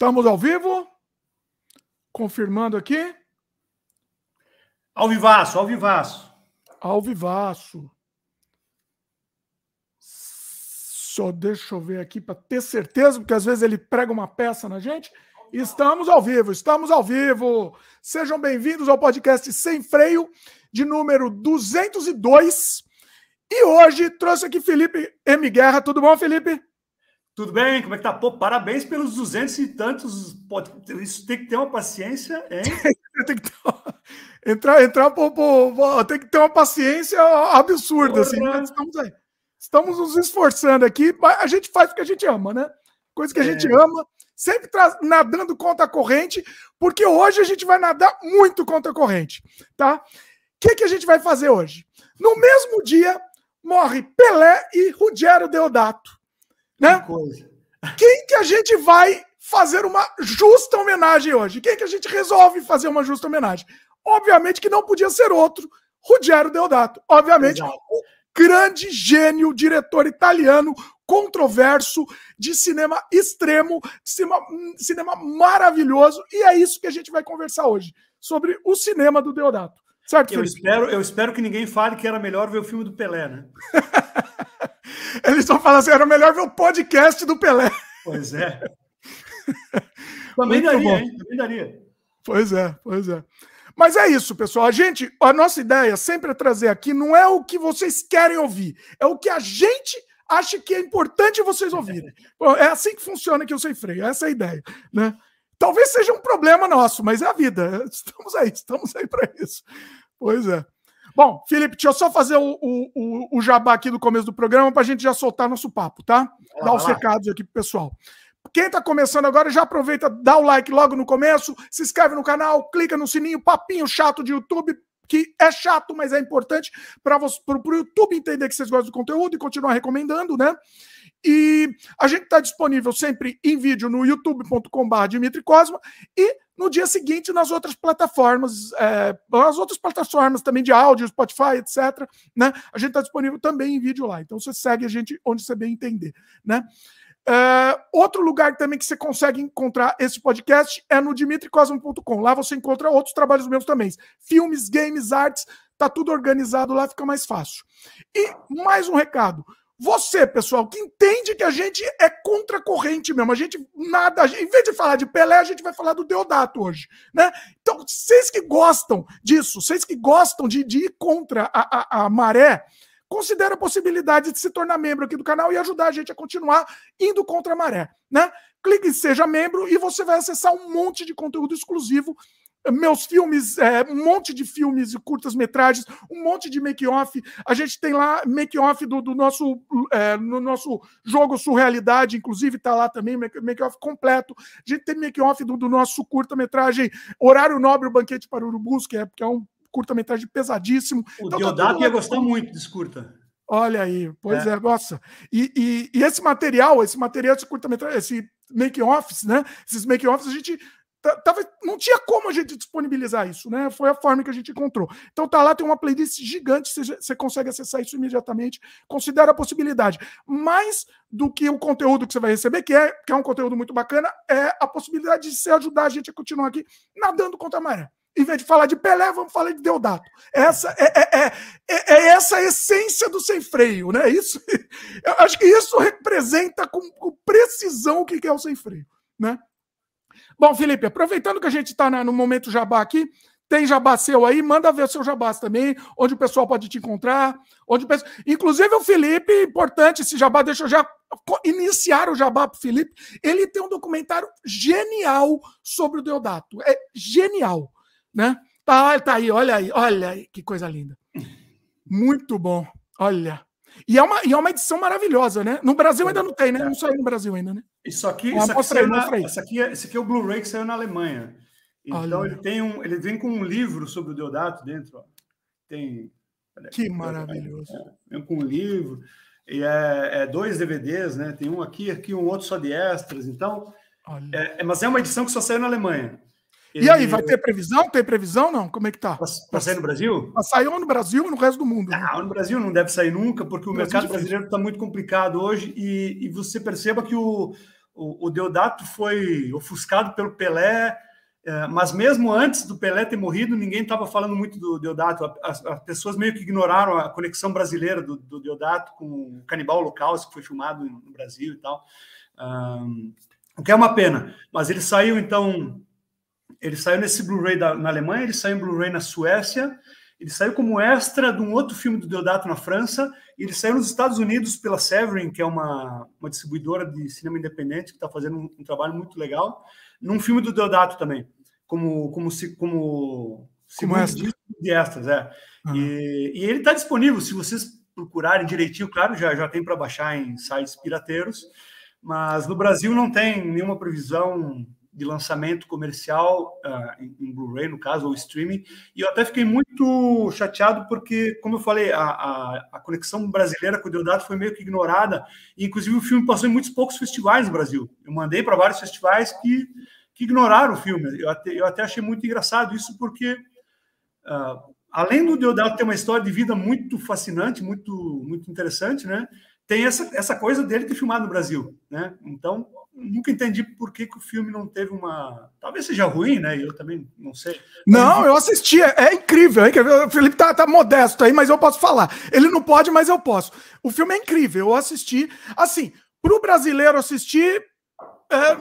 Estamos ao vivo? Confirmando aqui. Ao vivaço, ao vivaço. Ao vivaço. Só deixa eu ver aqui para ter certeza, porque às vezes ele prega uma peça na gente. Estamos ao vivo, estamos ao vivo. Sejam bem-vindos ao podcast Sem Freio, de número 202. E hoje trouxe aqui Felipe M. Guerra. Tudo bom, Felipe? Tudo bem? Como é que tá? Pô, parabéns pelos duzentos e tantos. Isso tem que ter uma paciência, hein? tem que ter, entrar, entrar, pô, pô, tem que ter uma paciência absurda, assim. Né? Estamos aí. Estamos nos esforçando aqui, mas a gente faz o que a gente ama, né? Coisa que a é. gente ama, sempre traz, nadando contra a corrente, porque hoje a gente vai nadar muito contra a corrente, tá? O que, que a gente vai fazer hoje? No mesmo dia, morre Pelé e Ruggero Deodato. Né? Que coisa. Quem que a gente vai fazer uma justa homenagem hoje? Quem que a gente resolve fazer uma justa homenagem? Obviamente que não podia ser outro, Ruggero Deodato. Obviamente, Exato. o grande gênio, diretor italiano, controverso, de cinema extremo, cinema, cinema maravilhoso. E é isso que a gente vai conversar hoje, sobre o cinema do Deodato. Certo, eu espero, eu espero que ninguém fale que era melhor ver o filme do Pelé, né? Eles estão falando assim, era melhor ver o podcast do Pelé. Pois é. Também daria, bom. hein? Também daria. Pois é, pois é. Mas é isso, pessoal. A gente, a nossa ideia sempre é trazer aqui não é o que vocês querem ouvir, é o que a gente acha que é importante vocês ouvirem. É assim que funciona aqui o Sem Freio, essa é a ideia, né? Talvez seja um problema nosso, mas é a vida. Estamos aí, estamos aí para isso. Pois é. Bom, Felipe, deixa eu só fazer o, o, o jabá aqui do começo do programa para a gente já soltar nosso papo, tá? Vai Dar os recados aqui pro pessoal. Quem está começando agora, já aproveita, dá o like logo no começo, se inscreve no canal, clica no sininho, papinho chato de YouTube, que é chato, mas é importante para o YouTube entender que vocês gostam do conteúdo e continuar recomendando, né? E a gente está disponível sempre em vídeo no youtube.com.br Dimitri Cosma e no dia seguinte nas outras plataformas, é, as outras plataformas também de áudio, Spotify, etc. Né? A gente está disponível também em vídeo lá. Então você segue a gente onde você bem entender. Né? É, outro lugar também que você consegue encontrar esse podcast é no dimitricosmo.com. Lá você encontra outros trabalhos meus também. Filmes, games, artes, tá tudo organizado lá, fica mais fácil. E mais um recado. Você, pessoal, que entende que a gente é contra a corrente mesmo, a gente nada, em vez de falar de Pelé, a gente vai falar do Deodato hoje, né? Então, vocês que gostam disso, vocês que gostam de, de ir contra a, a, a maré, considere a possibilidade de se tornar membro aqui do canal e ajudar a gente a continuar indo contra a maré, né? Clique em Seja Membro e você vai acessar um monte de conteúdo exclusivo meus filmes, é, um monte de filmes e curtas-metragens, um monte de make-off. A gente tem lá make-off do, do, nosso, é, no nosso jogo Surrealidade, inclusive está lá também, make-off completo. A gente tem make-off do, do, nosso curta-metragem Horário Nobre, o Banquete para Urubus, que é, que é um curta-metragem pesadíssimo. O então, Deodato tá ia gostar muito desse curta. Olha aí, pois é, é nossa. E, e, e, esse material, esse material, esse curta-metragem, esse make-offs, né? Esses make-offs a gente Tava, não tinha como a gente disponibilizar isso, né? Foi a forma que a gente encontrou. Então tá lá, tem uma playlist gigante, você, consegue acessar isso imediatamente. Considera a possibilidade. Mais do que o conteúdo que você vai receber, que é, que é um conteúdo muito bacana, é a possibilidade de você ajudar a gente a continuar aqui nadando contra a maré. Em vez de falar de Pelé, vamos falar de Deodato. Essa é, é, é, é, é essa a essência do sem freio, né? Isso, eu acho que isso representa com, com precisão o que é o sem freio, né? Bom, Felipe, aproveitando que a gente está no momento jabá aqui, tem jabá seu aí, manda ver o seu jabá também, onde o pessoal pode te encontrar. Onde pessoal... Inclusive o Felipe, importante esse jabá, deixa eu já iniciar o jabá o Felipe. Ele tem um documentário genial sobre o Deodato. É genial, né? Tá, tá aí, olha aí, olha aí, que coisa linda. Muito bom, olha. E é uma, e é uma edição maravilhosa, né? No Brasil ainda não tem, né? Não saiu no Brasil ainda, né? Isso aqui, ah, isso aqui, aí, na, essa aqui é, esse aqui é o Blu-ray que saiu na Alemanha. Então ele tem um, ele vem com um livro sobre o Deodato dentro. Ó. Tem. Que maravilhoso. É, vem com um livro e é, é, dois DVDs, né? Tem um aqui, aqui um outro só de extras. Então, é, é, mas é uma edição que só saiu na Alemanha. Ele... E aí, vai ter previsão? Tem previsão não? Como é que tá? Para sair no Brasil? Para sair no Brasil e no resto do mundo. Né? Não, no Brasil não deve sair nunca, porque o, o mercado brasileiro está muito complicado hoje e, e você perceba que o, o, o Deodato foi ofuscado pelo Pelé, é, mas mesmo antes do Pelé ter morrido, ninguém estava falando muito do Deodato. As, as, pessoas meio que ignoraram a conexão brasileira do, do Deodato com o Canibal Holocausto, que foi filmado no Brasil e tal. Um, o que é uma pena. Mas ele saiu, então, ele saiu nesse Blu-ray na Alemanha, ele saiu em Blu-ray na Suécia, ele saiu como extra de um outro filme do Deodato na França, e ele saiu nos Estados Unidos pela Severin, que é uma, uma distribuidora de cinema independente, que está fazendo um, um trabalho muito legal num filme do Deodato também, como como se como como extra. de extras, é. Uhum. E, e, ele está disponível, se vocês procurarem direitinho, claro, já, já tem para baixar em sites pirateiros, mas no Brasil não tem nenhuma previsão de lançamento comercial uh, em, em Blu-ray, no caso, ou streaming, e eu até fiquei muito chateado porque, como eu falei, a, a, a conexão brasileira com o Deodato foi meio que ignorada, e inclusive o filme passou em muitos poucos festivais no Brasil. Eu mandei para vários festivais que, que ignoraram o filme. Eu até, eu até achei muito engraçado isso, porque uh, além do Deodato ter uma história de vida muito fascinante, muito, muito interessante, né? Tem essa, essa coisa dele ter filmado no Brasil, né? Então, nunca entendi por que, que o filme não teve uma. Talvez seja ruim, né? Eu também não sei. Não, eu assisti, é, é incrível. É O Felipe tá, tá, modesto aí, mas eu posso falar. Ele não pode, mas eu posso. O filme é incrível, eu assisti. Assim, para o brasileiro assistir, é,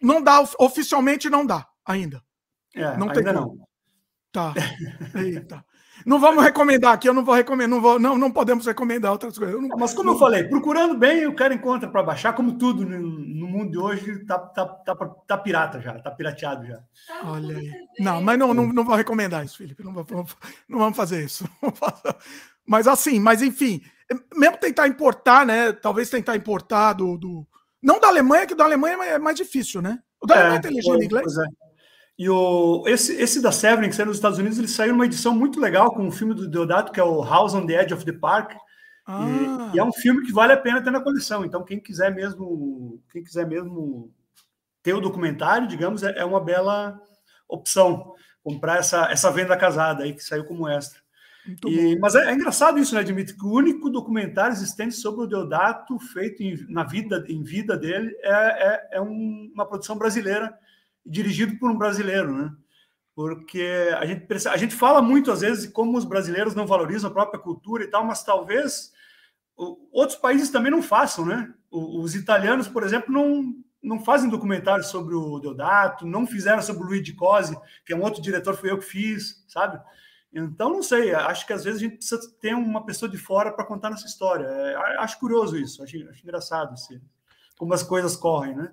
não dá, oficialmente não dá ainda. É, não tem não. Tá. Eita. Não vamos recomendar aqui, eu não vou recomendar, não, vou, não, não podemos recomendar outras coisas. Não, Mas como eu falei, procurando bem, o cara encontra para baixar, como tudo no, no, mundo de hoje, tá, tá, tá, tá, pirata já, tá pirateado já. Olha aí. Não, mas não, não, não vou recomendar isso, Felipe. Não, vamos, não vamos fazer isso. Mas assim, mas enfim, mesmo tentar importar, né? Talvez tentar importar do. do... Não da Alemanha, que da Alemanha é mais difícil, né? O da é, Alemanha tem legenda em inglês. É. E o, esse, esse da Severin, que saiu nos Estados Unidos, ele saiu numa edição muito legal com um filme do Deodato, que é o House on the Edge of the Park. Ah. E, e, é um filme que vale a pena ter na coleção. Então, quem quiser mesmo, quem quiser mesmo ter o documentário, digamos, é, é uma bela opção comprar essa, essa venda casada aí que saiu como extra. E, mas é, é, engraçado isso, né, Dimitri? Que o único documentário existente sobre o Deodato feito em, na vida, em vida dele é, é, é um, uma produção brasileira dirigido por um brasileiro, né? Porque a gente, a gente fala muito, às vezes, como os brasileiros não valorizam a própria cultura e tal, mas talvez outros países também não façam, né? Os italianos, por exemplo, não, não fazem documentários sobre o Deodato, não fizeram sobre o Luigi Cosi, que é um outro diretor, foi eu que fiz, sabe? Então, não sei, acho que às vezes a gente precisa ter uma pessoa de fora para contar nossa história. Acho curioso isso, acho, acho engraçado assim, como as coisas correm, né?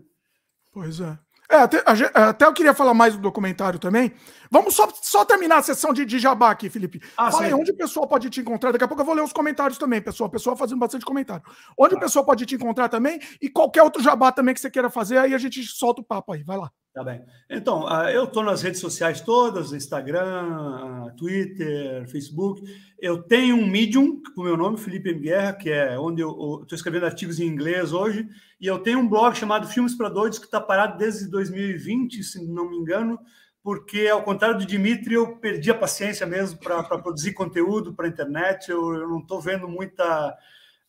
Pois é. É, até, até, eu queria falar mais do documentário também. Vamos só, só terminar a sessão de, de jabá aqui, Felipe. Ah, Fala aí, onde o pessoal pode te encontrar. Daqui a pouco eu vou ler os comentários também, pessoal. O pessoal fazendo bastante comentário. Onde o pessoal pode te encontrar também e qualquer outro jabá também que você queira fazer, aí a gente solta o papo aí. Vai lá. Tá bem. Então, ah, eu estou nas redes sociais todas, Instagram, ah, Twitter, Facebook. Eu tenho um Medium com o meu nome, Felipe M. Guerra, que é onde eu estou escrevendo artigos em inglês hoje. E eu tenho um blog chamado Filmes para Doidos, que está parado desde 2020, se não me engano, porque, ao contrário do Dimitri, eu perdi a paciência mesmo para produzir conteúdo para a internet. Eu, eu não estou vendo muita,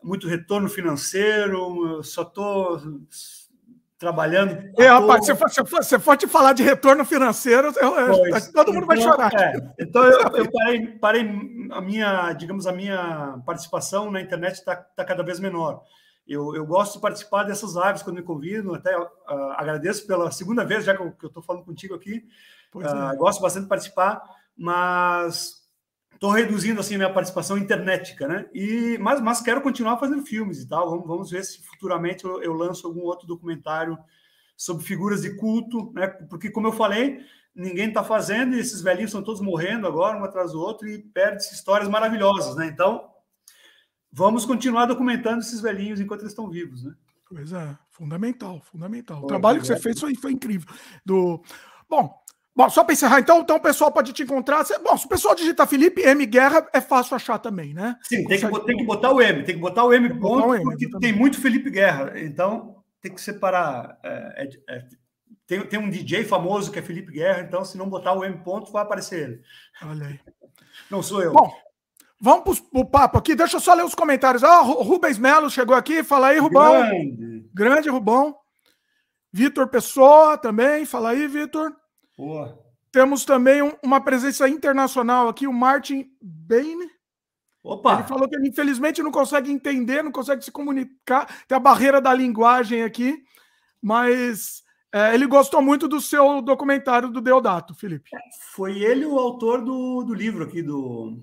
muito retorno financeiro, só estou trabalhando. É, rapaz, se for, se, for, se for te falar de retorno financeiro, eu, todo mundo vai então, chorar. É, então eu, eu, parei, parei a minha, digamos, a minha participação na internet está tá cada vez menor. Eu, eu gosto de participar dessas lives quando me convidam, até uh, agradeço pela segunda vez já que eu estou falando contigo aqui. Uh, é. Gosto bastante de participar, mas estou reduzindo assim minha participação internetica, né? E mas, mas quero continuar fazendo filmes e tal. Vamos, vamos ver se futuramente eu, eu lanço algum outro documentário sobre figuras de culto, né? Porque como eu falei, ninguém está fazendo e esses velhinhos estão todos morrendo agora um atrás do outro e perde-se histórias maravilhosas, né? Então vamos continuar documentando esses velhinhos enquanto eles estão vivos, né? Pois é, fundamental, fundamental. O trabalho que você fez foi, foi incrível. Do bom, Bom, só para encerrar, então, então o pessoal pode te encontrar. Bom, se o pessoal digitar Felipe M Guerra, é fácil achar também, né? Sim, tem que, tem que botar o M, tem que botar o M ponto, o M, porque tem muito Felipe Guerra. Então, tem que separar. É, é, é, tem, tem um DJ famoso que é Felipe Guerra, então, se não botar o M ponto, vai aparecer ele. Olha aí. Não sou eu. Bom, vamos para o papo aqui. Deixa eu só ler os comentários. Ah, o Rubens Melo chegou aqui. Fala aí, Rubão. Grande, Grande Rubão. Vitor Pessoa também, fala aí, Vitor. Boa. Temos também um, uma presença internacional aqui, o Martin Bain. Opa! Ele falou que ele infelizmente não consegue entender, não consegue se comunicar, tem a barreira da linguagem aqui, mas é, ele gostou muito do seu documentário do Deodato, Felipe. Foi ele o autor do, do livro aqui do.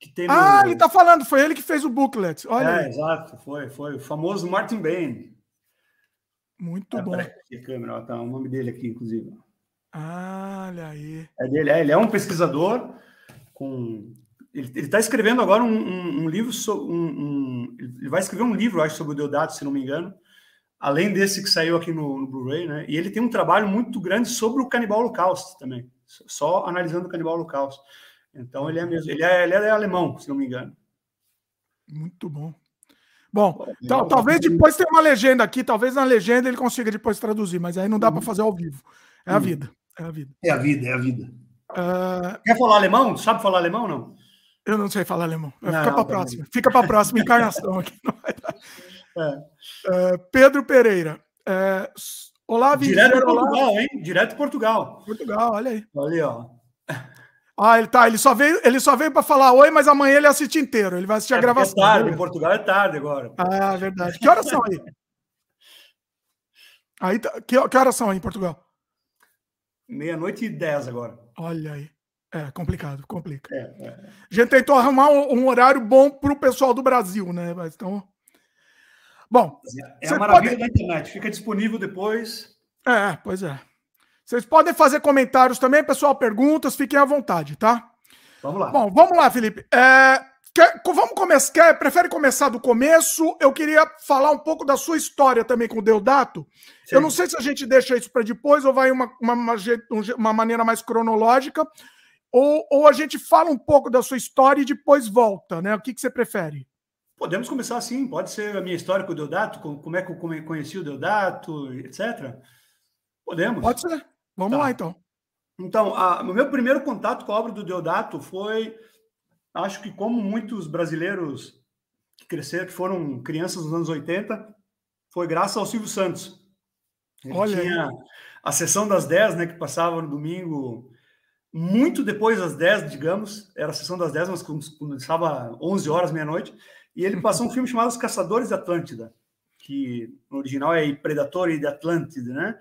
Que tem ah, no... ele tá falando, foi ele que fez o booklet. Olha. É, aí. exato, foi, foi. O famoso Martin Bain. Muito é, bom. Aqui, câmera, tá o nome dele aqui, inclusive. Ah, olha aí. Dele, é, ele é um pesquisador com. Ele está escrevendo agora um, um, um livro sobre. Um, ele vai escrever um livro, acho, sobre o Deodato, se não me engano além desse que saiu aqui no, no Blu-ray, né? E ele tem um trabalho muito grande sobre o canibal holocausto também, só analisando o canibal holocausto. Então ele é mesmo, ele é, ele é alemão, se não me engano. Muito bom. Bom, então, talvez depois tenha uma legenda aqui, talvez na legenda ele consiga depois traduzir, mas aí não dá para uhum. fazer ao vivo. É a uhum. vida. É a vida. É a vida, é a vida. Uh... Quer falar alemão? Sabe falar alemão não? Eu não sei falar alemão. Fica para a próxima. Fica para a próxima encarnação aqui. Não. É. É, Pedro Pereira. É, olá, Direto de Portugal, olá. hein? Direto de Portugal. Portugal, olha aí. Olha aí, ó. Ah, ele tá. Ele só veio, ele só veio para falar oi, mas amanhã ele assiste inteiro. Ele vai assistir é, a gravação. É tarde, em Portugal é tarde agora. Ah, verdade. Que horas são aí? aí tá, que, que horas são aí em Portugal? Meia-noite e dez agora. Olha aí. É complicado, complica. É, é. A gente tentou arrumar um, um horário bom para o pessoal do Brasil, né? Mas então. Bom. É a maravilha pode... da internet, fica disponível depois. É, pois é. Vocês podem fazer comentários também, pessoal, perguntas, fiquem à vontade, tá? Vamos lá. Bom, vamos lá, Felipe. É, quer, vamos começar. Quer, prefere começar do começo? Eu queria falar um pouco da sua história também com o Deodato. Sim. Eu não sei se a gente deixa isso para depois ou vai uma, uma, uma, uma maneira mais cronológica, ou, ou a gente fala um pouco da sua história e depois volta, né? O que, que você prefere? Podemos começar assim, pode ser a minha história com o Deodato, como é que eu conheci o Deodato, etc. Podemos. Pode ser. Vamos tá. lá, então. Então, a, o meu primeiro contato com a obra do Deodato foi, acho que como muitos brasileiros que cresceram, que foram crianças nos anos 80, foi graças ao Silvio Santos. Ele Olha tinha a sessão das 10, né, que passava no domingo, muito depois das 10, digamos, era a sessão das 10, mas começava 11 horas, meia-noite, e ele passou um filme chamado Os Caçadores de Atlântida, que no original é Predatori de Atlântida, né?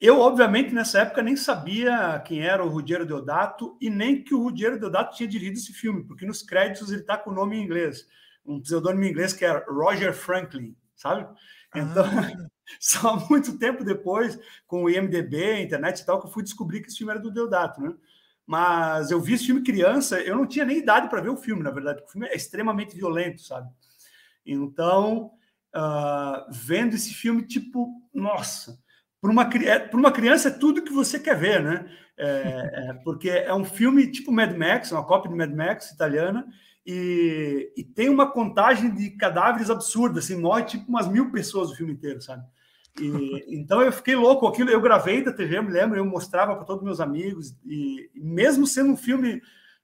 Eu, obviamente, nessa época nem sabia quem era o Ruggero Deodato e nem que o Ruggero Deodato tinha dirigido esse filme, porque nos créditos ele está com o nome em inglês, um pseudônimo em inglês que é Roger Franklin, sabe? Então, ah. só muito tempo depois, com o IMDB, a internet e tal, que eu fui descobrir que esse filme era do Deodato, né? Mas eu vi esse filme criança, eu não tinha nem idade para ver o filme, na verdade, o filme é extremamente violento, sabe? Então, uh, vendo esse filme, tipo, nossa, para uma, é, uma criança é tudo que você quer ver, né? É, é, porque é um filme tipo Mad Max, uma cópia de Mad Max italiana, e, e tem uma contagem de cadáveres absurda, assim, morre tipo umas mil pessoas o filme inteiro, sabe? E, então eu fiquei louco aquilo. Eu gravei da TV, eu me lembro, eu mostrava para todos meus amigos. E mesmo sendo um filme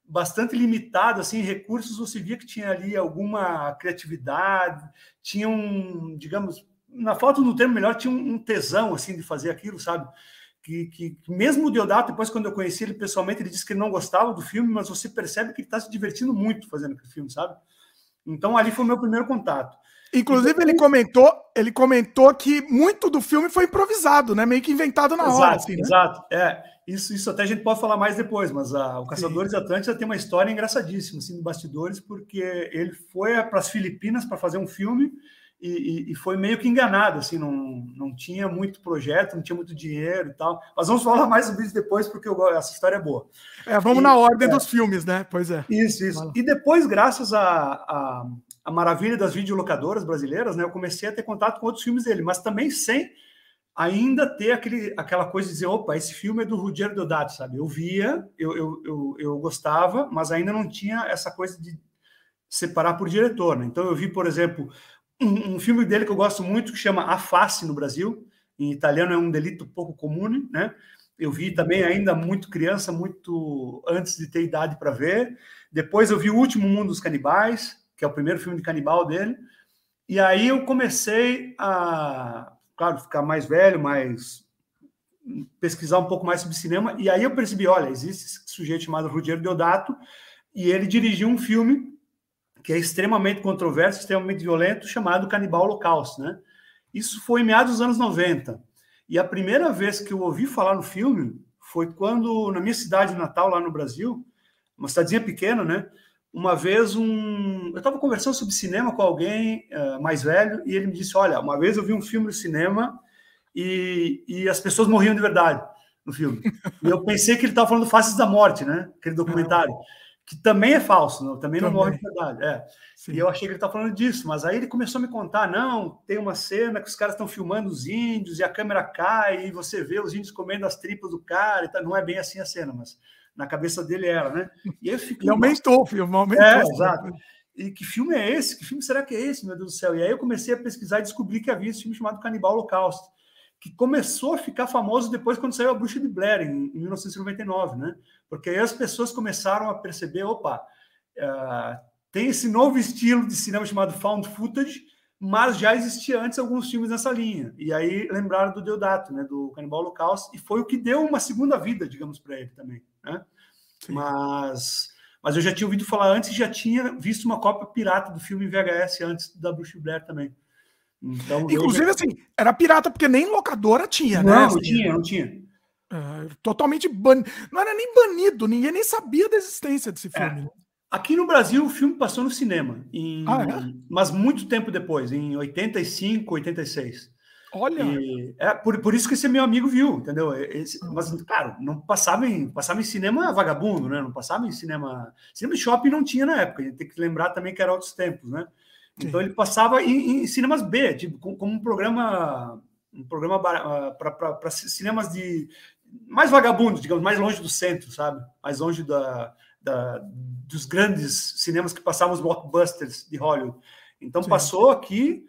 bastante limitado assim, em recursos, você via que tinha ali alguma criatividade, tinha um, digamos, na falta do termo melhor, tinha um, tesão assim de fazer aquilo, sabe? Que, que, mesmo o Deodato, depois quando eu conheci ele pessoalmente, ele disse que ele não gostava do filme, mas você percebe que ele está se divertindo muito fazendo aquele filme, sabe? Então ali foi o meu primeiro contato. Inclusive, ele comentou, ele comentou que muito do filme foi improvisado, né? Meio que inventado na exato, hora. Assim, né? Exato, é. Isso, isso até a gente pode falar mais depois, mas a, o Caçadores Sim. Atlântida tem uma história engraçadíssima, assim, de bastidores, porque ele foi para as Filipinas para fazer um filme e, e, foi meio que enganado, assim, não, não tinha muito projeto, não tinha muito dinheiro e tal. Mas vamos falar mais sobre isso depois, porque eu, essa história é boa. É, vamos e, na ordem é, dos filmes, né? Pois é. Isso, isso. E depois, graças a, a a maravilha das videolocadoras brasileiras, né? Eu comecei a ter contato com outros filmes dele, mas também sem ainda ter aquele, aquela coisa de dizer, opa, esse filme é do Ruggero Deodato, sabe? Eu via, eu, eu, eu, eu, gostava, mas ainda não tinha essa coisa de separar por diretor, né? Então eu vi, por exemplo, um, um filme dele que eu gosto muito, que chama A Face no Brasil, em italiano é um delito pouco comum, né? Eu vi também ainda muito criança, muito antes de ter idade para ver. Depois eu vi O Último Mundo dos Canibais, que é o primeiro filme de canibal dele. E aí eu comecei a, claro, ficar mais velho, mais pesquisar um pouco mais sobre cinema, e aí eu percebi, olha, existe esse sujeito chamado Ruggero Deodato, e ele dirigiu um filme que é extremamente controverso, extremamente violento, chamado Canibal Holocausto, né? Isso foi em meados dos anos 90. E a primeira vez que eu ouvi falar no filme foi quando, na minha cidade natal, lá no Brasil, uma cidadezinha pequena, né? Uma vez um. Eu estava conversando sobre cinema com alguém uh, mais velho e ele me disse: Olha, uma vez eu vi um filme no cinema e, e as pessoas morriam de verdade no filme. E eu pensei que ele estava falando Faces da Morte, né? Aquele documentário que também é falso, não, também, também, não morre de verdade. É. E eu achei que ele estava falando disso, mas aí ele começou a me contar: não, tem uma cena que os caras estão filmando os índios e a câmera cai e você vê os índios comendo as tripas do cara. E tá, não é bem assim a cena, mas na cabeça dele era, né? E aí fiquei, ele aumentou o filme, aumentou. É, exato. E que filme é esse? Que filme será que é esse, meu Deus do céu? E aí eu comecei a pesquisar e descobri que havia esse filme chamado Canibal Holocausto que começou a ficar famoso depois quando saiu a Bruxa de Blair, em, em 1999, né? Porque aí as pessoas começaram a perceber, opa, uh, tem esse novo estilo de cinema chamado found footage, mas já existia antes alguns filmes nessa linha. E aí lembraram do Deodato, né, do Canibal Holocausto, e foi o que deu uma segunda vida, digamos, para ele também, né? Mas mas eu já tinha ouvido falar antes e já tinha visto uma cópia pirata do filme VHS antes da Bruxa de Blair também. Então, Inclusive, eu... assim, era pirata, porque nem locadora tinha, não, né? Não, assim, tinha, não tinha. É, totalmente banido. Não era nem banido, ninguém nem sabia da existência desse é. filme. É. Aqui no Brasil, o filme passou no cinema, em... ah, é? mas muito tempo depois, em 85, 86. Olha! E é por, por isso que esse meu amigo viu, entendeu? Esse, ah. mas, claro, não passava em, passava em cinema vagabundo, né? Não passava em cinema. Cinema shopping não tinha na época, a gente tem que lembrar também que era outros tempos, né? Então ele passava em, em cinemas B, tipo, como um programa, um programa ah, para cinemas de mais vagabundos, digamos, mais longe do centro, sabe? Mais longe da, da, dos grandes cinemas que passavam os blockbusters de Hollywood. Então Sim. passou aqui,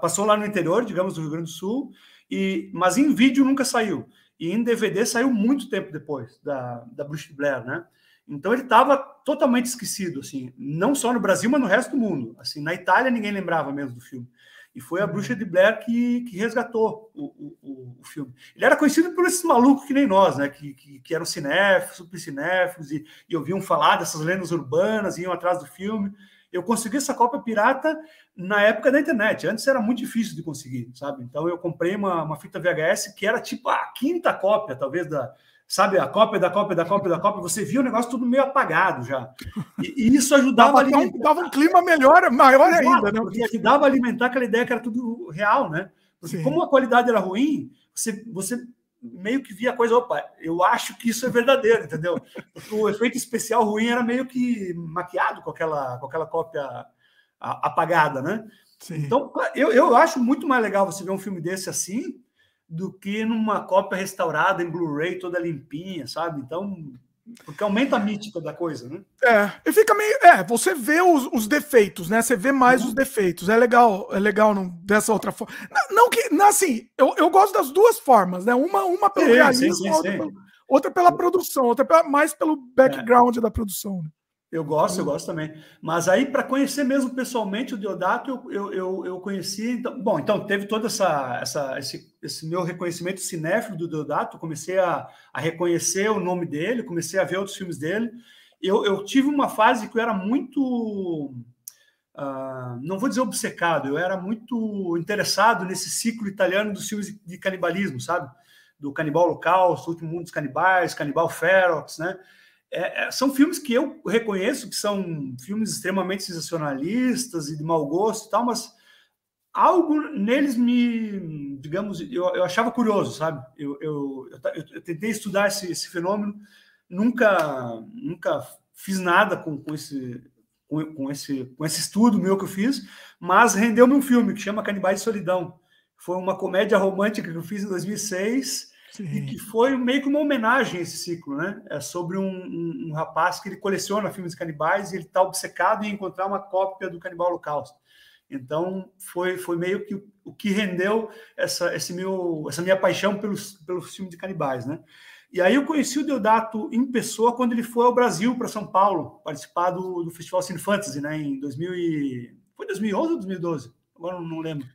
passou lá no interior, digamos, do Rio Grande do Sul, e mas em vídeo nunca saiu. E em DVD saiu muito tempo depois da, da Bruce Blair, né? Então ele estava totalmente esquecido, assim, não só no Brasil, mas no resto do mundo. Assim, na Itália ninguém lembrava mesmo do filme. E foi a Bruxa de Blair que, que resgatou o, o, o, filme. Ele era conhecido por esses malucos que nem nós, né? Que, que, que eram cinéfilos, super cinéfilos, e, e ouviam falar dessas lendas urbanas, iam atrás do filme. Eu consegui essa cópia pirata na época da internet. Antes era muito difícil de conseguir, sabe? Então eu comprei uma, uma fita VHS que era tipo a quinta cópia, talvez, da, sabe, a cópia da cópia da cópia da cópia, você via o negócio tudo meio apagado já. E, e isso ajudava dava, a alimentar. Dava um clima melhor, maior Exato, ainda, né? Porque ajudava a alimentar aquela ideia que era tudo real, né? Porque Sim. como a qualidade era ruim, você, você meio que via a coisa, opa, eu acho que isso é verdadeiro, entendeu? o efeito especial ruim era meio que maquiado com aquela, com aquela cópia apagada, né? Sim. Então, eu, eu acho muito mais legal você ver um filme desse assim do que numa cópia restaurada em Blu-ray toda limpinha, sabe? Então, porque aumenta a mítica da coisa, né? É, e fica meio. É, você vê os, os defeitos, né? Você vê mais uhum. os defeitos. É legal, é legal não, dessa outra forma. Não, não que. Não, assim, eu, eu gosto das duas formas, né? Uma, uma pelo sim, realismo, sim, sim, outra, pela, outra, pela, produção, outra pela, mais pelo background é. da produção. Né? Eu gosto, eu gosto também. Mas aí, para conhecer mesmo pessoalmente o Deodato, eu, eu, eu, eu, conheci. Então, bom, então teve todo essa, essa, esse, esse meu reconhecimento cinéfilo do Deodato. Comecei a, a reconhecer o nome dele, comecei a ver outros filmes dele. Eu, eu tive uma fase que eu era muito. Uh, não vou dizer obcecado, eu era muito interessado nesse ciclo italiano dos filmes de canibalismo, sabe? Do Canibal Holocausto, Último Mundo dos Canibais, Canibal Ferox, né? É, é, são filmes que eu reconheço que são filmes extremamente sensacionalistas e de mau gosto e tal, mas algo neles me, digamos, eu, eu achava curioso, sabe? Eu, eu, eu, eu tentei estudar esse, esse, fenômeno, nunca, nunca fiz nada com, com, esse, com, com, esse, com esse estudo meu que eu fiz, mas rendeu-me um filme que chama Canibais de Solidão. Foi uma comédia romântica que eu fiz em 2006 Sim. e que foi meio que uma homenagem a esse ciclo, né? É sobre um, um, um rapaz que ele coleciona filmes canibais e ele está obcecado em encontrar uma cópia do Canibal Holocausto. Então foi, foi meio que o que rendeu essa, esse meu, essa minha paixão pelos, pelos filmes de canibais, né? E aí eu conheci o Deodato em pessoa quando ele foi ao Brasil, para São Paulo, participar do, do Festival Cine Fantasy, né? Em 2000 e... Foi 2011 ou 2012? Agora não lembro.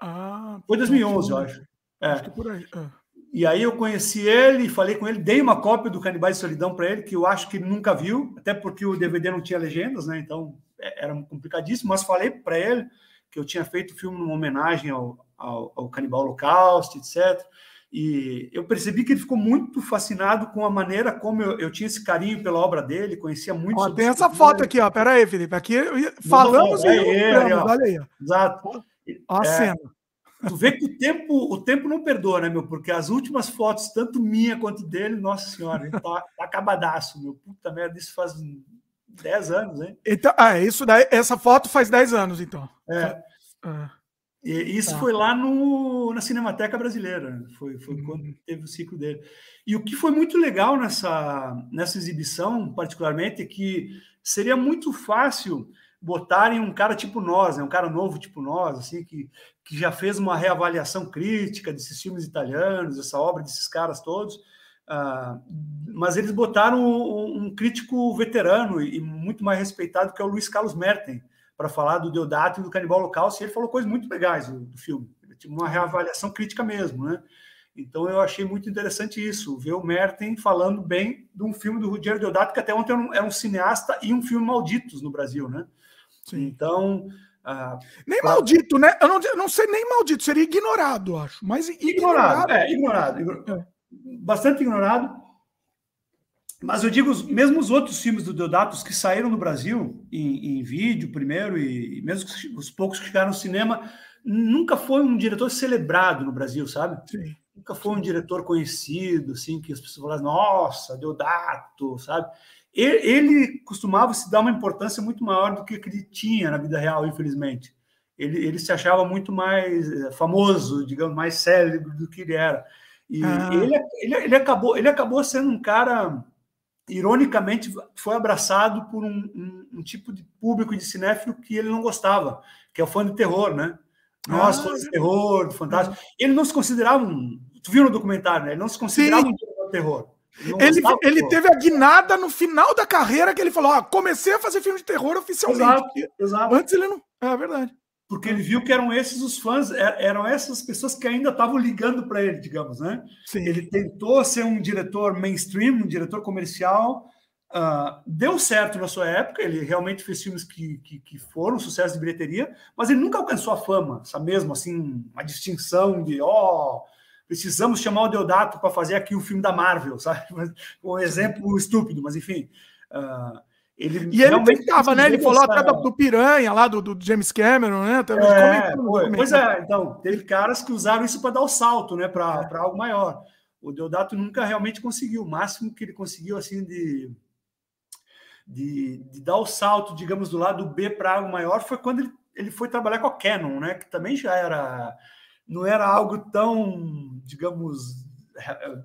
Ah, foi 2011, eu acho. É. Acho que por aí. Ah. E aí eu conheci ele, falei com ele, dei uma cópia do Canibais de Solidão para ele, que eu acho que ele nunca viu, até porque o DVD não tinha legendas, né? Então é, era complicadíssimo, mas falei para ele que eu tinha feito o filme numa homenagem ao, ao, ao Canibal Holocausto, etc. E eu percebi que ele ficou muito fascinado com a maneira como eu, eu tinha esse carinho pela obra dele, conhecia muito. Ó, tem essa foto aqui, ó. Pera aí, Felipe. Aqui falamos e olha aí. Exato. Ó a é, cena. Tu vê que o tempo, o tempo não perdoa, né, meu? Porque as últimas fotos, tanto minha quanto dele, nossa senhora, ele tá, tá acabadaço, meu. Puta merda, isso faz 10 anos, hein? Então, ah, isso daí, essa foto faz 10 anos, então. É. Ah. E isso tá. foi lá no, na Cinemateca Brasileira, foi, foi uhum. quando teve o ciclo dele. E o que foi muito legal nessa, nessa exibição, particularmente, é que seria muito fácil botarem um cara tipo nós, né? um cara novo tipo nós, assim, que, que já fez uma reavaliação crítica desses filmes italianos, essa obra desses caras todos, uh, mas eles botaram um, um, crítico veterano e muito mais respeitado, que é o Luiz Carlos Merten, para falar do Deodato e do Canibal Holocausto, e ele falou coisas muito legais do, do filme, tipo uma reavaliação crítica mesmo, né? Então eu achei muito interessante isso, ver o Merten falando bem de um filme do Ruggiero Deodato, que até ontem era um, um cineasta e um filme malditos no Brasil, né? Sim. Então. Ah, nem pra... maldito, né? Eu não, eu não sei nem maldito, seria ignorado, acho. Mas ignorado. ignorado é, ignorado. ignorado. É. Bastante ignorado. Mas eu digo, mesmo os outros filmes do Deodatos que saíram no Brasil, em, em vídeo primeiro, e, mesmo os poucos que chegaram no cinema, nunca foi um diretor celebrado no Brasil, sabe? Sim. Nunca foi um diretor conhecido, assim, que as pessoas falavam, nossa, Deodato, sabe? Ele costumava se dar uma importância muito maior do que ele tinha na vida real, infelizmente. Ele, ele se achava muito mais eh, famoso, digamos, mais célebre do que ele era. E ah. ele, ele, ele, acabou, ele acabou sendo um cara, ironicamente, foi abraçado por um, um, um tipo de público de cinéfilo que ele não gostava, que é o fã de terror, né? Nós, ah. fãs de terror, fantástico. Ele não se considerava um. Tu viu no documentário, né? Ele não se considerava Sim. um terror. Ele, ele teve a guinada no final da carreira que ele falou: ah, comecei a fazer filme de terror oficialmente. Exato, exato. Antes ele não. É verdade. Porque ele viu que eram esses os fãs, é, eram essas pessoas que ainda estavam ligando para ele, digamos, né? Sim. Ele tentou ser um diretor mainstream, um diretor comercial. Uh, deu certo na sua época, ele realmente fez filmes que, que, que, foram sucesso de bilheteria, mas ele nunca alcançou a fama, essa mesmo assim, uma distinção de ó, oh, precisamos chamar o Deodato para fazer aqui o filme da Marvel, sabe? Um exemplo estúpido, mas enfim. Uh, ele e ele tentava, né? Ele falou até do, do, Piranha, lá do, do, James Cameron, né? É, foi, pois é, então, teve caras que usaram isso para dar o salto, né? Para é. algo maior. O Deodato nunca realmente conseguiu. O máximo que ele conseguiu, assim, de, de, de dar o salto, digamos, do lado B para algo maior foi quando ele, ele foi trabalhar com a Canon, né? Que também já era não era algo tão, digamos,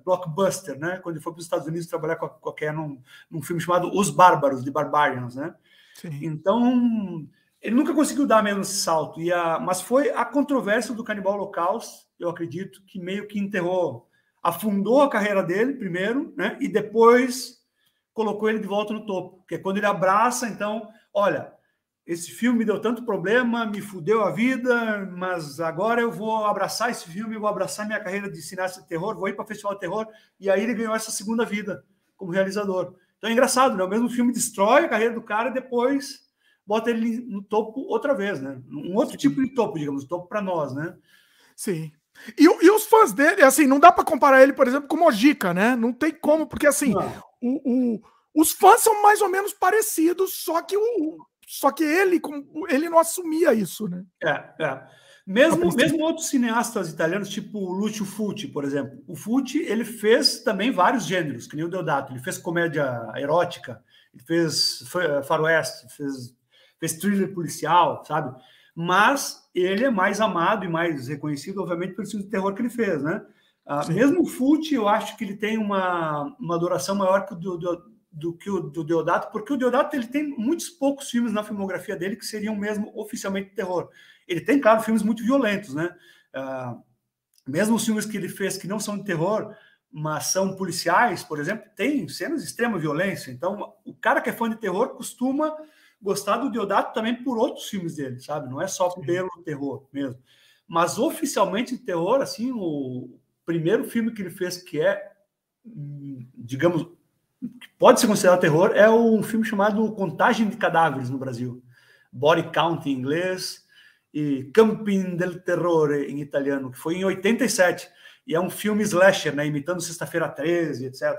blockbuster, né? Quando ele foi para os Estados Unidos trabalhar com qualquer num, num filme chamado Os Bárbaros, de Barbarians, né? Sim. Então, ele nunca conseguiu dar mesmo esse salto. E a, mas foi a controvérsia do Canibal Holocaust, eu acredito, que meio que enterrou, afundou a carreira dele primeiro, né? E depois colocou ele de volta no topo. Porque quando ele abraça, então, olha, esse filme me deu tanto problema, me fudeu a vida, mas agora eu vou abraçar esse filme, vou abraçar minha carreira de cineasta de terror, vou ir para o Festival de Terror, e aí ele ganhou essa segunda vida como realizador. Então é engraçado, né? O mesmo filme destrói a carreira do cara e depois bota ele no topo outra vez, né? Um outro tipo de topo, digamos, topo para nós, né? Sim. E, e, os fãs dele, assim, não dá para comparar ele, por exemplo, com o Mojica, né? Não tem como, porque assim, o, o, os fãs são mais ou menos parecidos, só que o, só que ele, ele não assumia isso, né? É, é. Mesmo, mesmo outros cineastas italianos, tipo Lucio Fulci, por exemplo. O Fulci, ele fez também vários gêneros, que nem o Deodato. Ele fez comédia erótica, ele fez faroeste, fez, fez thriller policial, sabe? Mas ele é mais amado e mais reconhecido, obviamente, pelo filme de terror que ele fez, né? Ah, mesmo o Fulci, eu acho que ele tem uma, uma adoração maior que o do, do do que o do Deodato, porque o Deodato ele tem muitos poucos filmes na filmografia dele que seriam mesmo oficialmente terror. Ele tem, claro, filmes muito violentos, né? Uh, mesmo os filmes que ele fez que não são de terror, mas são policiais, por exemplo, tem cenas de extrema violência. Então, o cara que é fã de terror costuma gostar do Deodato também por outros filmes dele, sabe? Não é só pelo terror mesmo. Mas oficialmente de terror, assim, o primeiro filme que ele fez que é, digamos, que pode ser considerado terror, é um filme chamado Contagem de Cadáveres no Brasil. Body Count em inglês e Camping del Terrore em italiano, que foi em 87. E é um filme slasher, né, imitando Sexta-feira 13, etc.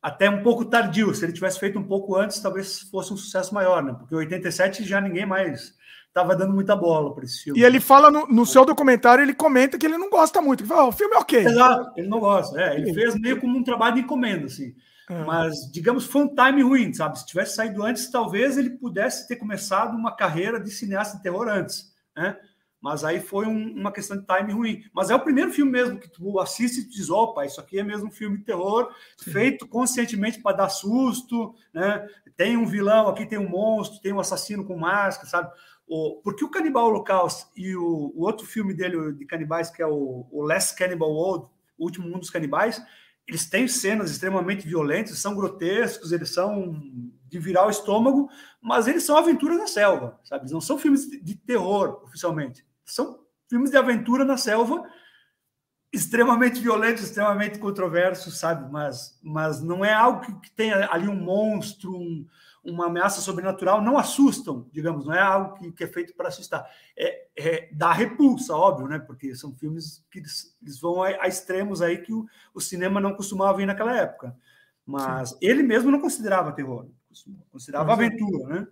Até um pouco tardio. Se ele tivesse feito um pouco antes, talvez fosse um sucesso maior, né? Porque em 87 já ninguém mais estava dando muita bola para esse filme. E ele fala no, no, seu documentário, ele comenta que ele não gosta muito. Ele fala, o filme é ok. Exato, ele não gosta. É, ele fez meio como um trabalho de encomenda, assim. É. Mas, digamos, foi um time ruim, sabe? Se tivesse saído antes, talvez ele pudesse ter começado uma carreira de cineasta de terror antes, né? Mas aí foi um, uma questão de time ruim. Mas é o primeiro filme mesmo que tu assiste e diz: opa, isso aqui é mesmo um filme de terror, Sim. feito conscientemente para dar susto, né? Tem um vilão, aqui tem um monstro, tem um assassino com máscara, sabe? O, porque o Canibal Holocaust e o, o, outro filme dele de canibais, que é o, o Last Cannibal World, O Último Mundo dos Canibais, eles têm cenas extremamente violentas, são grotescos, eles são de virar o estômago, mas eles são aventuras na selva, sabe? Não são filmes de terror, oficialmente. São filmes de aventura na selva, extremamente violentos, extremamente controversos, sabe? Mas, mas não é algo que, que tenha ali um monstro, um, uma ameaça sobrenatural não assustam, digamos, não é algo que, que é feito para assustar. É, é dá repulsa, óbvio, né? Porque são filmes que eles, eles vão a, a, extremos aí que o, o, cinema não costumava ir naquela época. Mas Sim. ele mesmo não considerava terror, considerava Mas, é. aventura, né?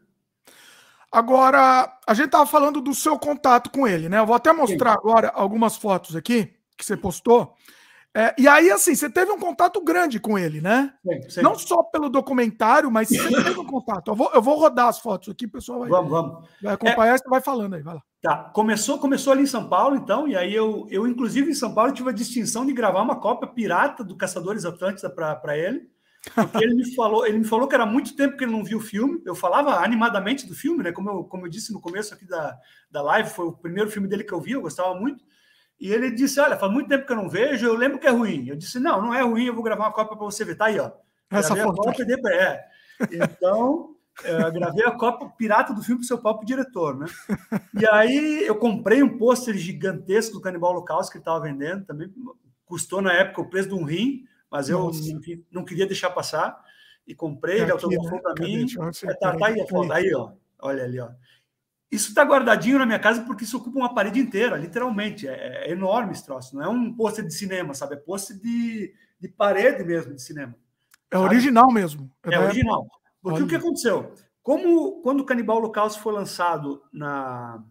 Agora, a gente estava falando do seu contato com ele, né? Eu vou até mostrar Sim. agora algumas fotos aqui que você postou. É, e aí, assim, você teve um contato grande com ele, né? Sim, sim. Não só pelo documentário, mas você teve um contato. Eu vou, eu vou rodar as fotos aqui, pessoal vai, vamos, vamos. vai acompanhar, é, você vai falando aí, vai lá. Tá, começou, começou ali em São Paulo, então, e aí eu, eu inclusive, em São Paulo, tive a distinção de gravar uma cópia pirata do Caçadores Atlântida para ele. Porque ele me falou, ele me falou que era muito tempo que ele não viu o filme. Eu falava animadamente do filme, né? Como eu, como eu disse no começo aqui da, da live, foi o primeiro filme dele que eu vi, eu gostava muito. E ele disse: Olha, faz muito tempo que eu não vejo, eu lembro que é ruim. Eu disse: Não, não é ruim, eu vou gravar uma cópia para você ver. Tá aí, ó. Essa foto. Cópia de... é. Então, eu gravei a cópia pirata do filme para o seu próprio diretor, né? E aí eu comprei um pôster gigantesco do Canibal Holocausto que ele estava vendendo, também custou na época o preço de um rim, mas eu não, não, queria deixar passar. E comprei, ele autografou para mim. É, tá, tá aí a foto, aí, ó. Olha ali, ó. Isso está guardadinho na minha casa porque isso ocupa uma parede inteira, literalmente. É, é enorme esse troço. Não é um pôster de cinema, sabe? É pôster de, de parede mesmo de cinema. É sabe? original mesmo. É, é original. Porque Olha. o que aconteceu? Como quando o Canibal Holocausto foi lançado na,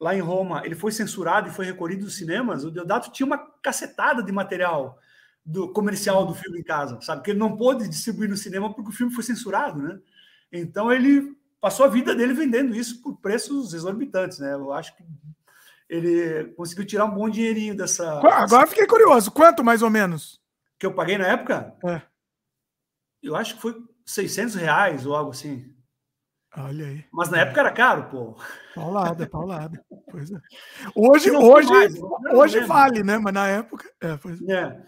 lá em Roma, ele foi censurado e foi recolhido dos cinemas, o Deodato tinha uma cacetada de material do comercial do filme em casa, sabe? Que ele não pôde distribuir no cinema porque o filme foi censurado, né? Então ele passou a vida dele vendendo isso por preços exorbitantes, né? Eu acho que ele conseguiu tirar um bom dinheirinho dessa. Agora fiquei curioso. Quanto mais ou menos? Que eu paguei na época? É. Eu acho que foi 600 reais ou algo assim. Olha aí. Mas na época era caro, pô. Paulada, paulada. Pois é. Hoje, hoje, mais, hoje vale, né? Mas na época. É, pois é. é.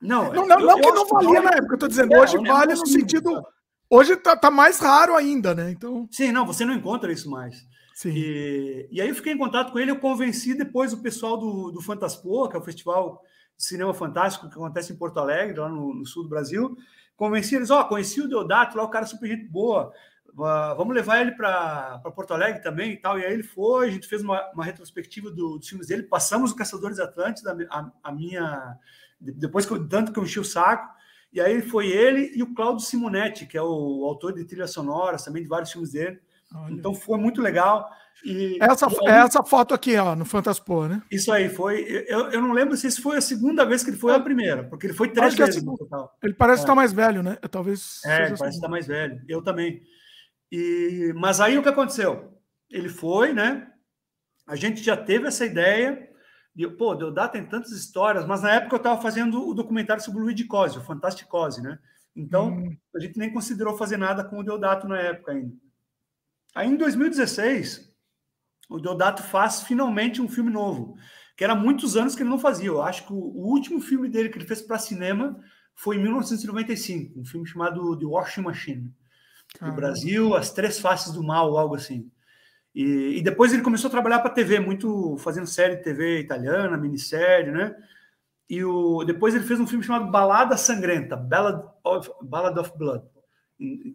Não, não, não, eu, não eu que não valia na época, eu tô dizendo, é, hoje vale no sentido. Hoje tá, tá, mais raro ainda, né? Então. Sim, não, você não encontra isso mais. Sim. E, e aí eu fiquei em contato com ele, eu convenci depois o pessoal do, do Fantaspoa, que é o festival de cinema fantástico que acontece em Porto Alegre, lá no, no sul do Brasil. Convenci eles, ó, oh, conheci o Deodato lá, o cara é super gente boa. Vamos levar ele para Porto Alegre também e tal. E aí ele foi, a gente fez uma, uma retrospectiva do, dos filmes dele, passamos o Caçadores Atlântidas, a, a, a minha. Depois que eu, tanto que eu enchi o saco, e aí foi ele e o Claudio Simonetti, que é o autor de trilhas sonoras, também de vários filmes dele. Olha. Então foi muito legal. E, essa, e, essa foto aqui, ó, no Fantaspo, né? Isso aí foi. Eu, eu não lembro se isso foi a segunda vez que ele foi a primeira, porque ele foi três é vezes no total. Ele parece é. estar mais velho, né? Talvez. É, parece estar mais velho. Eu também. E, mas aí o que aconteceu? Ele foi, né? A gente já teve essa ideia e, pô, Deodato tem tantas histórias, mas na época eu estava fazendo o documentário sobre o Luigi Cosi, o Fantástico Cosi, né? Então, hum. a gente nem considerou fazer nada com o Deodato na época ainda. Aí, em 2016, o Deodato faz finalmente um filme novo, que era muitos anos que ele não fazia. Eu acho que o, o último filme dele que ele fez para cinema foi em 1995, um filme chamado The Washing Machine. No Brasil, As Três Faces do Mal, algo assim. E, e depois ele começou a trabalhar para TV, muito fazendo série de TV italiana, minissérie, né? E o, depois ele fez um filme chamado Balada Sangrenta, Ballad of, Ballad of Blood,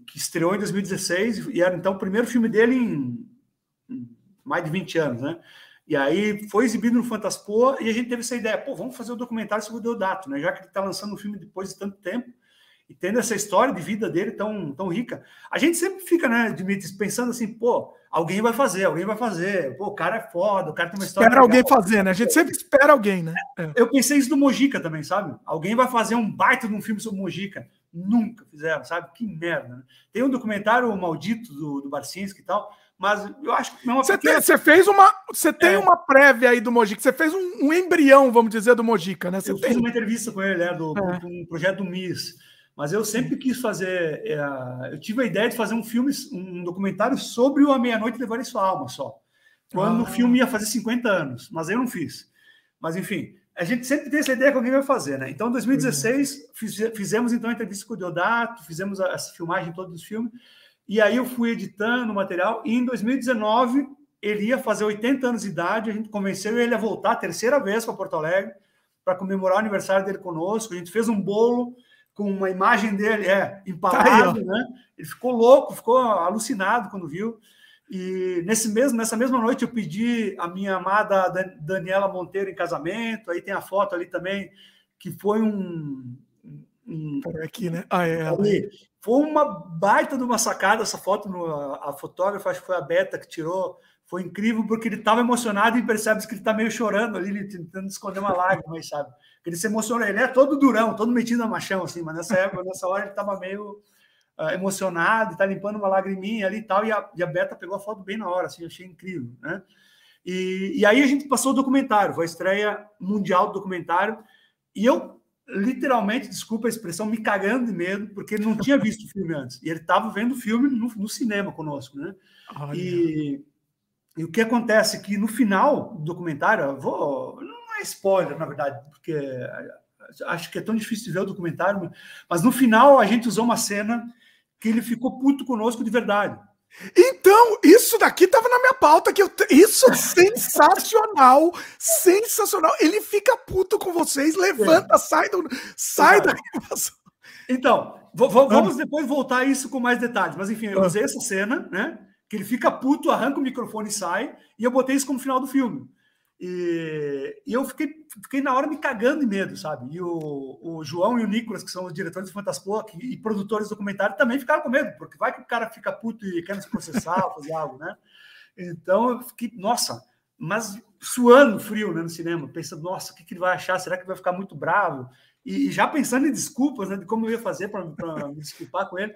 que estreou em 2016 e era então o primeiro filme dele em, mais de 20 anos, né? E aí foi exibido no Fantaspoa e a gente teve essa ideia, pô, vamos fazer o um documentário sobre o Deodato, né? Já que ele está lançando um filme depois de tanto tempo e tendo essa história de vida dele tão, tão rica. A gente sempre fica, né, Dimitris, pensando assim, pô, alguém vai fazer, alguém vai fazer. Pô, o cara é foda, o cara tem uma história. Espera legal. alguém fazer, né? A gente sempre espera alguém, né? É. Eu pensei isso do Mojica também, sabe? Alguém vai fazer um baita de um filme sobre Mojica. Nunca fizeram, sabe? Que merda. Né? Tem um documentário maldito do, do Barcinski e tal, mas eu acho que é você, pequena... tem, você fez uma você tem é. uma prévia aí do Mojica você fez um, um, embrião vamos dizer do Mojica né você eu tem... fiz uma entrevista com ele né, do, é. um projeto do MIS mas eu sempre quis fazer é, eu tive a ideia de fazer um filme um documentário sobre o a meia noite levar em sua alma só quando ah. o filme ia fazer 50 anos mas eu não fiz mas enfim a gente sempre tem essa ideia que alguém vai fazer né então em 2016 uhum. fizemos então a entrevista com o Deodato fizemos essa filmagem todos os filmes e aí eu fui editando o material e em 2019 ele ia fazer 80 anos de idade, a gente convenceu ele a voltar a terceira vez para Porto Alegre para comemorar o aniversário dele conosco. A gente fez um bolo com uma imagem dele é empalado, tá né? Ele ficou louco, ficou alucinado quando viu. E nesse mesmo, nessa mesma noite eu pedi a minha amada Daniela Monteiro em casamento. Aí tem a foto ali também que foi um, um aqui, né? Ah, é. Ali, foi uma baita de uma sacada essa foto. No, a, fotógrafa, acho que foi a Beta que tirou. Foi incrível porque ele estava emocionado e percebe que ele está meio chorando ali, ele tentando esconder uma lágrima, sabe? Ele se emocionou. Ele é todo durão, todo metido a machão, assim, mas nessa época, nessa hora, ele estava meio uh, emocionado, está limpando uma lagriminha ali e tal. E a, e a Beta pegou a foto bem na hora, assim, achei incrível, né? E, e aí a gente passou o documentário, foi a estreia mundial do documentário. E eu literalmente, desculpa a expressão, me cagando de medo, porque ele não tinha visto o filme antes. E ele estava vendo o filme no, no, cinema conosco, né? E, e, o que acontece é que no final do documentário, vou, não é spoiler, na verdade, porque acho que é tão difícil de ver o documentário, mas no final a gente usou uma cena que ele ficou puto conosco de verdade. Então, isso daqui estava na minha pauta, que eu, isso é sensacional, sensacional. Ele fica puto com vocês, levanta, é. sai do, sai da Então, vamos depois voltar a isso com mais detalhes, mas enfim, eu usei essa cena, né? Que ele fica puto, arranca o microfone e sai, e eu botei isso como final do filme. E, e, eu fiquei, fiquei na hora me cagando de medo, sabe? E o, o João e o Nicolas, que são os diretores do Fantaspoa e produtores do documentário, também ficaram com medo, porque vai que o cara fica puto e quer nos processar, fazer algo, né? Então eu fiquei, nossa, mas suando frio né, no cinema, pensando, nossa, o que, que ele vai achar? Será que vai ficar muito bravo? E, e já pensando em desculpas, né, de como eu ia fazer para me desculpar com ele.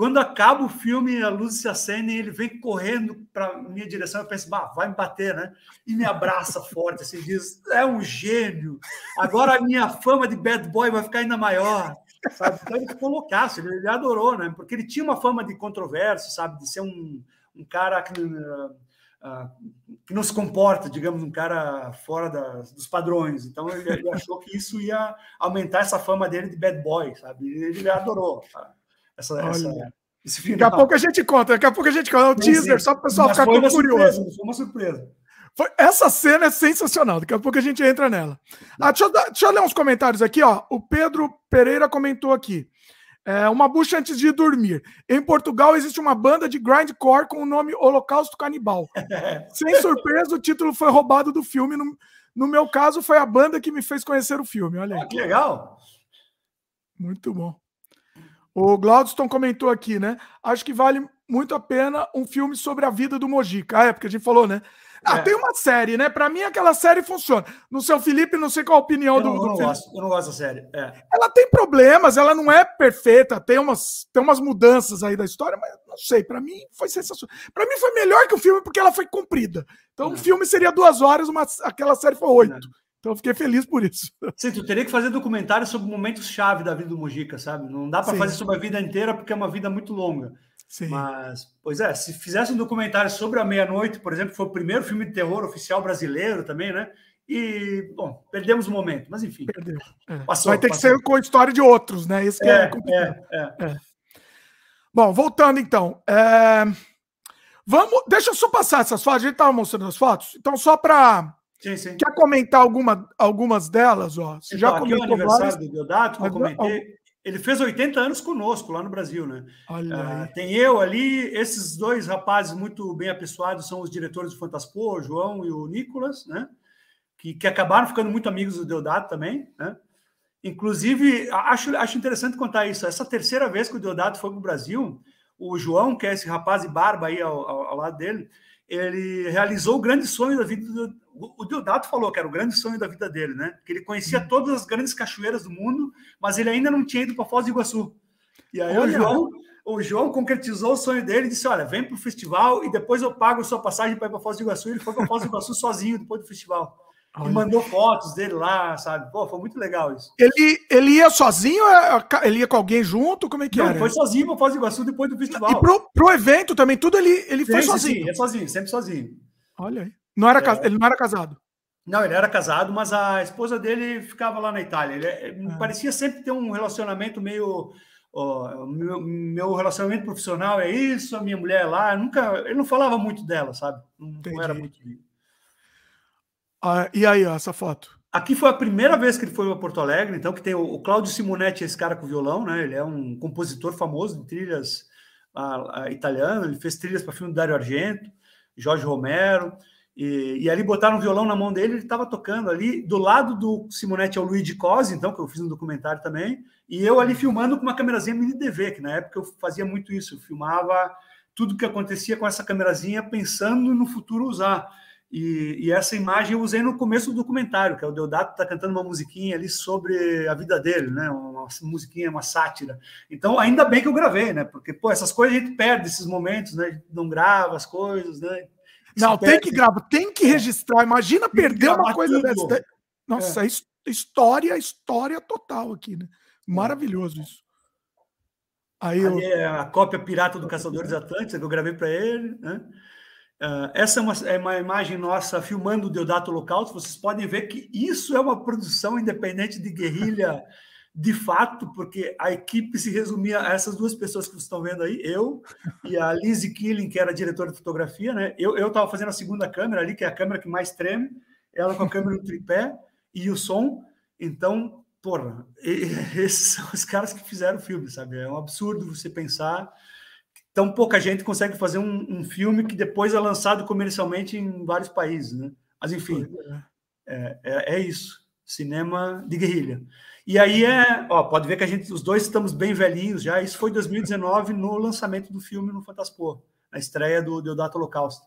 Quando acaba o filme, a luz se acende e ele vem correndo para minha direção. Eu penso, bah, vai me bater, né? E me abraça forte, assim, diz: é um gênio. Agora a minha fama de bad boy vai ficar ainda maior. Sabe? Então ele ficou loucaço, ele, ele adorou, né? Porque ele tinha uma fama de controverso, sabe? De ser um, um cara que, uh, uh, que não se comporta, digamos, um cara fora dos padrões. Então ele, ele, achou que isso ia aumentar essa fama dele de bad boy, sabe? Ele, ele adorou. Sabe? Essa, essa, daqui a pouco a gente conta, daqui a pouco a gente conta. É um teaser, só para o pessoal ficar curioso. Surpresa, foi uma surpresa. Foi, essa cena é sensacional, daqui a pouco a gente entra nela. Ah, deixa, eu, deixa, eu, ler uns comentários aqui, ó. O Pedro Pereira comentou aqui. É, uma bucha antes de dormir. Em Portugal existe uma banda de grindcore com o nome Holocausto Canibal. Sem surpresa, o título foi roubado do filme. No, no, meu caso, foi a banda que me fez conhecer o filme. Olha aí. Ah, que legal! Muito bom. O Glaudston comentou aqui, né? Acho que vale muito a pena um filme sobre a vida do Mojica. Ah, é porque a gente falou, né? Ah, é. tem uma série, né? Para mim, aquela série funciona. No seu Felipe, não sei qual a opinião eu do. Não, eu, não gosto, eu não gosto da série. É. Ela tem problemas, ela não é perfeita, tem umas, tem umas mudanças aí da história, mas não sei. Para mim, foi sensacional. Para mim, foi melhor que o filme porque ela foi comprida. Então, o é. um filme seria duas horas, uma, aquela série foi oito. É. Então eu fiquei feliz por isso. Sim, tu teria que fazer documentário sobre momentos-chave da vida do Mujica, sabe? Não dá para fazer sobre a vida inteira porque é uma vida muito longa. Sim. Mas, pois é, se fizesse um documentário sobre a meia-noite, por exemplo, foi o primeiro filme de terror oficial brasileiro também, né? E, bom, perdemos o momento, mas enfim. Perdeu. É. Passou, Vai ter passou. que ser com a história de outros, né? Isso que é, é complicado. É, é. Bom, voltando então. É... Vamos, deixa eu só passar essas fotos. A gente estava mostrando as fotos. Então, só para. Quer comentar alguma, algumas delas? Ó? Você já comentou é o aniversário várias, do Deodato, que eu comentei. Ele fez 80 anos conosco lá no Brasil, né? Uh, tem eu ali, esses dois rapazes muito bem apessoados são os diretores do Fantaspor, o João e o Nicolas, né? Que, que acabaram ficando muito amigos do Deodato também, né? Inclusive, acho, acho interessante contar isso. Essa terceira vez que o Deodato foi para o Brasil, o João, que é esse rapaz de barba aí ao, ao, ao lado dele, ele realizou o grande sonho da vida. Do, o Deodato falou que era o grande sonho da vida dele, né? Que ele conhecia uhum. todas as grandes cachoeiras do mundo, mas ele ainda não tinha ido para Foz do Iguaçu. E aí Olha. o João, o João concretizou o sonho dele e disse: Olha, vem para o festival e depois eu pago a sua passagem para ir para Foz do Iguaçu. Ele foi para Foz do Iguaçu sozinho depois do festival. Olha. E mandou fotos dele lá, sabe? Pô, foi muito legal isso. Ele, ele ia sozinho? É, ele ia com alguém junto? Como é que Não, era? foi sozinho para Foz do Iguaçu depois do festival. E pro, pro evento também, tudo ele, ele sim, foi sozinho? Sim, é sozinho, sempre sozinho. Olha aí. Não era, é. Ele não era casado? Não, ele era casado, mas a esposa dele ficava lá na Itália. Ele ah. parecia sempre ter um relacionamento meio. Oh, meu, meu, relacionamento profissional é isso, a minha mulher é lá. Nunca, ele não falava muito dela, sabe? Não, não era muito. Ah, e aí, ó, essa foto? Aqui foi a primeira vez que ele foi para Porto Alegre, então, que tem o, o Simonetti, esse cara com violão, né? Ele é um compositor famoso de trilhas a, a, italiano, ele fez trilhas para filme do Dario Argento, Jorge Romero, e, e ali botaram um violão na mão dele, ele estava tocando ali, do lado do Simonetti é o Luigi Cosi, então, que eu fiz um documentário também, e eu ali filmando com uma câmerazinha mini DV, que na época eu fazia muito isso, eu filmava tudo que acontecia com essa câmerazinha pensando no futuro usar. E, e, essa imagem eu usei no começo do documentário, que é o Deodato está cantando uma musiquinha ali sobre a vida dele, né? Uma musiquinha, uma sátira. Então, ainda bem que eu gravei, né? Porque, pô, essas coisas a gente perde esses momentos, né? A gente não grava as coisas, né? Não, tem que gravar, tem que registrar. Imagina tem perder uma coisa tudo. dessa. Nossa, é. história, história total aqui, né? Maravilhoso isso. Aí eu... é a cópia pirata do Caçadores Atlânticos que eu gravei para ele, né? Uh, essa é uma, é uma, imagem nossa filmando o Deodato Holocausto. Vocês podem ver que isso é uma produção independente de guerrilha de fato, porque a equipe se resumia a essas duas pessoas que vocês estão vendo aí, eu e a Lizzie Killing, que era diretora de fotografia. Né? Eu estava fazendo a segunda câmera ali, que é a câmera que mais treme, ela com a câmera no tripé e o som. Então, porra, esses são os caras que fizeram o filme, sabe? É um absurdo você pensar tão pouca gente consegue fazer um, um, filme que depois é lançado comercialmente em vários países, né? Mas enfim, é, é, é isso. Cinema de guerrilha. E aí é, ó, pode ver que a gente, os dois estamos bem velhinhos já. Isso foi 2019 no lançamento do filme no Fantaspor, na estreia do Deodato Holocausto.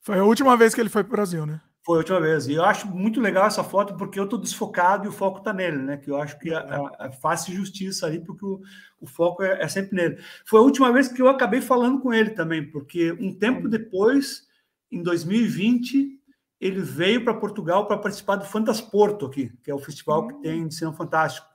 Foi a última vez que ele foi para o Brasil, né? Foi a última vez. E eu acho muito legal essa foto porque eu estou desfocado e o foco está nele, né? Que eu acho que é, é, é fácil justiça ali, porque o, o foco é, é, sempre nele. Foi a última vez que eu acabei falando com ele também, porque um tempo uhum. depois, em 2020, ele veio para Portugal para participar do Fantasporto aqui, que é o festival que tem de cinema fantástico.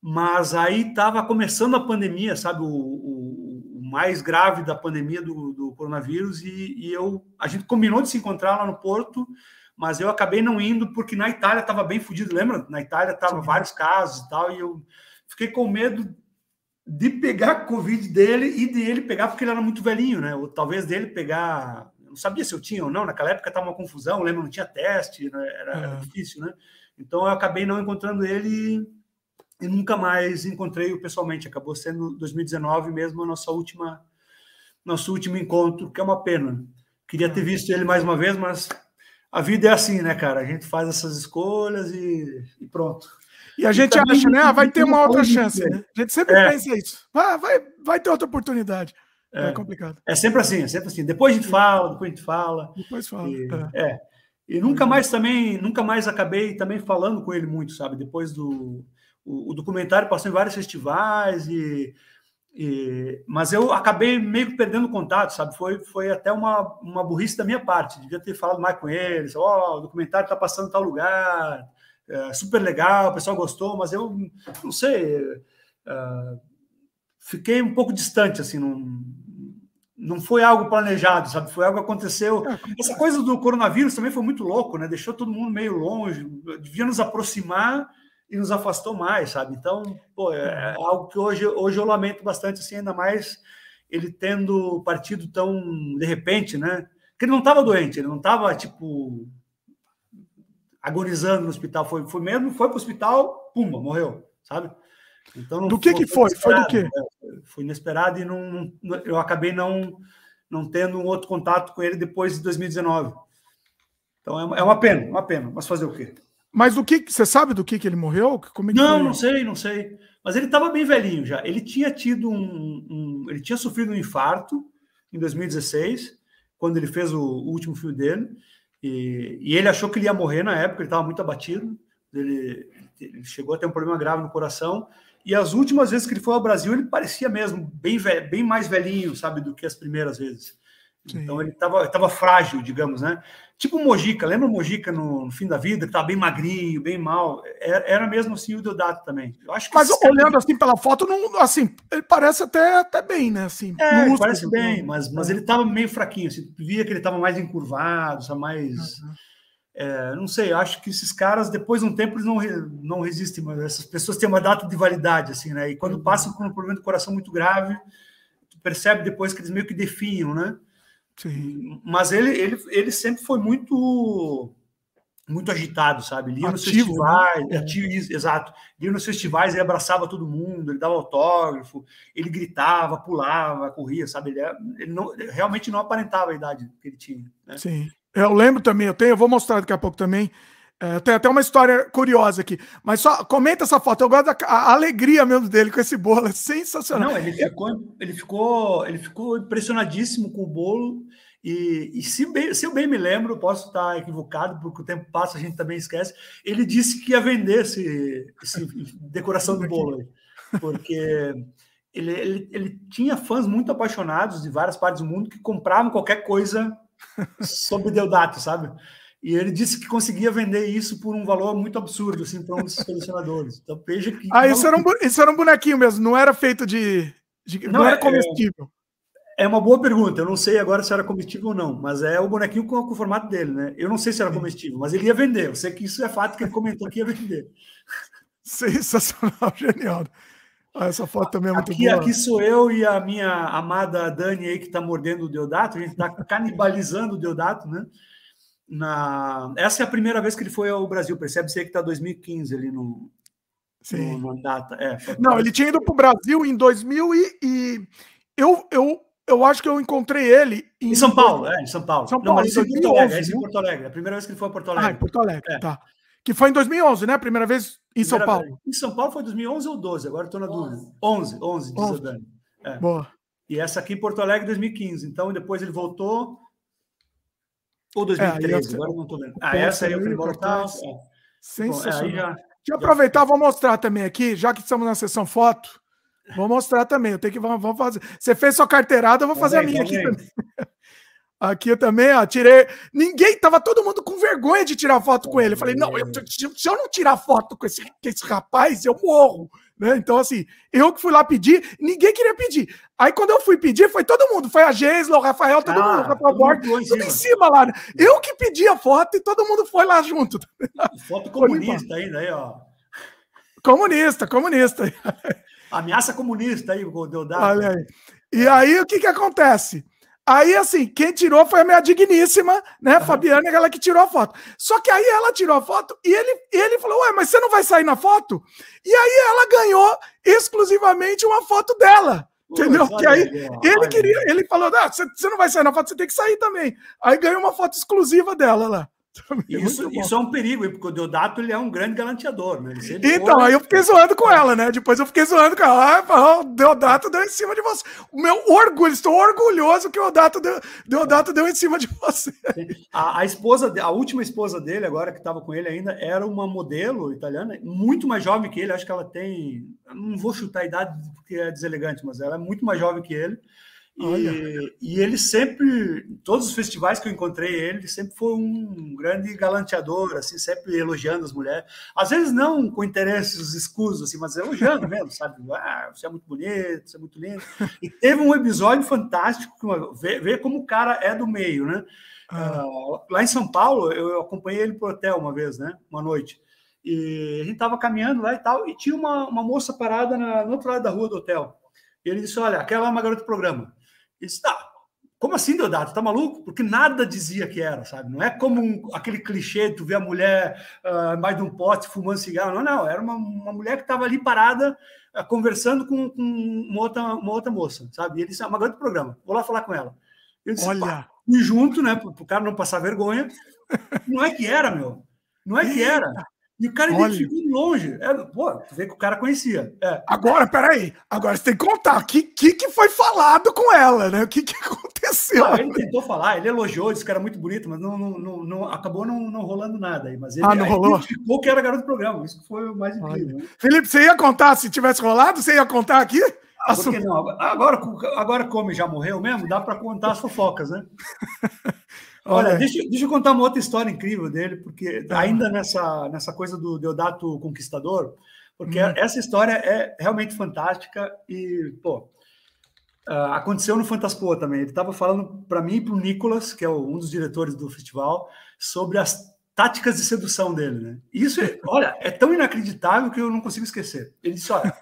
Mas aí estava começando a pandemia, sabe? O, o, o, mais grave da pandemia do, do coronavírus, e, e eu a gente combinou de se encontrar lá no Porto mas eu acabei não indo porque na Itália estava bem fodido, lembra? Na Itália estavam vários casos e tal, e eu fiquei com medo de pegar a Covid dele e de ele pegar porque ele era muito velhinho, né? Ou talvez dele pegar. não sabia se eu tinha ou não, naquela época estava uma confusão, lembra? Não tinha teste, né? era, é. era, difícil, né? Então eu acabei não encontrando ele e nunca mais encontrei-o pessoalmente. Acabou sendo 2019 mesmo a nossa última, nosso último encontro, que é uma pena. Queria ter visto ele mais uma vez, mas a vida é assim, né, cara? A gente faz essas escolhas e, e pronto. E a gente e acha, né? Ah, vai ter uma outra chance, né? A gente sempre é. pensa isso. Ah, vai, vai ter outra oportunidade. É. é. complicado. É sempre assim, é sempre assim. Depois a gente fala, depois a gente fala. Depois fala. E, é. é. E nunca mais também, nunca mais acabei também falando com ele muito, sabe? Depois do o, o documentário passou em vários festivais e e, mas eu acabei meio que perdendo contato, sabe? Foi, foi até uma, uma burrice da minha parte. Devia ter falado mais com eles. Ó, oh, o documentário está passando em tal lugar, é, super legal, o pessoal gostou, mas eu não sei. Uh, fiquei um pouco distante, assim, não, não foi algo planejado, sabe? Foi algo que aconteceu. É, Essa coisa do coronavírus também foi muito louco, né? Deixou todo mundo meio longe, devia nos aproximar e nos afastou mais, sabe? Então, pô, é, é algo que hoje, hoje eu lamento bastante, assim, ainda mais ele tendo partido tão de repente, né? Porque ele não estava doente, ele não estava, tipo, agonizando no hospital. Foi, foi mesmo, foi para o hospital, pumba, morreu, sabe? Então, do que, que foi? Foi do quê? Né? Foi inesperado e não, não, eu acabei não, não tendo um outro contato com ele depois de 2019. Então é uma, é uma pena, uma pena. Mas fazer o quê? Mas do que você sabe do que, que ele morreu? Como é não, não sei, não sei. Mas ele estava bem velhinho já. Ele tinha tido um, um, ele tinha sofrido um infarto em 2016, quando ele fez o, o último filme dele. E, e, ele achou que ele ia morrer na época. Ele estava muito abatido. Ele, ele, chegou a ter um problema grave no coração. E as últimas vezes que ele foi ao Brasil, ele parecia mesmo bem, bem mais velhinho, sabe, do que as primeiras vezes. Sim. Então ele estava tava frágil, digamos, né? Tipo o Mojica, lembra o Mojica no, no, fim da vida, que estava bem magrinho, bem mal? Era, era mesmo assim o Deodato também. Eu acho mas olhando assim pela foto, não, assim, ele parece até, até bem, né? Assim, é, parece bem, mas, mas ele estava meio fraquinho, assim, via que ele estava mais encurvado, mais. Uhum. É, não sei, acho que esses caras, depois de um tempo, eles não, não resistem, mas essas pessoas têm uma data de validade, assim, né? E quando uhum. passam por um problema do coração muito grave, tu percebe depois que eles meio que definham, né? Sim. Mas ele, ele, ele sempre foi muito muito agitado, sabe? Ele ia nos ativo, festivais, né? ativo, exato. Ele ia nos festivais, ele abraçava todo mundo, ele dava autógrafo, ele gritava, pulava, corria, sabe? Ele, ele, não, ele realmente não aparentava a idade que ele tinha. Né? Sim. Eu lembro também, eu tenho, eu vou mostrar daqui a pouco também. É, tem até uma história curiosa aqui. Mas só comenta essa foto. Eu gosto da alegria mesmo dele com esse bolo. É sensacional. Não, ele ficou, ele ficou, ele ficou impressionadíssimo com o bolo. E, e se, bem, se eu bem me lembro, posso estar equivocado, porque o tempo passa, a gente também esquece. Ele disse que ia vender esse, esse decoração do bolo porque ele, ele, ele tinha fãs muito apaixonados de várias partes do mundo que compravam qualquer coisa sobre Deodato, sabe? E ele disse que conseguia vender isso por um valor muito absurdo, assim, para um dos colecionadores. Então veja que. Ah, isso era, um, isso era um bonequinho mesmo, não era feito de. de não, não, era é, comestível. É, é, uma boa pergunta. Eu não sei agora se era comestível ou não, mas é o bonequinho com, com o formato dele, né? Eu não sei se era comestível, mas ele ia vender. Eu sei que isso é fato que ele comentou que ia vender. Sensacional, genial. Ah, essa foto também é muito aqui, boa. Aqui sou eu e a minha amada Dani aí que está mordendo o Deodato. A gente está canibalizando o Deodato, né? Na. Essa é a primeira vez que ele foi ao Brasil, percebe-se que está 2015 ali no, Sim. no, data. É, Não, ele tinha ido para o Brasil em 2000 e, e, eu, eu, eu acho que eu encontrei ele em, em São Paulo, é, em São Paulo. São Paulo, Não, mas em Porto Alegre, é em Porto Alegre. A primeira vez que ele foi a Porto Alegre. Ah, em Porto Alegre, é. tá. Que foi em 2011, né? A primeira vez em primeira São Paulo. Vez. Em São Paulo foi 2011 ou 12, agora estou na dúvida. 11, 11, diz 11. a Dani. É. Boa. E essa aqui em Porto Alegre 2015. Então depois ele voltou ou 2013, é, agora não estou vendo. Ah, essa aí é o Primortal. É. Sensacional. Bom, já, Deixa eu aproveitar, vou mostrar também aqui, já que estamos na sessão foto, vou mostrar também. Eu tenho que vamos, fazer. Você fez sua carteirada, eu vou fazer a minha aqui também. Aqui eu também, ó, tirei. Ninguém, tava todo mundo com vergonha de tirar foto com ele. Eu falei, não, eu, se eu não tirar foto com esse, com esse rapaz, eu morro. Né? Então, assim, eu que fui lá pedir, ninguém queria pedir. Aí, quando eu fui pedir, foi todo mundo. Foi a Geisla, o Rafael, todo ah, mundo, o Rafael tudo cima. em cima lá. Né? Eu que pedi a foto e todo mundo foi lá junto. Foto comunista ainda aí, ó. Comunista, comunista. Ameaça comunista aí, o Deodato. Olha aí. E aí, o que que acontece? Aí, assim, quem tirou foi a minha digníssima, né. Fabiana, ela que tirou a foto. Só que aí ela tirou a foto e ele, ele falou: Ué, mas você não vai sair na foto? E aí ela ganhou exclusivamente uma foto dela. Entendeu? que aí ele queria, ele falou: ah, você não vai sair na foto, você tem que sair também. Aí ganhou uma foto exclusiva dela lá. Isso, isso é um perigo, porque o Deodato ele é um grande galanteador. Né? Então, aí eu fiquei zoando com ela, né? Depois eu fiquei zoando com ela. Ah, o Deodato deu em cima de você. O meu orgulho, estou orgulhoso que o Deodato deu, Deodato deu em cima de você. A, a esposa, a última esposa dele, agora que estava com ele ainda, era uma modelo italiana, muito mais jovem que ele. Acho que ela tem. Não vou chutar a idade porque é deselegante, mas ela é muito mais jovem que ele. E, e, ele sempre, todos os festivais que eu encontrei ele, ele sempre foi um grande galanteador, assim, sempre elogiando as mulheres. Às vezes não com interesses escusos, assim, mas elogiando mesmo, sabe? Ah, você é muito bonito, você é muito lindo. E teve um episódio fantástico, ver, ver como o cara é do meio, né? Ah. Uh, lá em São Paulo, eu acompanhei ele pro hotel uma vez, né? Uma noite. E a gente tava caminhando lá e tal, e tinha uma, uma moça parada na, no outro lado da rua do hotel. E ele disse: Olha, aquela é uma garota do programa. E disse, tá, como assim, Deodato? Tá maluco? Porque nada dizia que era, sabe? Não é como um, aquele clichê, tu vê a mulher uh, mais de um pote fumando cigarro. Não, não. Era uma, uma mulher que estava ali parada, uh, conversando com, com, uma, outra, uma outra moça, sabe? E ele disse, ah, uma grande programa, vou lá falar com ela. Eu disse, Olha. fui junto, né? Para o cara não passar vergonha. Não é que era, meu. Não é que era. E o cara identificou de longe. É, pô, tu vê que o cara conhecia. É. Agora, peraí. Agora você tem que contar. O que, que, que foi falado com ela, né? O que, que aconteceu? Ah, ele tentou falar, ele elogiou, disse que era muito bonito, mas não, não, não, não acabou não, não rolando nada aí. Mas ele ah, não rolou? identificou que era garoto do programa. Isso foi o mais incrível. Né? Felipe, você ia contar se tivesse rolado? Você ia contar aqui? Ah, por que não? Agora, agora, como já morreu mesmo, dá para contar as fofocas, né? Olha, deixa, deixa eu contar uma outra história incrível dele, porque tá. ainda nessa, nessa coisa do Deodato Conquistador, porque hum. essa história é realmente fantástica e, pô, uh, aconteceu no Fantaspoa também. Ele estava falando para mim e para o Nicolas, que é um dos diretores do festival, sobre as táticas de sedução dele, né? Isso, é, olha, é tão inacreditável que eu não consigo esquecer. Ele disse, olha,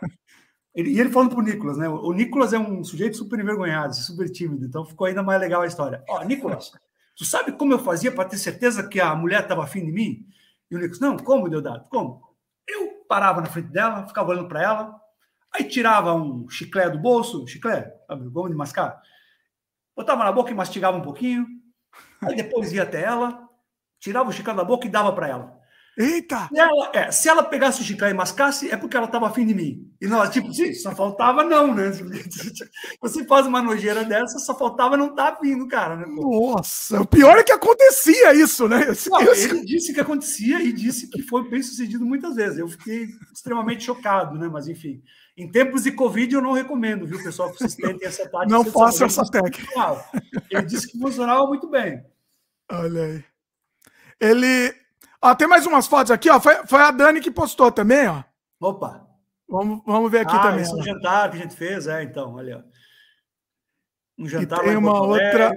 ele, e ele falando para o Nicolas, né? O Nicolas é um sujeito super envergonhado, super tímido, então ficou ainda mais legal a história. Ó, Nicolas, Tu sabe como eu fazia para ter certeza que a mulher estava afim de mim? E o Nicolas, não, como, Deodato? Como? Eu parava na frente dela, ficava olhando para ela, aí tirava um chiclete do bolso, chiclete, goma de mascar, botava na boca e mastigava um pouquinho, aí depois ia até ela, tirava o chiclete da boca e dava para ela. Eita! Se ela, é, se ela pegasse o chiclete e mascasse, é porque ela estava afim de mim. E nós, tipo, sim, só faltava não, né? Você faz uma nojeira dessa, só faltava não estar tá vindo, cara. Né, Nossa, o pior é que acontecia isso, né? Não, ele disse que acontecia e disse que foi bem sucedido muitas vezes. Eu fiquei extremamente chocado, né? Mas enfim. Em tempos de Covid, eu não recomendo, viu, pessoal, que vocês tentem essa tática. Não faça essa técnica. Ele disse que funcionava muito bem. Olha aí. Ele, Ó, tem mais umas fotos aqui, ó. Foi, foi a Dani que postou também, ó. Opa! Vamos, vamos ver aqui ah, também. Esse é um jantar que a gente fez, é, então, olha. Um jantar e tem uma outra.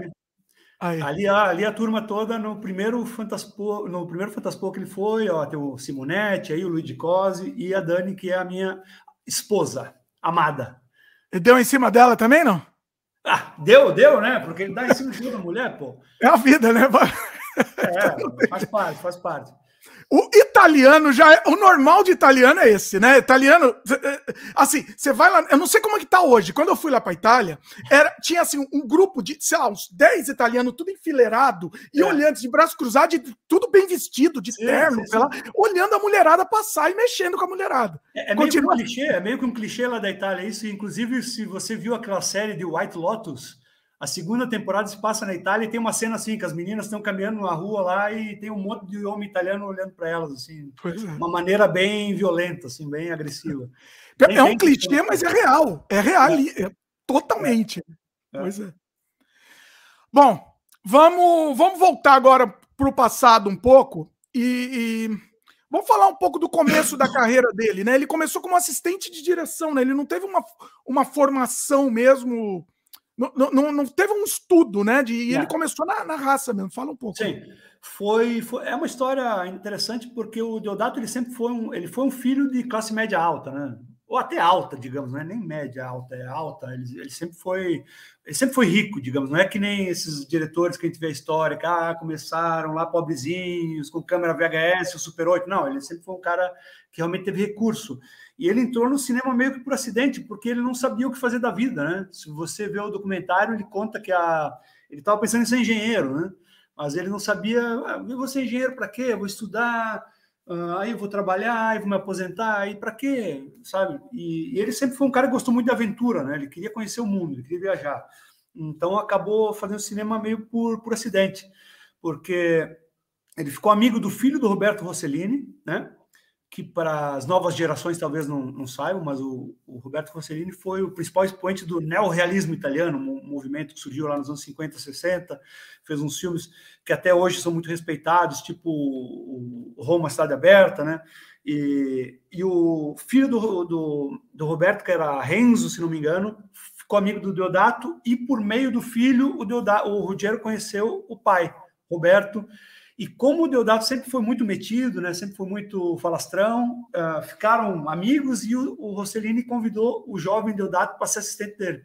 Aí. Ali, ali a turma toda no primeiro Fantaspo, no primeiro Fantaspo que ele foi, ó, tem o Simonetti, aí o Luigi Cosi e a Dani, que é a minha esposa, amada. E deu em cima dela também, não? Ah, deu, deu, né? Porque ele dá em cima de toda mulher, pô. É a vida, né? É, faz parte, faz parte. O italiano já é. O normal de italiano é esse, né? Italiano. Assim, você vai lá. Eu não sei como é que tá hoje. Quando eu fui lá pra Itália, era, tinha assim um grupo de, sei lá, uns 10 italianos, tudo enfileirado, e é. olhando de braço cruzado, de, tudo bem vestido, de sim, terno, sim, sim. Lá, olhando a mulherada passar e mexendo com a mulherada. É, é meio que um clichê, é meio que um clichê lá da Itália, isso. Inclusive, se você viu aquela série de White Lotus. A segunda temporada se passa na Itália e tem uma cena assim, que as meninas estão caminhando na rua lá e tem um monte de homem italiano olhando para elas, assim, é. uma maneira bem violenta, assim, bem agressiva. É, é um clichê, mas é real. É real, é. é totalmente. É. Pois é. Bom, vamos, vamos voltar agora para o passado um pouco e, e, vamos falar um pouco do começo da carreira dele, né? Ele começou como assistente de direção, né? Ele não teve uma, uma formação mesmo não, não, não, teve um estudo, né? De, e ele começou na, na, raça mesmo. Fala um pouco. Sim, foi, foi, é uma história interessante porque o Deodato ele sempre foi um, ele foi um filho de classe média alta, né? Ou até alta, digamos, não é nem média alta, é alta. Ele, ele sempre foi ele sempre foi rico, digamos. Não é que nem esses diretores que a gente vê a história, que ah, começaram lá pobrezinhos, com câmera VHS, o Super 8. Não, ele sempre foi um cara que realmente teve recurso. E ele entrou no cinema meio que por acidente, porque ele não sabia o que fazer da vida, né? Se você vê o documentário, ele conta que a... ele estava pensando em ser engenheiro, né? Mas ele não sabia, ah, eu vou ser engenheiro para quê? Eu vou estudar, uh, aí eu vou trabalhar, aí vou me aposentar, aí para quê? Sabe? E, e, ele sempre foi um cara que gostou muito de aventura, né? Ele queria conhecer o mundo, ele queria viajar. Então acabou fazendo cinema meio por, por acidente, porque ele ficou amigo do filho do Roberto Rossellini, né? Que para as novas gerações talvez não, não saibam, mas o, o, Roberto Rossellini foi o principal expoente do neorrealismo italiano, um movimento que surgiu lá nos anos 50, 60, fez uns filmes que até hoje são muito respeitados, tipo o Roma Cidade Aberta, né? E, e o filho do, do, do, Roberto, que era Renzo, se não me engano, ficou amigo do Deodato, e por meio do filho, o, Deodato, o Ruggiero conheceu o pai, Roberto, e como o Deodato sempre foi muito metido, né, sempre foi muito falastrão, uh, ficaram amigos e o, o Rossellini convidou o jovem Deodato para ser assistente dele.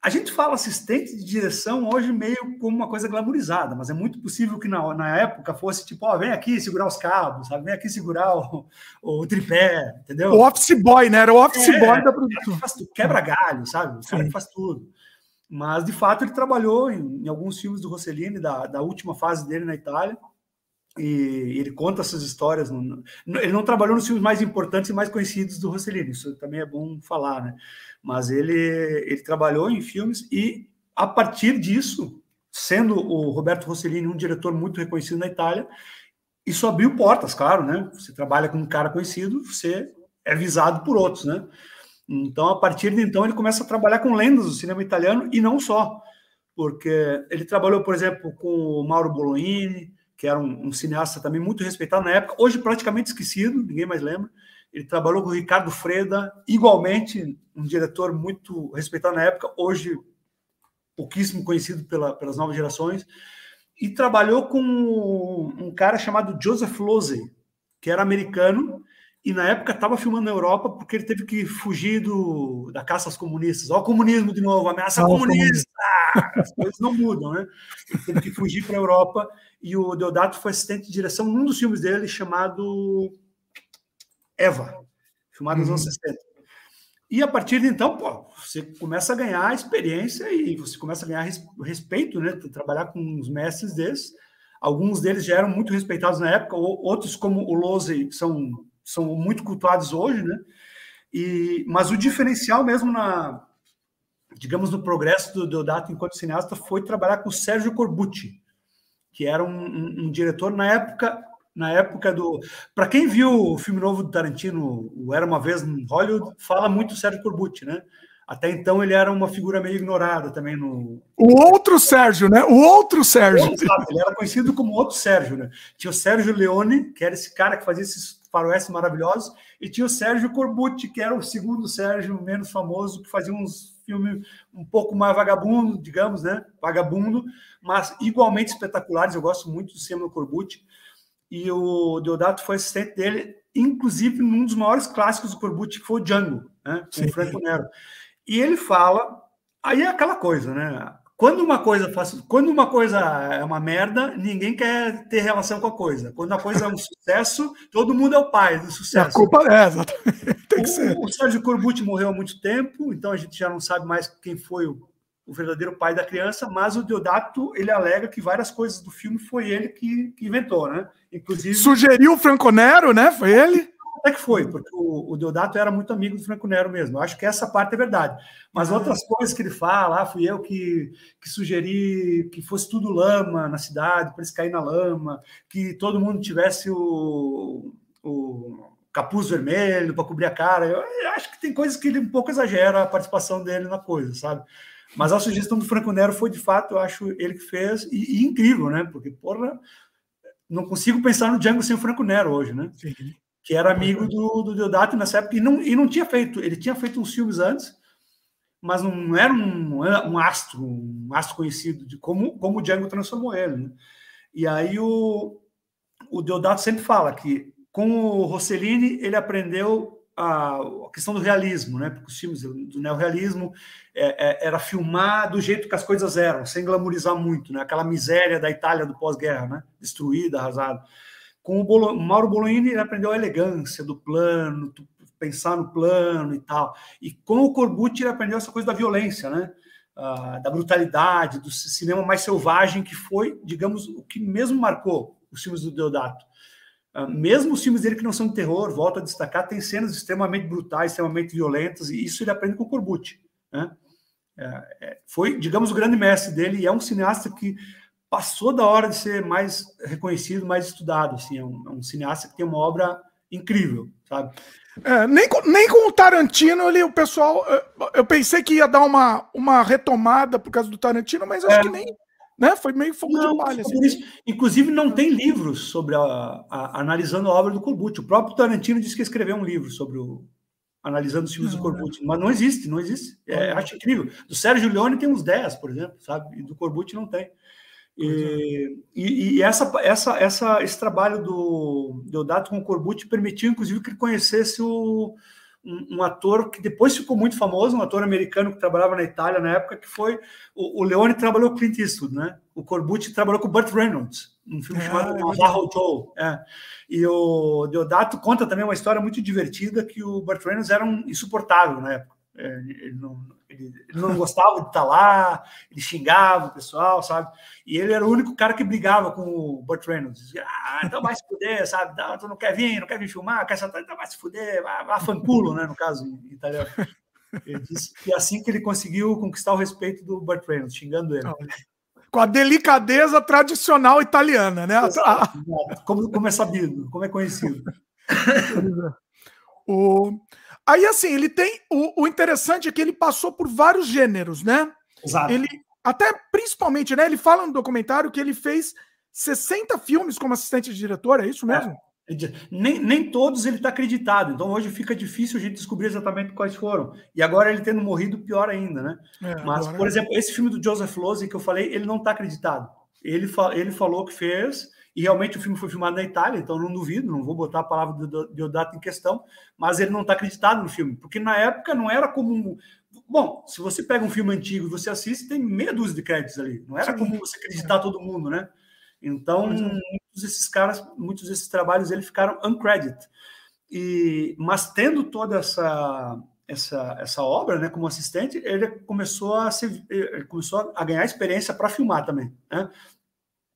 a gente fala assistente de direção hoje meio como uma coisa glamourizada, mas é muito possível que na, na época fosse tipo, ó, vem aqui segurar os cabos, sabe? Vem aqui segurar o, o tripé, entendeu? O office boy, né? Era o office é, boy da produção. Quebra galho, sabe? O cara que faz tudo. Mas, de fato, ele trabalhou em, em alguns filmes do Rossellini, da, da última fase dele na Itália, e ele conta essas histórias. No, ele não trabalhou nos filmes mais importantes e mais conhecidos do Rossellini, isso também é bom falar, né? Mas ele, ele trabalhou em filmes e, a partir disso, sendo o Roberto Rossellini um diretor muito reconhecido na Itália, isso abriu portas, claro, né? Você trabalha com um cara conhecido, você é visado por outros, né? Então, a partir de então, ele começa a trabalhar com lendas do cinema italiano e não só, porque ele trabalhou, por exemplo, com o Mauro Bolognini, que era um, um cineasta também muito respeitado na época, hoje praticamente esquecido, ninguém mais lembra. Ele trabalhou com o Ricardo Freda, igualmente um diretor muito respeitado na época, hoje pouquíssimo conhecido pela, pelas novas gerações, e trabalhou com um cara chamado Joseph Losey, que era americano e na época estava filmando na Europa porque ele teve que fugir do, da caça aos comunistas. Olha o comunismo de novo, ameaça comunista! As coisas não mudam, né? Ele teve que fugir para a Europa e o Deodato foi assistente de direção num dos filmes dele chamado Eva, filmado nos anos 60. Uhum. E a partir de então, pô, você começa a ganhar experiência e você começa a ganhar respeito, né? Trabalhar com uns mestres desses. Alguns deles já eram muito respeitados na época, outros, como o Lose, são são muito cultuados hoje, né? E, mas o diferencial mesmo na, digamos, no progresso do Deodato enquanto cineasta foi trabalhar com o Sérgio Corbucci, que era um, um, um diretor na época, na época do, para quem viu o filme novo do Tarantino, o Era uma vez em Hollywood, fala muito Sérgio Corbucci, né? Até então ele era uma figura meio ignorada também no. O outro Sérgio, né? O outro Sérgio. Exato, ele era conhecido como outro Sérgio, né? Tinha o Sérgio Leone, que era esse cara que fazia esses faroeste maravilhosos, e tinha o Sérgio Corbucci, que era o segundo Sérgio menos famoso, que fazia uns filmes um pouco mais vagabundo, digamos, né? Vagabundo, mas igualmente espetaculares. Eu gosto muito do cinema Corbucci. E o Deodato foi assistente dele, inclusive num dos maiores clássicos do Corbucci, que foi o Django, né? Com o Franco Nero. E ele fala, aí é aquela coisa, né? Quando uma coisa faz, quando uma coisa é uma merda, ninguém quer ter relação com a coisa. Quando a coisa é um sucesso, todo mundo é o pai do sucesso. A culpa é, que o, o Sérgio Corbucci morreu há muito tempo, então a gente já não sabe mais quem foi o, o verdadeiro pai da criança, mas o Deodato, ele alega que várias coisas do filme foi ele que, que inventou, né? Inclusive... Sugeriu o Franco Nero, né? Foi ele? Até que foi, porque o, o Deodato era muito amigo do Franco Nero mesmo. Eu acho que essa parte é verdade. Mas ah. outras coisas que ele fala, ah, fui eu que, que sugeri que fosse tudo lama na cidade, para eles caírem na lama, que todo mundo tivesse o, o capuz vermelho para cobrir a cara. Eu, eu, acho que tem coisas que ele um pouco exagera a participação dele na coisa, sabe? Mas a sugestão do Franco Nero foi, de fato, eu acho ele que fez, e, e incrível, né? Porque, porra, não consigo pensar no Django sem o Franco Nero hoje, né? Sim que era amigo do, do Deodato nessa época, e não, e não tinha feito, ele tinha feito uns filmes antes, mas não era um, um astro, um astro conhecido, de como, como o Django transformou ele. Né? E aí o, o Deodato sempre fala que com o Rossellini ele aprendeu a, questão do realismo, né? Porque os filmes do neorrealismo é, é, era filmar do jeito que as coisas eram, sem glamourizar muito, né? Aquela miséria da Itália do pós-guerra, né? Destruída, arrasada. Com o, Bolo, Mauro Bolognini, ele aprendeu a elegância do plano, pensar no plano e tal. E com o Corbucci, ele aprendeu essa coisa da violência, né? Uh, da brutalidade, do cinema mais selvagem, que foi, digamos, o que mesmo marcou os filmes do Deodato. Uh, mesmo os filmes dele que não são de terror, volto a destacar, tem cenas extremamente brutais, extremamente violentas, e isso ele aprende com o Corbucci. Né? É, é, foi, digamos, o grande mestre dele, e é um cineasta que passou da hora de ser mais reconhecido, mais estudado. Assim, é um, é um cineasta que tem uma obra incrível, sabe? É, nem, com, nem com o Tarantino ele, o pessoal. Eu, eu, pensei que ia dar uma, uma retomada por causa do Tarantino, mas acho é. que nem. Né? Foi meio fogo não, de palha. Assim. Inclusive, não tem livros sobre a, a, analisando a obra do Corbucci. O próprio Tarantino disse que escreveu um livro sobre o. Analisando os filmes do Corbucci, mas não existe, não existe. É, acho incrível. Do Sérgio Leone tem uns 10, por exemplo, sabe? E do Corbucci não tem. E, e, e, essa, essa, essa, esse trabalho do Deodato com o Corbucci permitiu, inclusive, que ele conhecesse o, um, um, ator que depois ficou muito famoso, um ator americano que trabalhava na Itália na época, que foi o, o Leone trabalhou com Clint Eastwood, né? O Corbucci trabalhou com Burt Reynolds, um filme é, chamado Navajo Joe. É. E o Deodato conta também uma história muito divertida que o Burt Reynolds era um insuportável na época. É, ele não, ele, ele não gostava de estar lá, ele xingava o pessoal, sabe? E ele era o único cara que brigava com o Burt Reynolds. Dizia, ah, então vai se fuder, sabe? Não, tu não quer vir, não quer vir filmar, quer sentar, então vai se fuder, vai, vai fanculo, né? No caso em italiano. Ele disse que é assim que ele conseguiu conquistar o respeito do Burt Reynolds, xingando ele. Com a delicadeza tradicional italiana, né? Como, como é sabido, como é conhecido. o... Aí, assim, ele tem. O, o, interessante é que ele passou por vários gêneros, né? Exato. Ele, até principalmente, né? Ele fala no documentário que ele fez 60 filmes como assistente de diretor, é isso é. mesmo? É. Nem, nem todos ele está acreditado, então hoje fica difícil a gente descobrir exatamente quais foram. E agora ele tendo morrido, pior ainda, né? É, Mas, por é. exemplo, esse filme do Joseph Losey que eu falei, ele não está acreditado. Ele, fa ele falou que fez, e realmente o filme foi filmado na Itália, então não duvido, não vou botar a palavra do Deodato em questão, mas ele não está acreditado no filme, porque na época não era como. Bom, se você pega um filme antigo e você assiste, tem meia dúzia de créditos ali. Não era Sim. como você acreditar todo mundo, né? Então, é. muitos desses caras, muitos desses trabalhos, eles ficaram uncredited. E, mas tendo toda essa, essa, essa obra, né, como assistente, ele começou a, se, ele começou a ganhar experiência para filmar também. Né?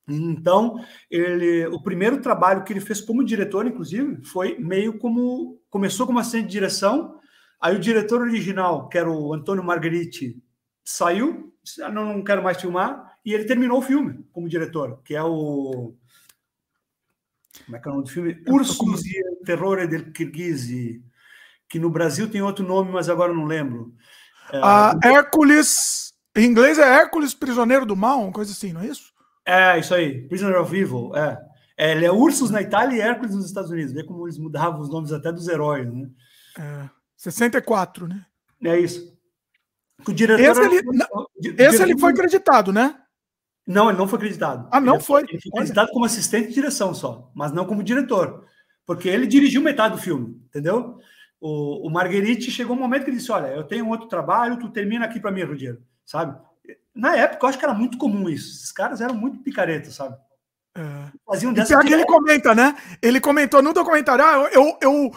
Então, ele, o primeiro trabalho que ele fez como diretor, inclusive, foi meio como começou como assistente de direção. Aí o diretor original, que era o Antônio Margheriti, saiu, disse, ah, não, não quero mais filmar, e ele terminou o filme como diretor, que é o como é que é o nome do filme? Ursus e o Terror del Kirghisi, que no Brasil tem outro nome, mas agora não lembro. É, ah, Hércules, em inglês é Hércules Prisioneiro do Mal, uma coisa assim, não é isso? É, isso aí. Prisoner of Evil, é. é ele é Ursus na Itália e Hércules nos Estados Unidos. Vê como eles mudavam os nomes até dos heróis, né? É, 64, né? É isso. O diretor esse, ele, esse diretor... ele foi acreditado, né? Não, ele não foi acreditado. Ah, não ele foi? Ele foi acreditado como assistente de direção só, mas não como diretor. Porque ele dirigiu metade do filme, entendeu? O, o Marguerite chegou um momento que ele disse: Olha, eu tenho outro trabalho, tu termina aqui para mim, Rudiero, sabe? Na época, eu acho que era muito comum isso. Esses caras eram muito picaretas, sabe? É. Faziam dessa que ele comenta, né? Ele comentou no documentário: ah, eu, eu,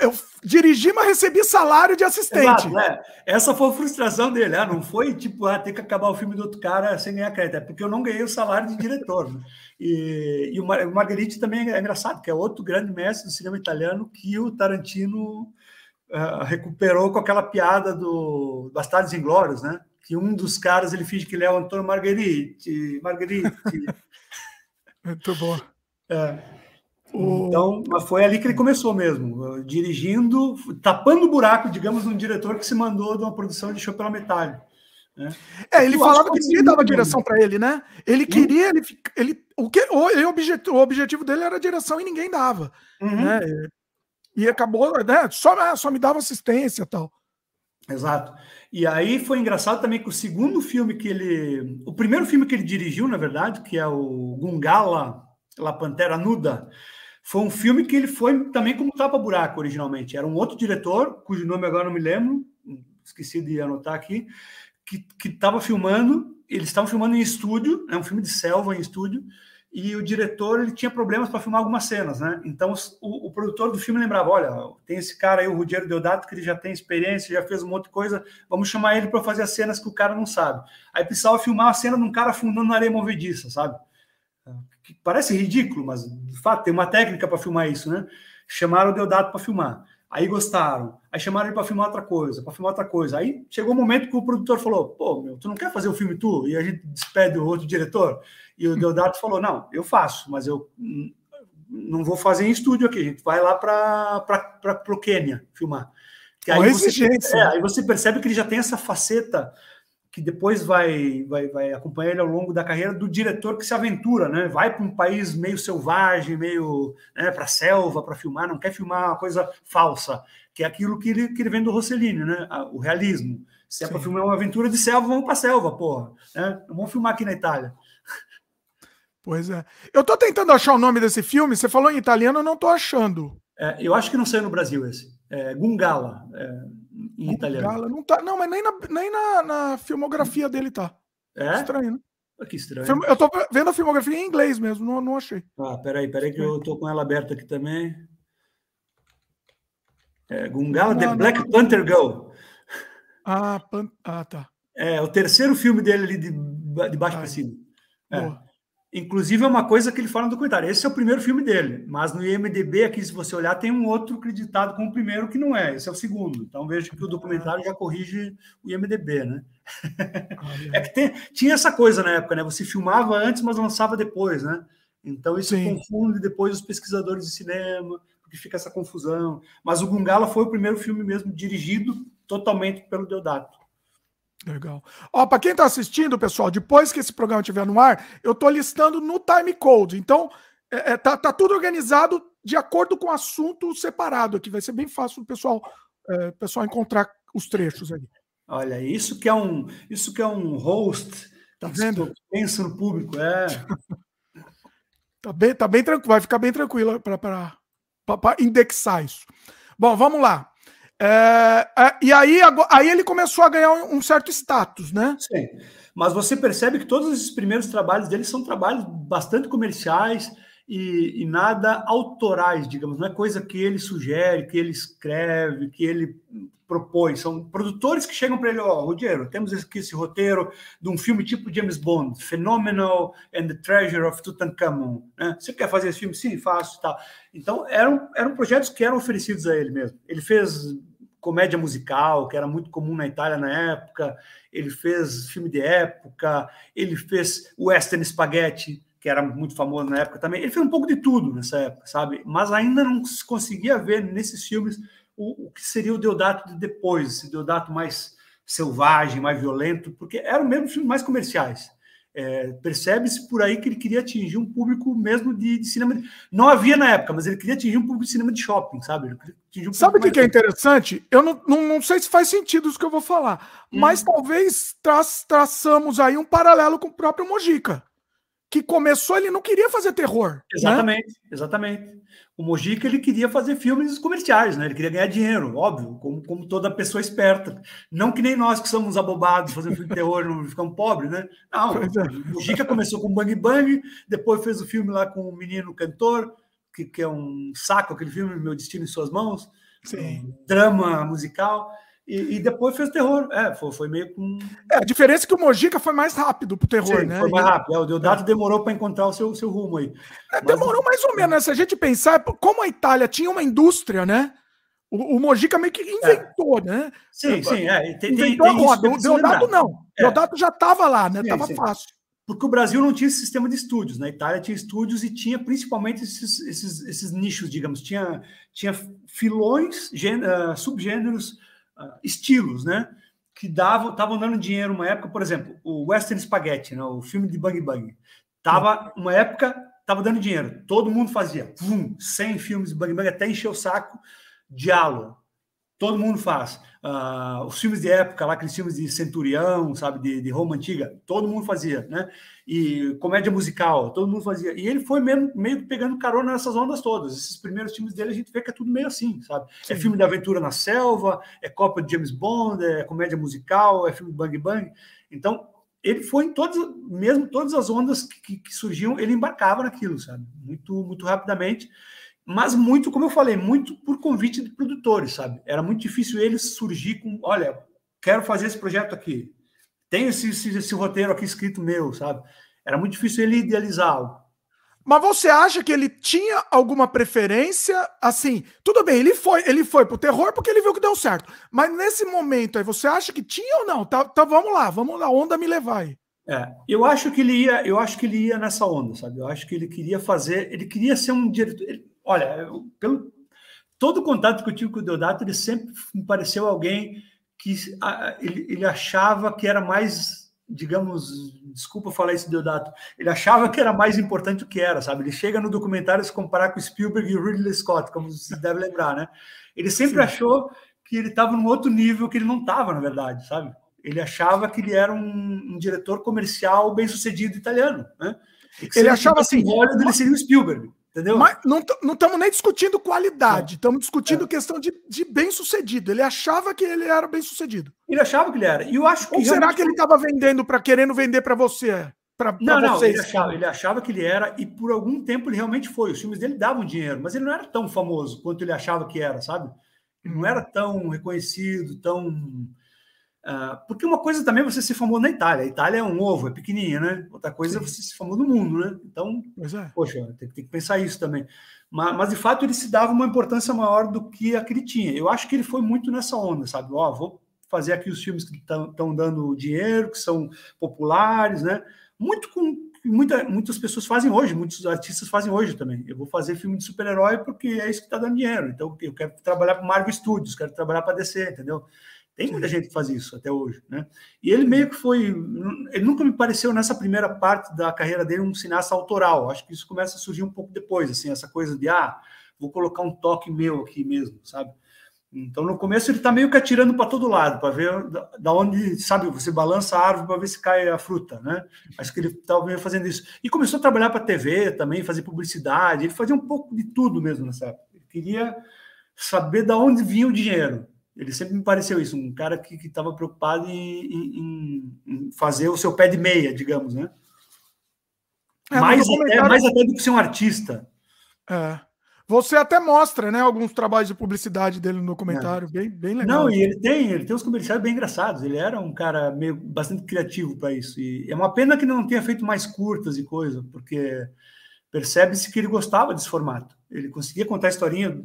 eu, dirigi, mas recebi salário de assistente. Exato, né? Essa foi a frustração dele. Ah, não foi tipo ah, ter que acabar o filme do outro cara sem ganhar crédito, é porque eu não ganhei o salário de diretor. Né? E, e o Margheriti também é engraçado, que é outro grande mestre do cinema italiano que o Tarantino uh, recuperou com aquela piada do Bastardos Inglórios, né? Que um dos caras ele finge que ele é o Antônio Margheriti. Margheriti. Muito bom. É. O... Então, foi ali que ele começou mesmo, dirigindo, tapando o buraco, digamos, de um diretor que se mandou de uma produção de pela metade. Né? É, ele Eu falava que ninguém dava direção para ele, né? Ele queria, ele, ele, o, que, o, o objetivo dele era direção e ninguém dava. Uhum. Né? E acabou, né? Só, só me dava assistência tal. Exato. E aí foi engraçado também que o segundo filme que ele. O primeiro filme que ele dirigiu, na verdade, que é o Gungala, La Pantera Nuda, foi um filme que ele foi também como tapa-buraco originalmente. Era um outro diretor, cujo nome agora não me lembro, esqueci de anotar aqui, que estava filmando. Eles estavam filmando em estúdio, é um filme de selva em estúdio, e o diretor ele tinha problemas para filmar algumas cenas, né? Então o, o, produtor do filme lembrava, olha, tem esse cara aí, o Rudiero Deodato, que ele já tem experiência, já fez um monte de coisa, vamos chamar ele para fazer as cenas que o cara não sabe. Aí precisava filmar a cena de um cara afundando na areia movediça, sabe? Que parece ridículo, mas de fato tem uma técnica para filmar isso, né? Chamaram o Deodato para filmar. Aí gostaram. Aí chamaram ele para filmar outra coisa, para filmar outra coisa. Aí chegou o um momento que o produtor falou: pô, meu, tu não quer fazer o filme tu? E a gente despede o outro diretor. E o Deodato falou: não, eu faço, mas eu não vou fazer em estúdio aqui. A gente vai lá para o Quênia filmar. Que aí, você, é, aí você percebe que ele já tem essa faceta que depois vai, vai, vai acompanhar ele ao longo da carreira do diretor que se aventura, né? Vai para um país meio selvagem, meio né, para a selva para filmar, não quer filmar uma coisa falsa, que é aquilo que ele, que ele vem do Rossellini, né? O realismo. Se é para filmar uma aventura de selva, vamos para a selva, porra. Né? Não vamos filmar aqui na Itália. Pois é. Eu estou tentando achar o nome desse filme. Você falou em italiano, eu não estou achando. É, eu acho que não saiu no Brasil esse. É, Gungala, é, em Gungala, italiano. Não, tá, não, mas nem, na, nem na, na filmografia dele tá. É? Estranho, né? Ah, que estranho. Eu tô vendo a filmografia em inglês mesmo, não, não achei. Ah, peraí, peraí, que eu tô com ela aberta aqui também. É, Gungala, The Black não. Panther Girl. Ah, pan... ah, tá. É, o terceiro filme dele ali de, de baixo para cima. É. Inclusive, é uma coisa que ele fala no documentário. Esse é o primeiro filme dele, mas no IMDB, aqui, se você olhar, tem um outro acreditado como o primeiro que não é. Esse é o segundo. Então, veja que o documentário já corrige o IMDB, né? é que tem, tinha essa coisa na época, né? Você filmava antes, mas lançava depois, né? Então, isso Sim. confunde depois os pesquisadores de cinema, porque fica essa confusão. Mas o Gungala foi o primeiro filme mesmo dirigido totalmente pelo Deodato. Legal. Ó, para quem está assistindo, pessoal, depois que esse programa estiver no ar, eu estou listando no time code. Então, é, é, tá, tá, tudo organizado de acordo com o assunto separado aqui. Vai ser bem fácil o pessoal, é, pessoal encontrar os trechos ali. Olha, isso que é um, isso que é um host. Tá vendo? Pensa no público, é. tá bem, tá bem tranquilo, vai ficar bem tranquilo para indexar isso. Bom, vamos lá. É, é, e aí, aí ele começou a ganhar um certo status, né? Sim. Mas você percebe que todos esses primeiros trabalhos dele são trabalhos bastante comerciais e, e, nada autorais, digamos. Não é coisa que ele sugere, que ele escreve, que ele propõe. São produtores que chegam para ele: Ó, oh, Rogério, temos aqui esse roteiro de um filme tipo James Bond, Phenomenal and the Treasure of Tutankhamun. Né? Você quer fazer esse filme? Sim, faço. Tal. Então, eram, eram projetos que eram oferecidos a ele mesmo. Ele fez comédia musical, que era muito comum na Itália na época, ele fez filme de época, ele fez western spaghetti, que era muito famoso na época também. Ele fez um pouco de tudo nessa época, sabe? Mas ainda não se conseguia ver nesses filmes o, o que seria o Deodato de depois, esse Deodato mais selvagem, mais violento, porque eram mesmo filmes mais comerciais. É, Percebe-se por aí que ele queria atingir um público mesmo de, de, cinema. Não havia na época, mas ele queria atingir um público de cinema de shopping, sabe? Um sabe o que, que, é interessante? Eu não, não, não, sei se faz sentido isso que eu vou falar, hum. mas talvez tra traçamos aí um paralelo com o próprio Mojica que começou, ele não queria fazer terror. Né? Exatamente, né? exatamente. O Mojica ele queria fazer filmes comerciais, né? Ele queria ganhar dinheiro, óbvio, como, como toda pessoa esperta. Não que nem nós que somos abobados fazendo filme de terror, não ficamos pobres, né? Não, é. o Mojica começou com Bang Bang, depois fez o filme lá com o menino cantor, que, que é um saco aquele filme, Meu Destino em Suas Mãos, Sim. Um drama musical. E, e, depois fez terror. É, foi, foi meio com. É, a diferença é que o Mojica foi mais rápido pro terror, Sim, né? Foi mais rápido. É, o Deodato é. demorou para encontrar o seu, seu rumo aí. É, demorou mais ou menos, né? Se a gente pensar, como a Itália tinha uma indústria, né? O, o Mojica meio que inventou, é. né? Sim, sim. É. Tem, inventou tem, tem a roda. O Deodato não. O é. Deodato já estava lá, né? Sim, tava sim. fácil. Porque o Brasil não tinha esse sistema de estúdios. Na né? Itália tinha estúdios e tinha principalmente esses, esses, esses nichos, digamos. Tinha, tinha filões, uh, subgêneros uh, estilos, né? Que davam, estavam dando dinheiro uma época, por exemplo, o Western Spaghetti, né? o filme de Bang Bang. Tava, uma época, estava dando dinheiro. Todo mundo fazia, pum, 100 filmes de Bang Bang, até encher o saco. Diálogo, todo mundo faz. Uh, os filmes de época, lá, aqueles filmes de Centurião, sabe, de, de, Roma Antiga, todo mundo fazia, né? E comédia musical, todo mundo fazia. E ele foi mesmo, meio pegando carona nessas ondas todas. Esses primeiros filmes dele a gente vê que é tudo meio assim, sabe? É Sim. É filme de aventura na selva, é Copa de James Bond, é comédia musical, é filme Bang Bang. Então, ele foi em todas, mesmo todas as ondas que, que, que surgiam, ele embarcava naquilo, sabe? Muito, muito rapidamente mas muito, como eu falei, muito por convite de produtores, sabe? Era muito difícil eles surgir com, olha, quero fazer esse projeto aqui, tenho esse, esse, esse roteiro aqui escrito meu, sabe? Era muito difícil ele idealizar Mas você acha que ele tinha alguma preferência? Assim, tudo bem, ele foi, ele foi pro terror porque ele viu que deu certo. Mas nesse momento aí, você acha que tinha ou não? Tá, tá vamos lá, vamos lá, onda me levar aí. É, eu acho que ele ia, eu acho que ele ia nessa onda, sabe? Eu acho que ele queria fazer, ele queria ser um diretor. Ele, Olha, eu, pelo todo o contato que eu tive com o Deodato, ele sempre me pareceu alguém que a, ele, ele achava que era mais, digamos, desculpa falar isso, Deodato, ele achava que era mais importante do que era, sabe? Ele chega no documentário se comparar com Spielberg e Ridley Scott, como você deve lembrar, né? Ele sempre Sim. achou que ele estava num outro nível que ele não estava, na verdade, sabe? Ele achava que ele era um, um diretor comercial bem sucedido italiano, né? Ele achava assim, olha, ele seria o Spielberg. Entendeu? Mas não estamos nem discutindo qualidade, estamos discutindo é. questão de, de bem-sucedido. Ele achava que ele era bem-sucedido. Ele achava que ele era. E eu acho que Ou será que ele estava vendendo para querendo vender para você? Pra, pra não, não, ele achava, ele achava, que ele era, e por algum tempo ele realmente foi. Os filmes dele davam dinheiro, mas ele não era tão famoso quanto ele achava que era, sabe? Ele não era tão reconhecido, tão porque uma coisa também você ser famoso na Itália. A Itália é um ovo, é pequenininha, né? Outra coisa é Sim. você ser famoso no mundo, né? Então, é. poxa, tem, tem, que pensar isso também. Mas, mas, de fato, ele se dava uma importância maior do que a que ele tinha. Eu acho que ele foi muito nessa onda, sabe? Ó, oh, vou fazer aqui os filmes que estão dando dinheiro, que são populares, né? Muito com muita, muitas pessoas fazem hoje, muitos artistas fazem hoje também. Eu vou fazer filme de super-herói porque é isso que está dando dinheiro. Então, eu quero trabalhar para Marvel Studios, quero trabalhar para DC, entendeu? Tem muita gente que faz isso até hoje, né? E ele meio que foi, ele nunca me pareceu nessa primeira parte da carreira dele um cineasta autoral. Acho que isso começa a surgir um pouco depois, assim, essa coisa de ah, vou colocar um toque meu aqui mesmo, sabe? Então no começo ele está meio que atirando para todo lado para ver da, onde, sabe, você balança a árvore para ver se cai a fruta, né? Acho que ele estava meio fazendo isso. E começou a trabalhar para TV também, fazer publicidade. Ele fazia um pouco de tudo mesmo nessa época. Ele queria saber da onde vinha o dinheiro. Ele sempre me pareceu isso, um cara que estava preocupado em, em, em, fazer o seu pé de meia, digamos, né? É, mais, até, mais até do que ser um artista. É. Você até mostra, né, alguns trabalhos de publicidade dele no documentário, é. bem, bem legal. Não, e ele tem, ele tem uns comerciais bem engraçados. Ele era um cara meio bastante criativo para isso. E é uma pena que não tenha feito mais curtas e coisa, porque percebe-se que ele gostava desse formato. Ele conseguia contar a historinha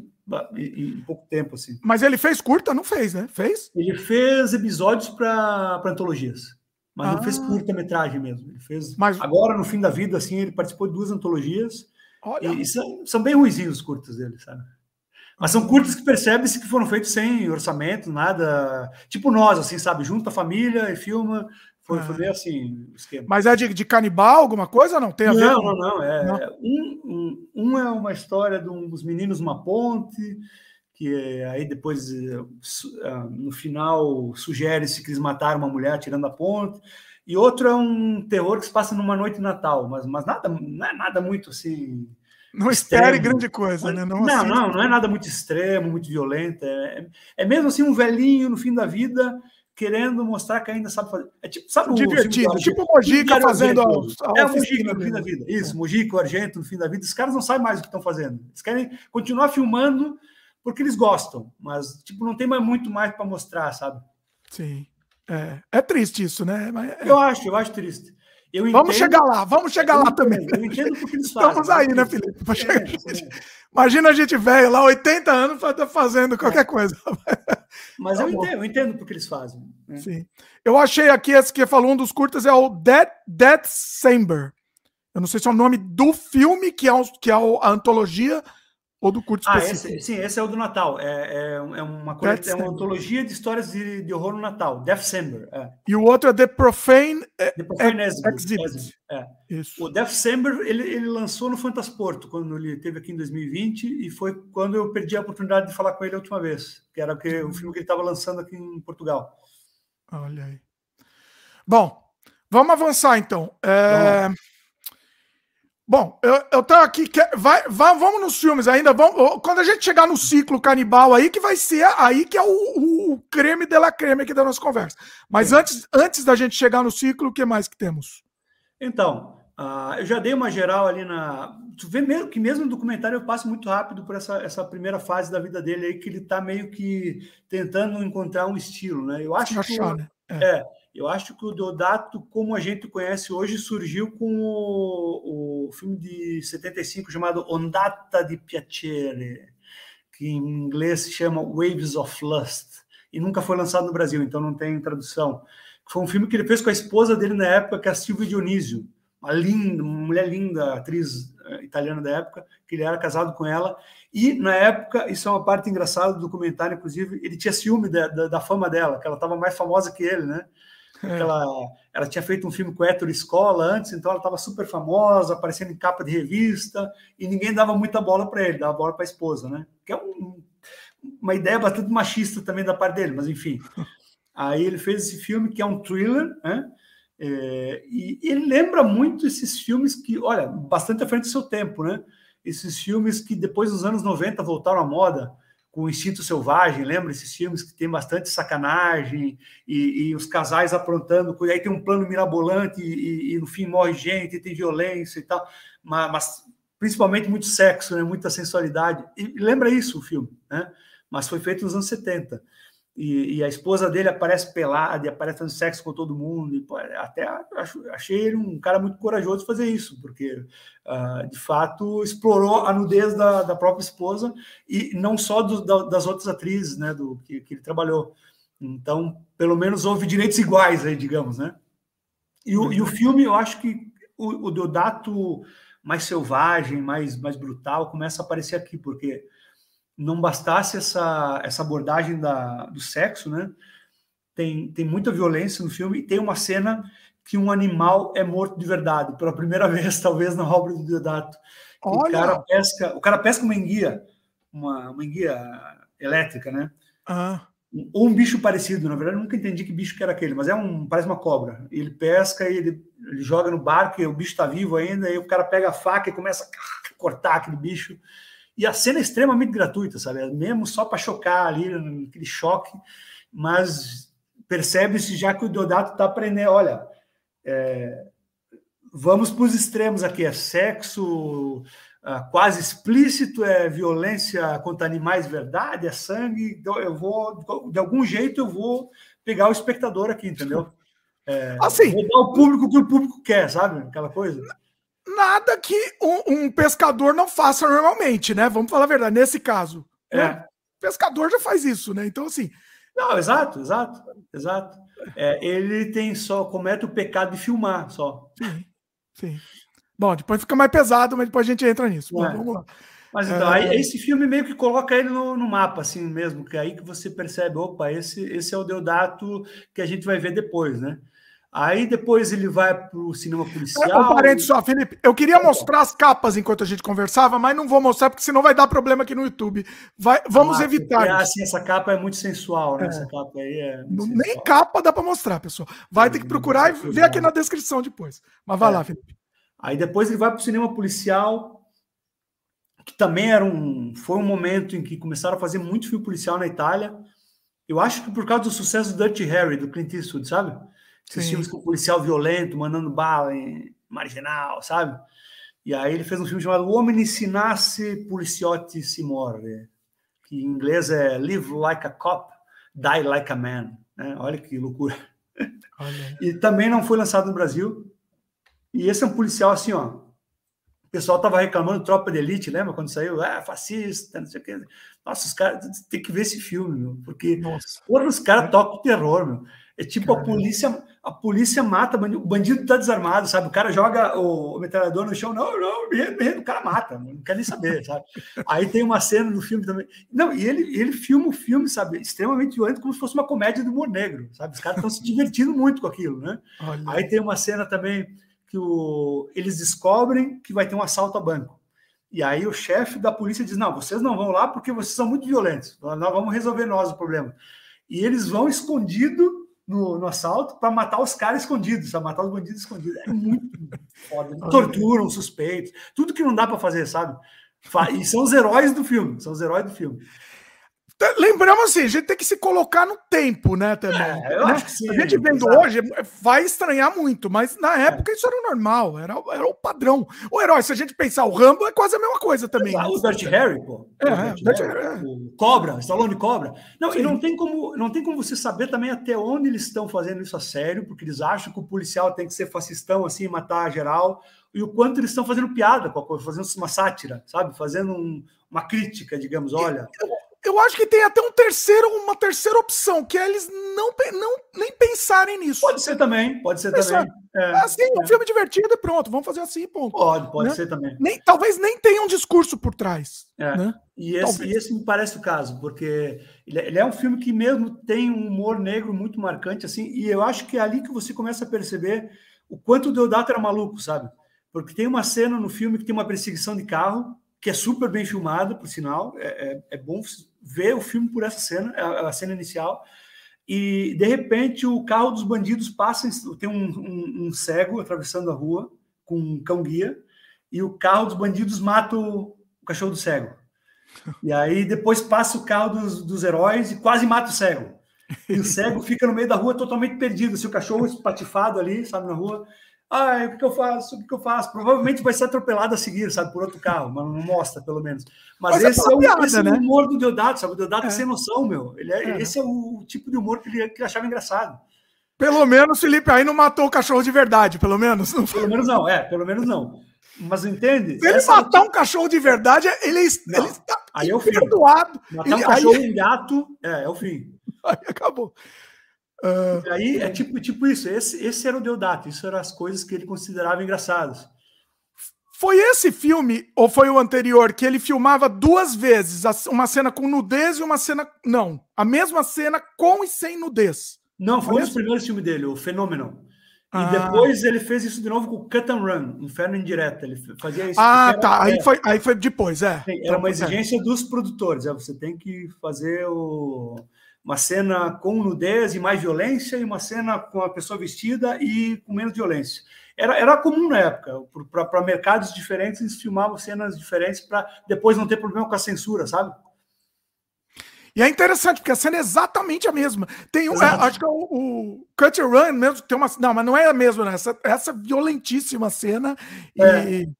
em pouco tempo, assim. Mas ele fez curta? Não fez, né? Fez? Ele fez episódios para antologias, mas ah. não fez curta-metragem mesmo. Ele fez. Mas... Agora, no fim da vida, assim, ele participou de duas antologias. Olha. E, são, são bem ruizinhos os curtas dele, sabe? Mas são curtas que percebe-se que foram feitos sem orçamento, nada. Tipo nós, assim, sabe? Junta a família e filma. Foi, ah. foi bem assim o esquema. Mas é de, de canibal, alguma coisa? Não tem a não, ver? Não, não, não. É, não. Um, um, um, é uma história de uns meninos numa ponte, que é, aí depois, eh, ah, no final, sugere-se que eles mataram uma mulher tirando a ponte. E outro é um terror que se passa numa noite de Natal, mas, mas nada, não é nada muito assim. Não espere grande coisa, né? Não, não, não, não, é nada muito extremo, muito violento. É, é mesmo assim um velhinho no fim da vida querendo mostrar que ainda sabe fazer. É tipo, sabe Divertido, o tipo o Mojica fazendo a, a É o Mojica no fim da vida. Isso, é. Mojica, o Argento no fim da vida. Os caras não sabem mais o que estão fazendo. Eles querem continuar filmando porque eles gostam, mas tipo, não tem mais muito mais para mostrar, sabe? Sim. É, é triste isso, né? É... Eu acho, eu acho triste. Eu vamos chegar lá, vamos chegar lá também. Eu entendo porque eles fazem. Estamos aí, né, Felipe? É, Imagina a gente velho lá, 80 anos, fazendo qualquer coisa. Mas tá eu, entendo, eu entendo porque eles fazem. Né? Sim. Eu achei aqui, esse que falou um dos curtas é o Dead, Dead Samber. Eu não sei se é o nome do filme, que é, o, que é a antologia, ou do curto ah, específico. Esse, sim, esse é o do Natal. É, é, é uma, coisa, é uma antologia de histórias de, de horror no Natal. Deathsember. É. E o outro é The Profane, é, The Profane Exhibit. É. O Deathsember ele, ele lançou no Fantasporto, quando ele teve aqui em 2020, e foi quando eu perdi a oportunidade de falar com ele a última vez, que era o, que, o filme que ele estava lançando aqui em Portugal. Olha aí. Bom, vamos avançar então. É... Vamos Bom, eu, eu tô aqui. vai, vai, vamos nos filmes ainda. Vamos, quando a gente chegar no ciclo canibal aí, que vai ser aí que é o, o creme de la creme aqui da nossa conversa. Mas antes, antes da gente chegar no ciclo, o que mais que temos? Então, uh, eu já dei uma geral ali na. Tu vê mesmo que mesmo no documentário eu passo muito rápido por essa, essa primeira fase da vida dele aí, que ele tá meio que tentando encontrar um estilo, né? Eu acho Achar, que. Né? É. é. Eu acho que o Deodato, como a gente conhece hoje, surgiu com o, o filme de 75 chamado Ondata di Piacere, que em inglês se chama Waves of Lust, e nunca foi lançado no Brasil, então não tem tradução. Foi um filme que ele fez com a esposa dele na época, que é a Silvia Dionísio, uma linda, uma mulher linda, atriz eh, italiana da época, que ele era casado com ela, e na época, isso é uma parte engraçada do documentário, inclusive, ele tinha ciúme da, da, da fama dela, que ela estava mais famosa que ele, né? É. Ela, ela tinha feito um filme com Héctor Escola antes, então ela estava super famosa, aparecendo em capa de revista, e ninguém dava muita bola para ele, dava bola para a esposa, né? Que é um, uma ideia bastante machista também da parte dele, mas enfim. Aí ele fez esse filme que é um thriller, né? É, e ele lembra muito esses filmes que, olha, bastante à frente do seu tempo, né? esses filmes que depois dos anos 90 voltaram à moda, com o Instinto Selvagem, lembra esses filmes que tem bastante sacanagem e, e os casais aprontando, aí tem um plano mirabolante e, e, no fim morre gente, tem violência e tal, mas, mas, principalmente muito sexo, né, muita sensualidade. E lembra isso o filme, né? Mas foi feito nos anos 70 e, e, a esposa dele aparece pelada e aparece fazendo sexo com todo mundo. E, pô, até acho, achei ele um cara muito corajoso fazer isso, porque uh, de fato explorou a nudez da, da própria esposa e não só do, da, das outras atrizes né, do, que, que, ele trabalhou. Então, pelo menos houve direitos iguais aí, digamos, né? E o, e o filme, eu acho que o, o Deodato mais selvagem, mais, mais brutal, começa a aparecer aqui, porque não bastasse essa, essa abordagem da, do sexo, né? Tem, tem muita violência no filme e tem uma cena que um animal é morto de verdade, pela primeira vez, talvez, na obra do Deodato. O cara pesca, o cara pesca uma enguia, uma, uma enguia elétrica, né? Ah. Ou um bicho parecido, na verdade, nunca entendi que bicho que era aquele, mas é um, parece uma cobra. Ele pesca e ele, ele joga no barco e o bicho está vivo ainda, e o cara pega a faca e começa a cortar aquele bicho. E a cena é extremamente gratuita, sabe? É mesmo só para chocar ali, aquele choque, mas percebe-se já que o Deodato está aprendendo, olha, é, vamos para os extremos aqui, é sexo uh, quase explícito, é violência contra animais verdade, é sangue, então eu vou, de algum jeito eu vou pegar o espectador aqui, entendeu? É, assim, vou dar ao público o que o público quer, sabe? Aquela coisa nada que um, um, pescador não faça normalmente, né? Vamos falar a verdade, nesse caso. É. Né? O pescador já faz isso, né? Então, assim. Não, exato, exato, exato. É, ele tem só, comete o pecado de filmar só. Sim, sim. Bom, depois fica mais pesado, mas depois a gente entra nisso. Bom, é. vamos lá. Mas então, é... aí, esse filme meio que coloca ele no, no, mapa, assim mesmo, que é aí que você percebe, opa, esse, esse é o Deodato que a gente vai ver depois, né? Aí depois ele vai para o cinema policial. É, um parênteses só, Felipe. Eu queria mostrar as capas enquanto a gente conversava, mas não vou mostrar porque senão vai dar problema aqui no YouTube. Vai, vamos ah, evitar. É, assim, essa capa é muito sensual, né? É. Essa capa aí é. Nem capa dá para mostrar, pessoal. Vai ter que procurar e ver aqui na descrição depois. Mas vai é. lá, Felipe. Aí depois ele vai para o cinema policial, que também era um, foi um momento em que começaram a fazer muito filme policial na Itália. Eu acho que por causa do sucesso do Dirty Harry, do Clint Eastwood, sabe? Esses filmes com policial violento, mandando bala em marginal, sabe? E aí ele fez um filme chamado O Homem se nasce, Policiotti se morre, que em inglês é Live Like a Cop, Die Like a Man. Né? Olha que loucura. Olha. E também não foi lançado no Brasil. E esse é um policial assim, ó. O pessoal tava reclamando Tropa de Elite, lembra quando saiu? Ah, fascista, não sei o quê. Nossa, os caras tem que ver esse filme, meu, porque porra, os caras tocam terror, meu. É tipo Caramba. a polícia, a polícia mata, o bandido está desarmado, sabe? O cara joga o, metralhador no chão, não, não, o cara mata, não quer nem saber, sabe? Aí tem uma cena no filme também. Não, e ele, ele filma o filme, sabe, extremamente violento, como se fosse uma comédia do humor negro, sabe? Os caras estão se divertindo muito com aquilo, né? Olha. Aí tem uma cena também que o, eles descobrem que vai ter um assalto a banco. E aí o chefe da polícia diz: Não, vocês não vão lá porque vocês são muito violentos. Nós vamos resolver nós o problema. E eles vão escondido no, no assalto para matar os caras escondidos, para matar os bandidos escondidos. É muito foda. Torturam suspeitos, tudo que não dá para fazer, sabe? E são os heróis do filme, são os heróis do filme. Lembramos assim, a gente tem que se colocar no tempo, né, também. É, eu né? acho que sim, a gente vendo exato. hoje vai estranhar muito, mas na é. época é. isso era normal, era, era o padrão. O herói, se a gente pensar, o Rambo é quase a mesma coisa também. Exato, o Dirty Harry, pô. É, o, Dirty Harry, Harry, é. o Cobra, Stallone Cobra. Não, sim. e não tem, como, não tem como você saber também até onde eles estão fazendo isso a sério, porque eles acham que o policial tem que ser fascistão, assim, matar geral, e o quanto eles estão fazendo piada com a coisa, fazendo uma sátira, sabe? Fazendo um, uma crítica, digamos, olha. Eu acho que tem até um terceiro, uma terceira opção, que é eles não, não nem pensarem nisso. Pode ser também, pode ser Pensar, também. É, assim, é. um filme divertido e pronto, vamos fazer assim, ponto. Pode, pode né? ser também. Nem, talvez nem tenha um discurso por trás. É. Né? E, esse, e, esse, me parece o caso, porque ele, é, ele, é um filme que mesmo tem um humor negro muito marcante, assim, e eu acho que é ali que você começa a perceber o quanto o Deodato era maluco, sabe? Porque tem uma cena no filme que tem uma perseguição de carro, que é super bem filmado, por sinal, é, é, é bom ver o filme por essa cena, a, a, cena inicial, e de repente o carro dos bandidos passa, tem um, um, um cego atravessando a rua com um cão guia, e o carro dos bandidos mata o, o cachorro do cego. E aí depois passa o carro dos, dos heróis e quase mata o cego. E o cego fica no meio da rua totalmente perdido. Se o cachorro espatifado ali, sabe, na rua. Ai, o que, eu faço? O que, eu faço? Provavelmente vai ser atropelado a seguir, sabe, por outro carro, mas não mostra, pelo menos. Mas, mas é esse, é, o, piada, esse né? é, o, humor do Deodato, sabe? O Deodato é, é sem noção, meu. Ele é, é, Esse é o tipo de humor que ele, que ele achava engraçado. Pelo menos, Felipe, aí não matou o cachorro de verdade, pelo menos. Não Pelo menos não, é, pelo menos não. Mas entende? Se ele Essa matar um cachorro de verdade, ele, ele está aí é o fim. perdoado. Matar um cachorro aí... um gato, é, é o fim. Aí acabou. Uh... aí é tipo, tipo isso. Esse, esse era o Deodato. Isso eram as coisas que ele considerava engraçadas. Foi esse filme, ou foi o anterior, que ele filmava duas vezes, uma cena com nudez e uma cena. Não, a mesma cena com e sem nudez. Não, foi, foi um dos primeiros filmes dele, o Fenômeno. E ah. depois ele fez isso de novo com o Cut and Run, Inferno Indireto. Ele fazia isso. Ah, tá. Aí, foi, aí foi depois, é. Sim, era uma exigência dos produtores. É, você tem que fazer o, uma cena com nudez e mais violência, e uma cena com a pessoa vestida e com menos violência. Era, era comum na época, para mercados diferentes, eles filmavam cenas diferentes para depois não ter problema com a censura, sabe? E é interessante, porque a cena é exatamente a mesma. Tem um, é, acho que é o, o Cut and Run mesmo, tem uma. Não, mas não é a mesma, né? Essa, essa violentíssima cena é. e,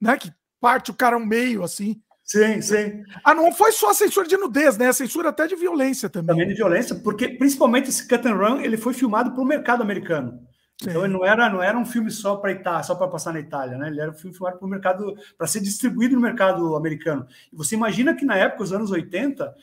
né, que parte o cara ao meio, assim. Sim, sim. Ah, não foi só a censura de nudez, né? A censura até de violência também. Também de violência, porque principalmente esse Cut and Run ele foi filmado para o mercado americano. Sim. Então ele não era, não era um filme só para Itália, só para passar na Itália, né? Ele era um filme filmado para o mercado, para ser distribuído no mercado americano. E você imagina que na época, os anos 80,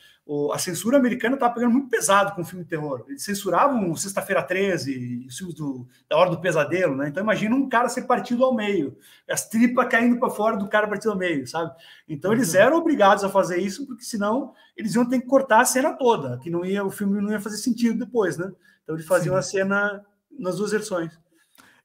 a censura americana estava pegando muito pesado com o filme de terror. Eles censuravam Sexta-feira 13, os filmes do, da Hora do Pesadelo, né? Então imagina um cara ser partido ao meio, as tripas caindo para fora do cara partido ao meio, sabe? Então eles uhum. eram obrigados a fazer isso, porque senão eles iam ter que cortar a cena toda, que não ia, o filme não ia fazer sentido depois, né? Então eles faziam Sim. a cena nas duas versões.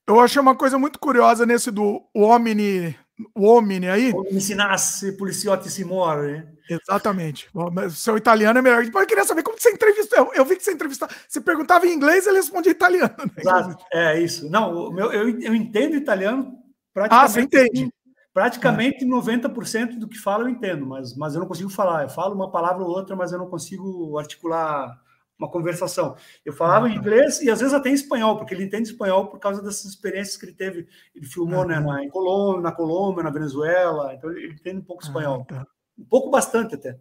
Eu achei uma coisa muito curiosa nesse do Omni, o Omni aí. Ensinasse policioti si muore. Exatamente. O seu italiano é melhor. Eu queria saber como você entrevistou. Eu, eu vi que você entrevistou. Você perguntava em inglês, ele respondia italiano. Né? Exato. É isso. Não, meu, eu, eu entendo italiano praticamente. Ah, você entende? Praticamente é. 90% do que falo eu entendo, mas, mas eu não consigo falar. Eu falo uma palavra ou outra, mas eu não consigo articular uma conversação. Eu falava em inglês e às vezes até em espanhol, porque ele entende espanhol por causa dessas experiências que ele teve. Ele filmou né, na, em Colômbia, na Colômbia, na Venezuela, então ele entende um pouco espanhol. Tá. Um pouco bastante até.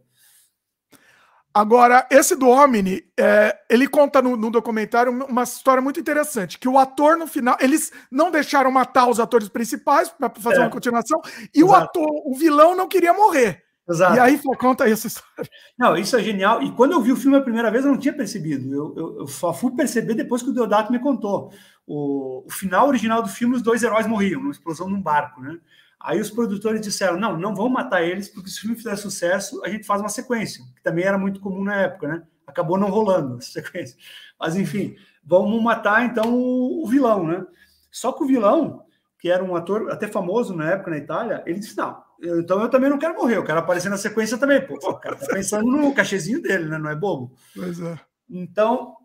Agora, esse do Omni, é, ele conta no, no, documentário uma história muito interessante, que o ator no final, eles não deixaram matar os atores principais para fazer é. uma continuação, e Exato. o ator, o vilão não queria morrer. Exato. E aí, conta essa história. Não, isso é genial. E quando eu vi o filme a primeira vez, eu não tinha percebido. Eu, eu, eu só fui perceber depois que o Deodato me contou. O, o, final original do filme, os dois heróis morriam numa explosão num barco, né? Aí os produtores disseram: não, não vão matar eles, porque se o filme fizer sucesso, a gente faz uma sequência, que também era muito comum na época, né? Acabou não rolando essa sequência. Mas enfim, vamos matar então o, o vilão, né? Só que o vilão, que era um ator até famoso na época na Itália, ele disse: não, então eu também não quero morrer, eu quero aparecer na sequência também. Pô, o cara tá pensando no cachezinho dele, né? Não é bobo. Pois é. Então,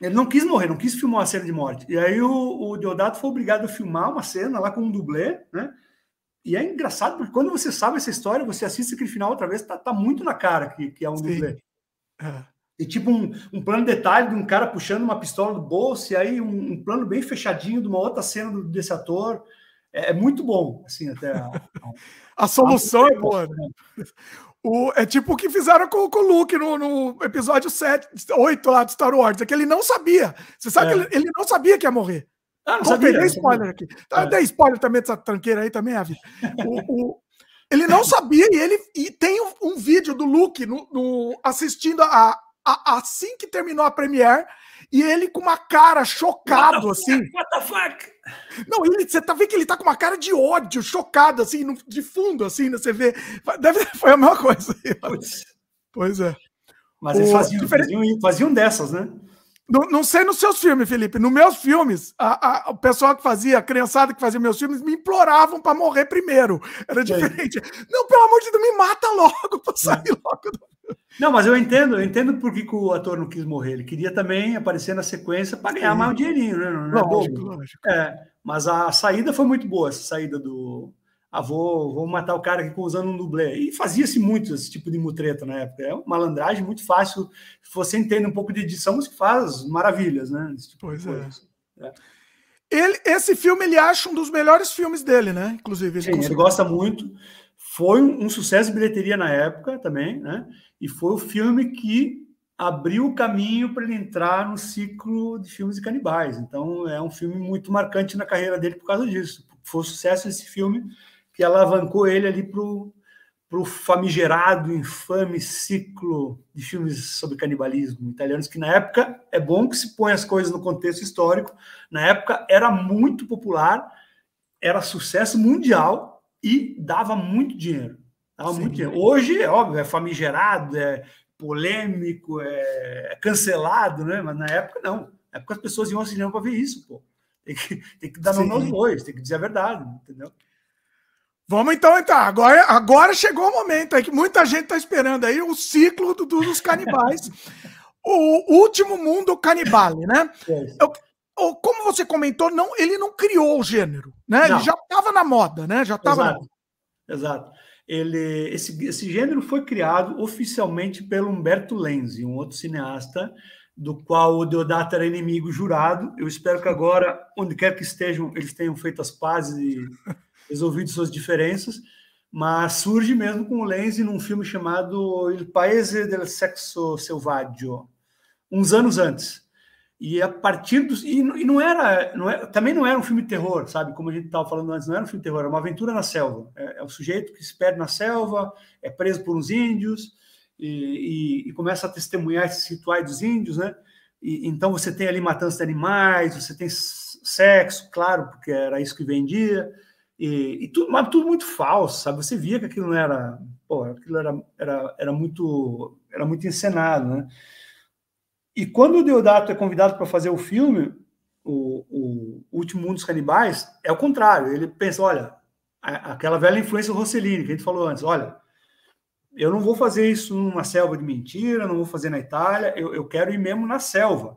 ele não quis morrer, não quis filmar uma cena de morte. E aí o, o Deodato foi obrigado a filmar uma cena lá com um dublê, né? E é engraçado, porque quando você sabe essa história, você assiste aquele final outra vez, tá, tá muito na cara que, que é um Sim. dublê. É. E tipo um, um plano detalhe de um cara puxando uma pistola do bolso, e aí um, um plano bem fechadinho de uma outra cena do, desse ator. É, é muito bom, assim, até. A, a solução é boa. Né? O, é tipo o que fizeram com, com o Luke no, no, episódio 7, 8 lá de Star Wars. É que ele não sabia. Você sabe é. que ele, ele, não sabia que ia morrer. Ah, não sabia. Dei spoiler aqui. Tá, é. Dei spoiler também dessa tranqueira aí também, Avi. O, o, ele não sabia e ele e tem um, um vídeo do Luke no, no assistindo a, a, assim que terminou a Premiere e ele com uma cara chocado, what assim. Fuck, what the fuck? Não, ele, você tá vendo que ele tá com uma cara de ódio, chocado, assim, no, de fundo, assim, né, você vê. Deve, foi a mesma coisa. Pois é. Mas eles faziam, diferente... faziam, faziam dessas, né? Não, não, sei nos seus filmes, Felipe. Nos meus filmes, a, a, o pessoal que fazia, a criançada que fazia meus filmes, me imploravam para morrer primeiro. Era diferente. Não, pelo amor de Deus, me mata logo para sair logo do não, mas eu entendo, eu entendo por que, que, o ator não quis morrer. Ele queria também aparecer na sequência para ganhar mais um dinheirinho, né? Não, é lógico, lógico. É, mas a saída foi muito boa, essa saída do. ah, vou, vou matar o cara aqui usando um dublê. E fazia-se muito esse tipo de mutreta na época. É uma malandragem muito fácil. Se você entende um pouco de edição, você faz maravilhas, né? Tipo pois é. é. Ele, esse filme ele acha um dos melhores filmes dele, né? Inclusive. Ele, Sim, ele gosta muito. Foi um, um, sucesso de bilheteria na época também, né? E foi o filme que abriu o caminho para ele entrar no ciclo de filmes de canibais. Então é um filme muito marcante na carreira dele por causa disso. Foi o sucesso desse filme que alavancou ele ali para o famigerado, infame ciclo de filmes sobre canibalismo italianos, que na época é bom que se põe as coisas no contexto histórico. Na época era muito popular, era sucesso mundial e dava muito dinheiro. Dava muito dinheiro. Hoje, é óbvio, é famigerado, é polêmico, é, é cancelado, né? Mas na época não. Na época as pessoas iam ao cinema para ver isso, pô. Tem que, tem que dar nome aos bois, tem que dizer a verdade, entendeu? Vamos então entrar. Agora, agora chegou o momento aí que muita gente está esperando aí o ciclo do, dos canibais. o último mundo canibale, né? Eu, como você comentou, não, ele não criou o gênero, né? Não. Ele já estava na moda, né? Já estava. Exato. Exato. Ele, esse, esse gênero foi criado oficialmente pelo Humberto Lenzi, um outro cineasta do qual o Deodato era inimigo jurado. Eu espero que agora, onde quer que estejam, eles tenham feito as pazes e resolvido suas diferenças, mas surge mesmo com o Lenzi num filme chamado Il Paese del Sexo Selvaggio, uns anos antes. E a partir dos. E, não era, não. Também não era um filme de terror, sabe? Como a gente estava falando antes, não era um filme de terror, era uma aventura na selva. É, é o sujeito que se perde na selva, é preso por uns índios e, e, e começa a testemunhar esses rituais dos índios, né? E, então você tem ali matança de animais, você tem sexo, claro, porque era isso que vendia. E, e, tudo, mas tudo muito falso, sabe? Você via que aquilo não era, pô, aquilo era, era, era muito, era muito encenado, né? E quando o Deodato é convidado para fazer o filme, o, o, Último Mundo dos Canibais, é o contrário. Ele pensa, olha, aquela velha influência Rossellini que a gente falou antes, olha, eu não vou fazer isso numa selva de mentira, não vou fazer na Itália, eu, eu quero ir mesmo na selva.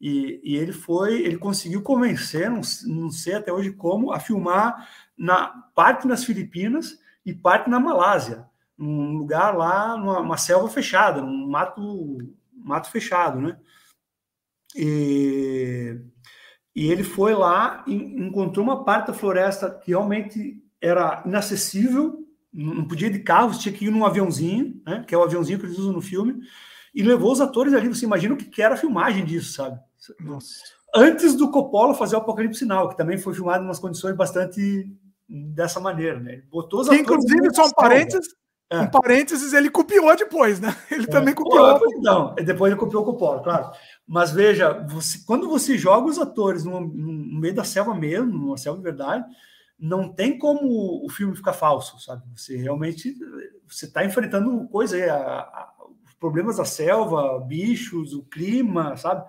E, e, ele foi, ele conseguiu convencer, não, não sei até hoje como, a filmar na parte nas Filipinas e parte na Malásia, num lugar lá, numa selva fechada, num mato, mato fechado, né? E, e ele foi lá e encontrou uma parte da floresta que realmente era inacessível, não podia ir de carro, tinha que ir num aviãozinho, né? Que é o aviãozinho que eles usam no filme, e levou os atores ali. Você imagina o que era a filmagem disso, sabe? Nossa. Antes do Coppola fazer o Apocalipse Sinal, que também foi filmado em umas condições bastante dessa maneira, né? Ele botou os que, Inclusive, só um parênteses, é. um parênteses, ele copiou depois, né? Ele é. também copiou. Não, depois ele copiou o Coppola, claro. Mas veja, você, quando você joga os atores no, no, meio da selva mesmo, numa selva de verdade, não tem como o filme ficar falso, sabe? Você realmente você está enfrentando coisa aí, a, a, os problemas da selva, bichos, o clima, sabe?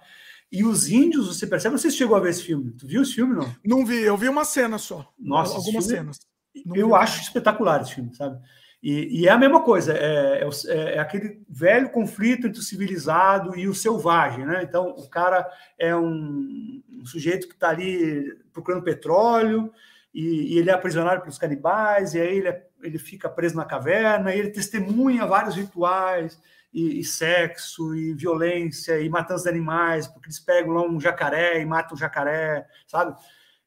E os índios, você percebe? Você chegou a ver esse filme? Tu viu esse filme, não? Não vi, eu vi uma cena só. Nossa, algumas cenas. Não eu vi. acho espetacular esse filme, sabe? E, e é a mesma coisa, é, é, é, aquele velho conflito entre o civilizado e o selvagem, né? Então, o cara é um, um sujeito que está ali procurando petróleo e, e, ele é aprisionado pelos canibais, e aí ele, é, ele fica preso na caverna, e ele testemunha vários rituais, e, e, sexo, e violência, e matança de animais, porque eles pegam lá um jacaré e matam o jacaré, sabe?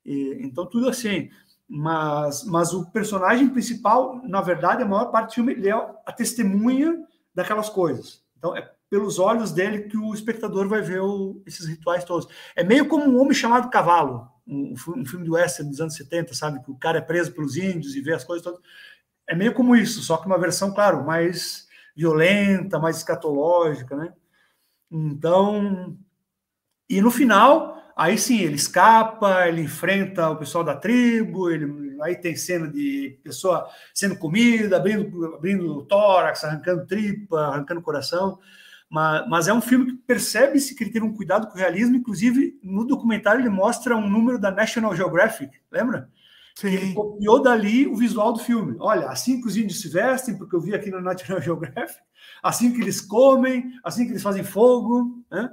Então, tudo assim. Mas, mas o personagem principal, na verdade, a maior parte do filme, ele é a testemunha daquelas coisas. Então, é pelos olhos dele que o espectador vai ver o, esses rituais todos. É meio como um homem chamado Cavalo, um, um filme do western dos anos 70, sabe? Que o cara é preso pelos índios e vê as coisas todas. É meio como isso, só que uma versão, claro, mais violenta, mais escatológica, né? Então, e no final, aí sim, ele escapa, ele enfrenta o pessoal da tribo, ele, aí tem cena de pessoa sendo comida, abrindo, abrindo o tórax, arrancando tripa, arrancando coração. Mas, mas, é um filme que percebe-se que ele teve um cuidado com o realismo, inclusive no documentário ele mostra um número da National Geographic, lembra? Sim. Ele copiou dali o visual do filme. Olha, assim que os índios se vestem, porque eu vi aqui no National Geographic, assim que eles comem, assim que eles fazem fogo. Né?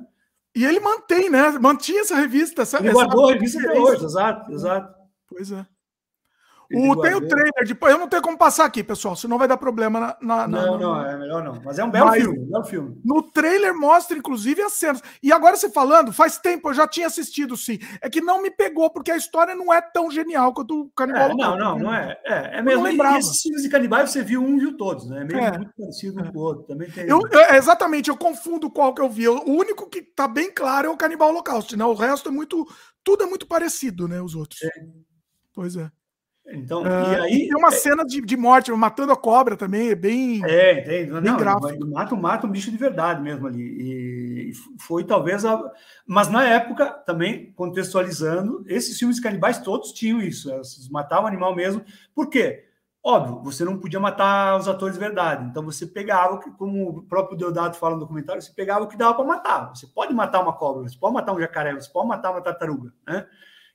E ele mantém, né? Mantinha essa revista. Essa, ele guardou a revista até hoje, exato, exato. Pois é. O, tem o trailer, depois eu não tenho como passar aqui, pessoal, senão vai dar problema na. na não, na, não, é melhor não. Mas é um belo Mas, filme, um belo filme. No trailer mostra, inclusive, as cenas. E agora você falando, faz tempo, eu já tinha assistido, sim. É que não me pegou, porque a história não é tão genial quanto o Canibal. É, não, não, não é. É, é mesmo. E esses filmes de canibais você viu um, viu todos, né? É meio é. muito parecido um com o outro. Também tem. Eu, eu, exatamente, eu confundo qual que eu vi. O único que tá bem claro é o Canibal Holocausto, né? O resto é muito. Tudo é muito parecido, né? Os outros. É. Pois é. Então, e aí. Tem uma é... cena de, de morte, matando a cobra também, é bem. É, tem. Bem não, gráfico. Mata, mata um bicho de verdade mesmo ali. E foi talvez a. Mas na época, também, contextualizando, esses filmes canibais todos tinham isso. Eles matavam o animal mesmo. Por quê? Óbvio, você não podia matar os atores de verdade. Então você pegava, como o próprio Deodato fala no documentário, você pegava o que dava para matar. Você pode matar uma cobra, você pode matar um jacaré, você pode matar uma tartaruga, né?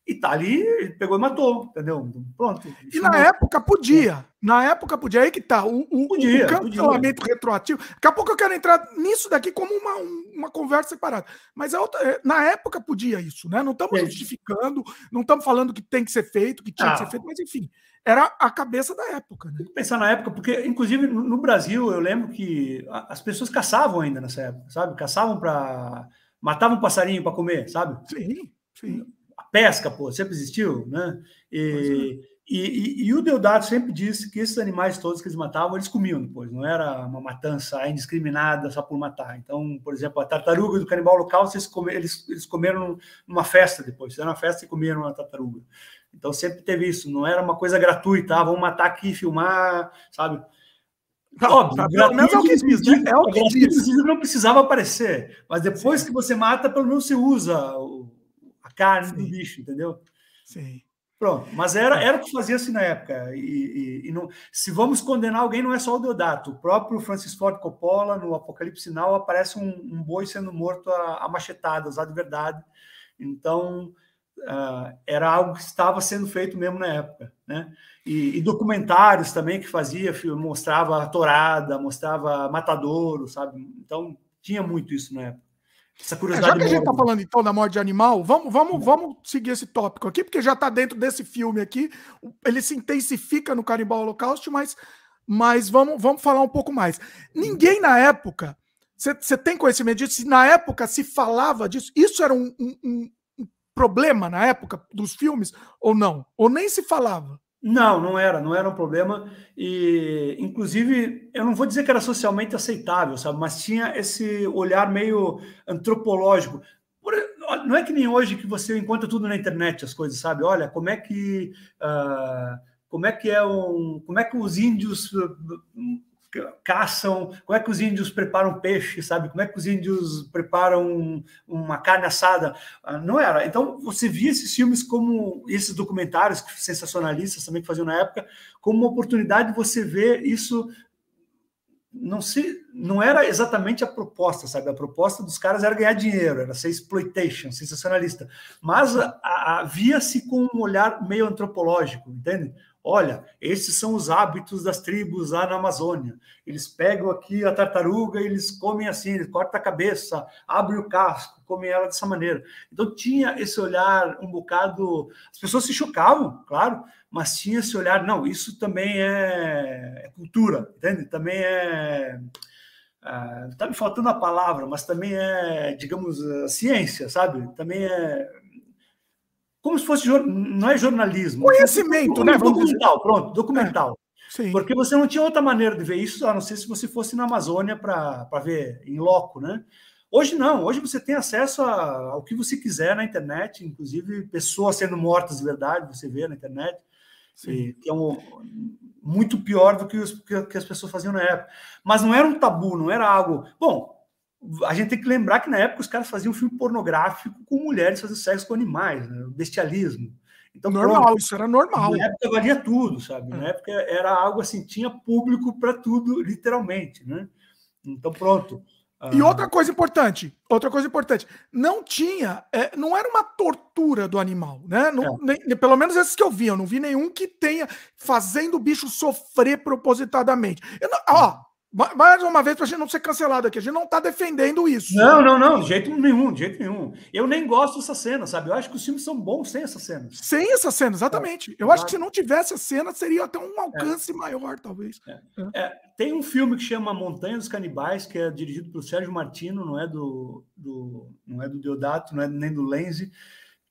E tá ali, pegou e matou, entendeu? Pronto. E na não... época podia. Na época podia. Aí que tá. O, o, podia, o cancelamento podia. retroativo. Daqui a pouco eu quero entrar nisso daqui como uma, uma conversa separada. Mas outra, é, na época podia isso, né? Não estamos justificando, não estamos falando que tem que ser feito, que tinha ah. que ser feito, mas enfim, era a cabeça da época. Né? Pensar na época, porque, inclusive, no Brasil, eu lembro que as pessoas caçavam ainda nessa época, sabe? Caçavam para. matavam um passarinho para comer, sabe? Sim, sim pesca, pô, sempre existiu, né? E, é. e, e, e, o Deodato sempre disse que esses animais todos que eles matavam, eles comiam depois, não era uma matança indiscriminada só por matar. Então, por exemplo, a tartaruga do canibal local, eles, comer, eles, eles comeram numa festa depois, fizeram uma festa e comeram uma tartaruga. Então, sempre teve isso, não era uma coisa gratuita, ah, vamos matar aqui, filmar, sabe? Óbvio, tá, pelo menos é o que diz, né? É o que diz. Não precisava aparecer, mas depois Sim. que você mata, pelo menos você usa carne Sim. do bicho, entendeu? Sim. Pronto, mas era, era o que fazia assim na época. E, e, e não, se vamos condenar alguém, não é só o Deodato. O próprio Francis Ford Coppola, no Apocalipse Sinal, aparece um, um boi sendo morto a, a machetadas, lá de verdade. Então, uh, era algo que estava sendo feito mesmo na época. Né? E, e documentários também que fazia, mostrava a torada, mostrava matadouro, sabe? Então, tinha muito isso na época. Essa curiosidade. É, já que a gente está falando então da morte de animal, vamos, vamos, vamos seguir esse tópico aqui, porque já está dentro desse filme aqui. Ele se intensifica no Canibal Holocausto, mas, mas vamos, vamos falar um pouco mais. Ninguém na época. Você tem conhecimento disso? Na época se falava disso? Isso era um, um, um problema na época dos filmes ou não? Ou nem se falava? Não, não era, não era um problema. E, inclusive, eu não vou dizer que era socialmente aceitável, sabe? Mas tinha esse olhar meio antropológico. Não é que nem hoje que você encontra tudo na internet, as coisas, sabe? Olha, como é que. Uh, como é que é um. Como é que os índios caçam, como é que os índios preparam peixe, sabe? Como é que os índios preparam uma carne assada? Ah, não era. Então, você via esses filmes como esses documentários sensacionalistas também que faziam na época, como uma oportunidade de você ver isso não se não era exatamente a proposta, sabe? A proposta dos caras era ganhar dinheiro, era ser exploitation, sensacionalista. Mas via-se com um olhar meio antropológico, entende? Olha, esses são os hábitos das tribos lá na Amazônia. Eles pegam aqui a tartaruga e eles comem assim, eles cortam a cabeça, abrem o casco, comem ela dessa maneira. Então tinha esse olhar um bocado. As pessoas se chocavam, claro, mas tinha esse olhar, não, isso também é, é cultura, entende? Também é. Está ah, me faltando a palavra, mas também é, digamos, ciência, sabe? Também é como se fosse não é jornalismo. Conhecimento, né? Documental, pronto, documental. É, Porque você não tinha outra maneira de ver isso, a não ser se você fosse na Amazônia para ver em loco, né? Hoje não, hoje você tem acesso a, ao que você quiser na internet, inclusive pessoas sendo mortas de verdade, você vê na internet, e, que é um, muito pior do que, os, que as pessoas faziam na época. Mas não era um tabu, não era algo. Bom, a gente tem que lembrar que na época os caras faziam filme pornográfico com mulheres fazendo sexo com animais, né? bestialismo. Então, normal, pronto, isso era normal. Na época valia tudo, sabe? É. Na época era algo assim, tinha público para tudo, literalmente, né? Então, pronto. E ah. outra coisa importante, outra coisa importante, não tinha, é, não era uma tortura do animal, né? Não, é. nem, pelo menos esses que eu vi, eu não vi nenhum que tenha fazendo o bicho sofrer propositadamente. Não, ó, mais uma vez, para a gente não ser cancelado aqui, a gente não está defendendo isso. Não, não, não, de jeito nenhum, de jeito nenhum. Eu nem gosto dessa cena, sabe? Eu acho que os filmes são bons sem essa cena. Sem essa cena, exatamente. É, eu acho que se não tivesse a cena, seria até um alcance é. maior, talvez. É. é. tem um filme que chama Montanha dos Canibais, que é dirigido pelo Sérgio Martino, não é do, do não é do Deodato, não é nem do Lenzi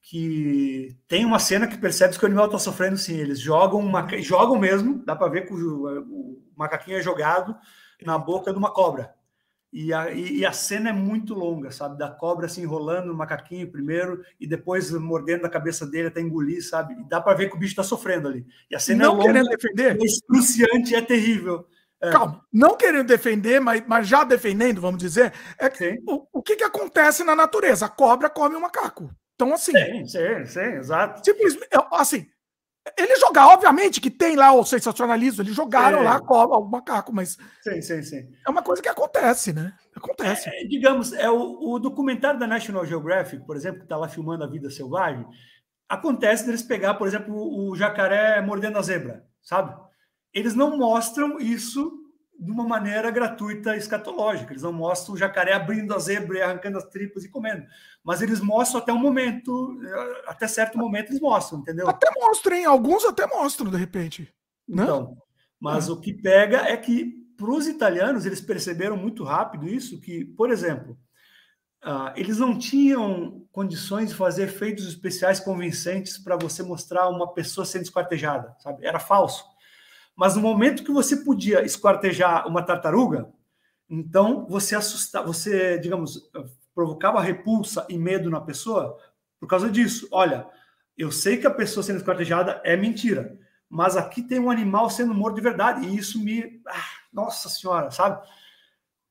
que tem uma cena que percebe que o animal está sofrendo sim. Eles jogam, uma, jogam mesmo, dá para ver que o, o, macaquinho é jogado na boca de uma cobra. E a, e a cena é muito longa, sabe? Da cobra se enrolando no macaquinho primeiro e depois mordendo a cabeça dele até engolir, sabe? E dá para ver que o bicho está sofrendo ali. E a cena não é longa, querendo defender. é excruciante, é terrível. É. Calma, não querendo defender, mas, mas já defendendo, vamos dizer, é que, o, o que, que acontece na natureza? A cobra come o macaco. Então, assim. Sim, sim, sim, exato. Simplesmente, assim, ele jogar, obviamente que tem lá o sensacionalismo, eles jogaram lá cobra, o macaco, mas. Sim, sim, sim. É uma coisa que acontece, né? Acontece. É, digamos, é o, o, documentário da National Geographic, por exemplo, que está lá filmando a vida selvagem, acontece deles pegar, por exemplo, o jacaré mordendo a zebra, sabe? Eles não mostram isso de uma maneira gratuita escatológica. Eles não mostram o jacaré abrindo a zebra e arrancando as tripas e comendo. Mas eles mostram até um momento, até certo momento eles mostram, entendeu? Até mostram, hein? Alguns até mostram, de repente. Né? Então, mas é. o que pega é que para os italianos, eles perceberam muito rápido isso, que, por exemplo, uh, eles não tinham condições de fazer efeitos especiais convincentes para você mostrar uma pessoa sendo esquartejada, sabe? Era falso. Mas no momento que você podia esquartejar uma tartaruga, então você assustava, você, digamos, provocava repulsa e medo na pessoa por causa disso. Olha, eu sei que a pessoa sendo esquartejada é mentira, mas aqui tem um animal sendo morto de verdade e isso me, ah, nossa senhora, sabe?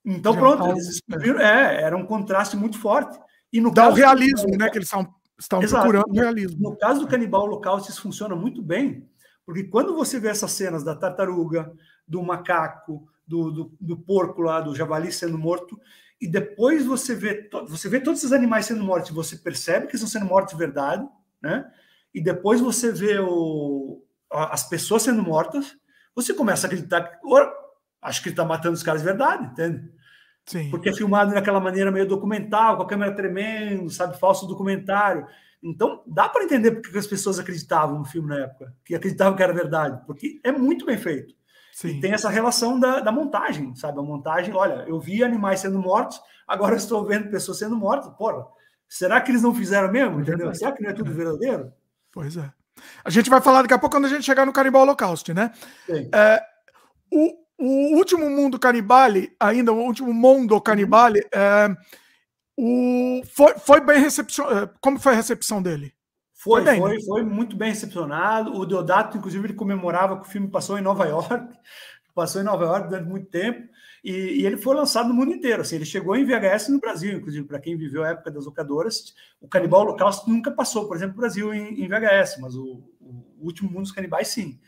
Então Já pronto, eles é, era um contraste muito forte. E no Dá caso o realismo, né? Que eles estão, procurando o realismo. No caso do canibal holocausto, isso funciona muito bem, porque quando você vê essas cenas da tartaruga, do macaco, do, do, do, porco lá, do javali sendo morto, e depois você vê, você vê todos esses animais sendo mortos, você percebe que estão sendo mortos de verdade, né? E depois você vê o, as pessoas sendo mortas, você começa a acreditar que, acho que ele está matando os caras de verdade, entende? Sim. Porque é filmado daquela maneira meio documental, com a câmera tremendo, sabe, falso documentário. Então, dá para entender porque as pessoas acreditavam no filme na época, que acreditavam que era verdade, porque é muito bem feito. Sim. E tem essa relação da, da, montagem, sabe? A montagem, olha, eu vi animais sendo mortos, agora estou vendo pessoas sendo mortas. Porra, será que eles não fizeram mesmo? Entendeu? Será que não é tudo verdadeiro? Pois é. A gente vai falar daqui a pouco quando a gente chegar no Canibal Holocaust, né? É, o, o último mundo canibale, ainda o último mundo canibale, é, o, foi, foi bem recepcionado. É, como foi a recepção dele? Foi, foi, bem, foi, né? foi, muito bem recepcionado. O Deodato, inclusive, ele comemorava que o filme passou em Nova York, passou em Nova York durante muito tempo, e, e ele foi lançado no mundo inteiro. Assim, ele chegou em VHS no Brasil, inclusive, para quem viveu a época das locadoras. O Canibal Holocausto nunca passou, por exemplo, no Brasil em, em VHS, mas o, o, Último Mundo dos Canibais, sim.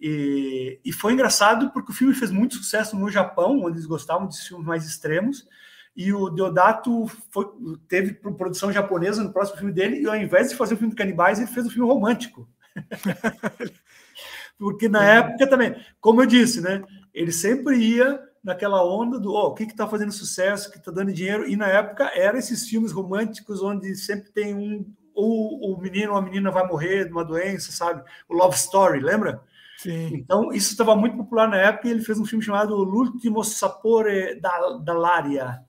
E, e foi engraçado porque o filme fez muito sucesso no Japão, onde eles gostavam de filmes mais extremos, e o Deodato foi, teve produção japonesa no próximo filme dele, e ao invés de fazer o filme de canibais, ele fez um filme romântico. Porque na época também, como eu disse, né? Ele sempre ia naquela onda do oh, o que está fazendo sucesso, que está dando dinheiro, e na época eram esses filmes românticos onde sempre tem um ou o menino ou a menina vai morrer de uma doença, sabe? O Love Story, lembra? Sim. Então, isso estava muito popular na época e ele fez um filme chamado L'ultimo sapore da, da Laria,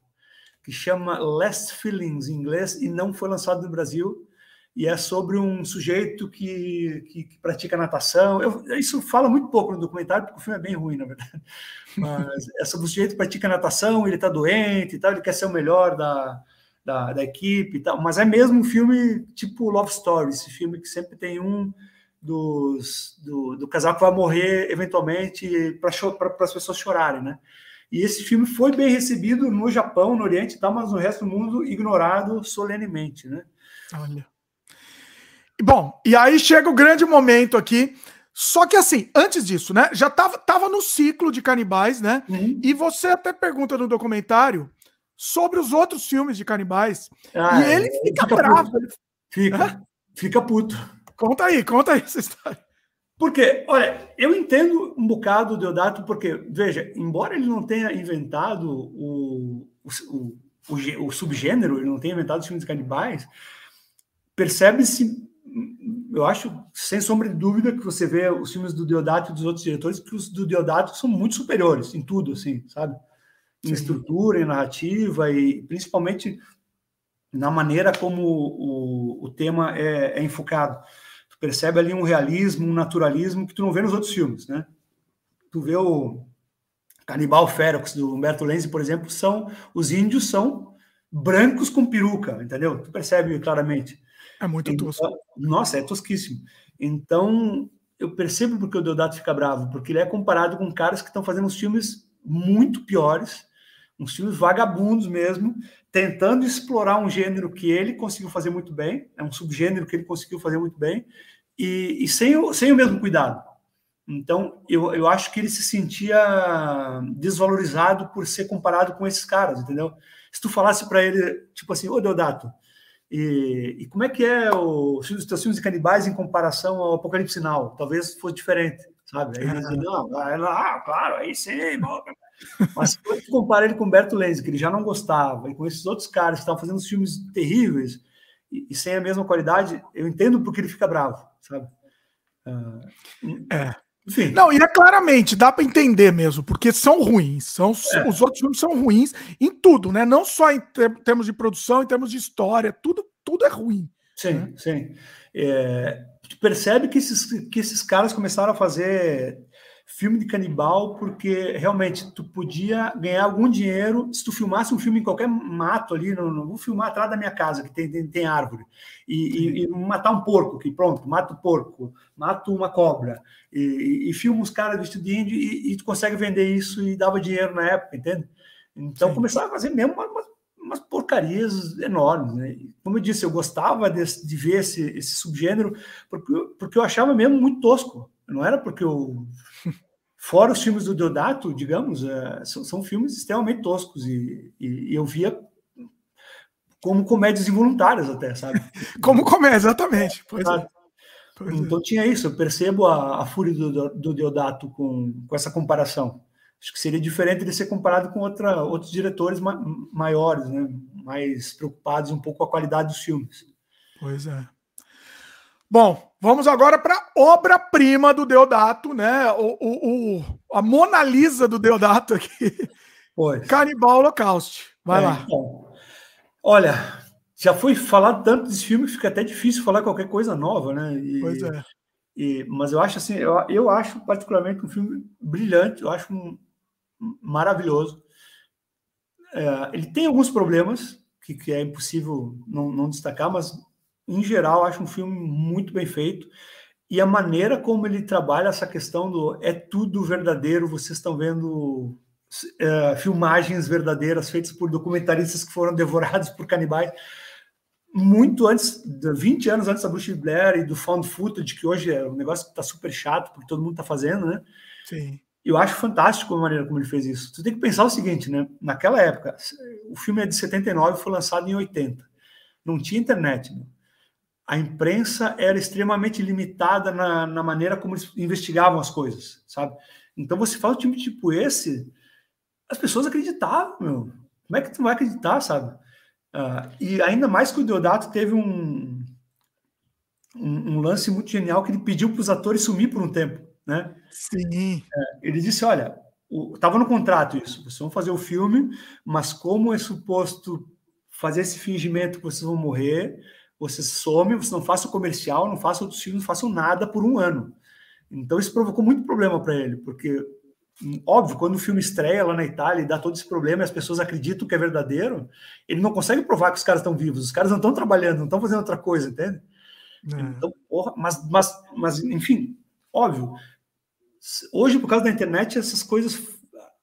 que chama Last Feelings em inglês e não foi lançado no Brasil. E é sobre um sujeito que, que, que pratica natação. Eu, isso fala muito pouco no documentário, porque o filme é bem ruim, na verdade. Mas é sobre um sujeito que pratica natação, ele está doente e tal, ele quer ser o melhor da, da, da, equipe e tal. Mas é mesmo um filme tipo Love Story, esse filme que sempre tem um dos, do, do casal que vai morrer eventualmente para as pessoas chorarem, né? E esse filme foi bem recebido no Japão, no Oriente e tal, mas no resto do mundo ignorado solenemente, né? Olha. Bom, e aí chega o grande momento aqui. Só que assim, antes disso, né? Já tava, tava no ciclo de canibais, né? Uhum. E você até pergunta no documentário sobre os outros filmes de canibais. Ah, e ele fica, fica bravo. Fica, fica puto. Conta aí, conta aí essa história. Porque, olha, eu entendo um bocado o Deodato, porque, veja, embora ele não tenha inventado o, o, o, o subgênero, ele não tenha inventado os filmes canibais, percebe-se, eu acho, sem sombra de dúvida, que você vê os filmes do Deodato e dos outros diretores, que os do Deodato são muito superiores em tudo, assim, sabe? Em Sim. estrutura, em narrativa e principalmente na maneira como o, o tema é, é enfocado percebe ali um realismo, um naturalismo que tu não vê nos outros filmes, né? Tu vê o Canibal Ferox do Humberto Lenzi, por exemplo, são os índios são brancos com peruca, entendeu? Tu percebe claramente. É muito então, tosco. Nossa, é tosquíssimo. Então, eu percebo porque o Deodato fica bravo, porque ele é comparado com caras que estão fazendo uns filmes muito piores, uns filmes vagabundos mesmo, tentando explorar um gênero que ele conseguiu fazer muito bem, é um subgênero que ele conseguiu fazer muito bem, e, e sem, o, sem o mesmo cuidado. Então, eu, eu acho que ele se sentia desvalorizado por ser comparado com esses caras, entendeu? Se tu falasse para ele, tipo assim, ô Deodato, e, e, como é que é o, filmes de canibais em comparação ao Apocalipse Now? Talvez fosse diferente, sabe? Aí ele dizia, não, ah, claro, aí sim, mas quando tu compara ele com o Humberto Lenz, que ele já não gostava, e com esses outros caras que estavam fazendo filmes terríveis, e, e, sem a mesma qualidade, eu entendo porque ele fica bravo sabe? Uh, é. Enfim. Não, e é claramente, dá para entender mesmo, porque são ruins. São, é. Os outros filmes são ruins em tudo, né? Não só em termos de produção, em termos de história, tudo, tudo é ruim. Sim, né? sim. É, percebe que esses, que esses caras começaram a fazer filme de canibal porque realmente tu podia ganhar algum dinheiro se tu filmasse um filme em qualquer mato ali, não, não vou filmar atrás da minha casa que tem, tem, tem árvore e, e, e, matar um porco, que pronto, mata o porco, mata uma cobra e, e filma os caras vestidos de índio e, tu consegue vender isso e dava dinheiro na época, entende? Então Sim. começava a fazer mesmo umas, umas porcarias enormes, né? Como eu disse, eu gostava de, de ver esse, esse subgênero porque, porque eu achava mesmo muito tosco. Não era porque eu Fora os filmes do Deodato, digamos, é, são, são, filmes extremamente toscos e, e, e, eu via como comédias involuntárias até, sabe? como comédia, exatamente. Pois é. Pois então é. tinha isso, eu percebo a, a fúria do, do Deodato com, com essa comparação. Acho que seria diferente de ser comparado com outra, outros diretores ma maiores, né? mais preocupados um pouco com a qualidade dos filmes. Pois é. Bom, vamos agora para obra-prima do Deodato, né? O, o, o, a Mona Lisa do Deodato aqui. Pois. Canibal Holocaust. Vai é, lá. Então, olha, já foi falado tanto desse filme que fica até difícil falar qualquer coisa nova, né? E, pois é. E, mas eu acho assim, eu, eu acho particularmente um filme brilhante, eu acho um, maravilhoso. É, ele tem alguns problemas que, que é impossível não, não destacar, mas em geral, acho um filme muito bem feito. E a maneira como ele trabalha essa questão do é tudo verdadeiro, vocês estão vendo é, filmagens verdadeiras feitas por documentaristas que foram devorados por canibais muito antes, 20 anos antes da Bruce Blair e do Found Footage, que hoje é um negócio que está super chato, porque todo mundo está fazendo, né? Sim. Eu acho fantástico a maneira como ele fez isso. Você tem que pensar o seguinte, né? Naquela época, o filme é de 79 foi lançado em 80. Não tinha internet, né? A imprensa era extremamente limitada na, na maneira como eles investigavam as coisas, sabe? Então você fala um time tipo esse, as pessoas acreditavam, meu. Como é que tu vai acreditar, sabe? Uh, e ainda mais que o Deodato teve um, um, um lance muito genial que ele pediu para os atores sumir por um tempo, né? Sim. É, ele disse, olha, estava no contrato isso, vocês vão fazer o filme, mas como é suposto fazer esse fingimento que vocês vão morrer, você some, você não faça o comercial, não faça outros filmes, não façam nada por um ano. Então isso provocou muito problema para ele, porque óbvio, quando o filme estreia lá na Itália e dá todo esse problema e as pessoas acreditam que é verdadeiro, ele não consegue provar que os caras estão vivos, os caras não estão trabalhando, não estão fazendo outra coisa, entende? É. Então, porra, mas, mas, mas, enfim, óbvio, hoje, por causa da internet, essas coisas,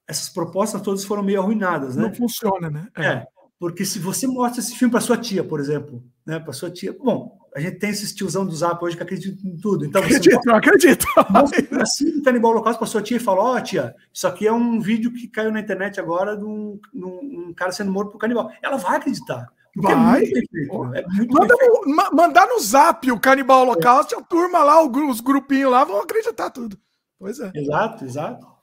essas propostas todas foram meio arruinadas, né? Não funciona, né? É. é. Porque se você mostra esse filme para sua tia, por exemplo, né, para sua tia, bom, a gente tem esse tiozão do Zap hoje que acredita em tudo. Então, você acredito, mostra, acredito. Mostra assim do Canibal Holocausto para sua tia e fala: Ó, oh, tia, isso aqui é um vídeo que caiu na internet agora de um, de um cara sendo morto por canibal. Ela vai acreditar, Porque é Vai. É feito, é Manda no, mandar no zap o Canibal Holocausto, é. a turma lá, os grupinhos lá vão acreditar tudo. Pois é. Exato, exato.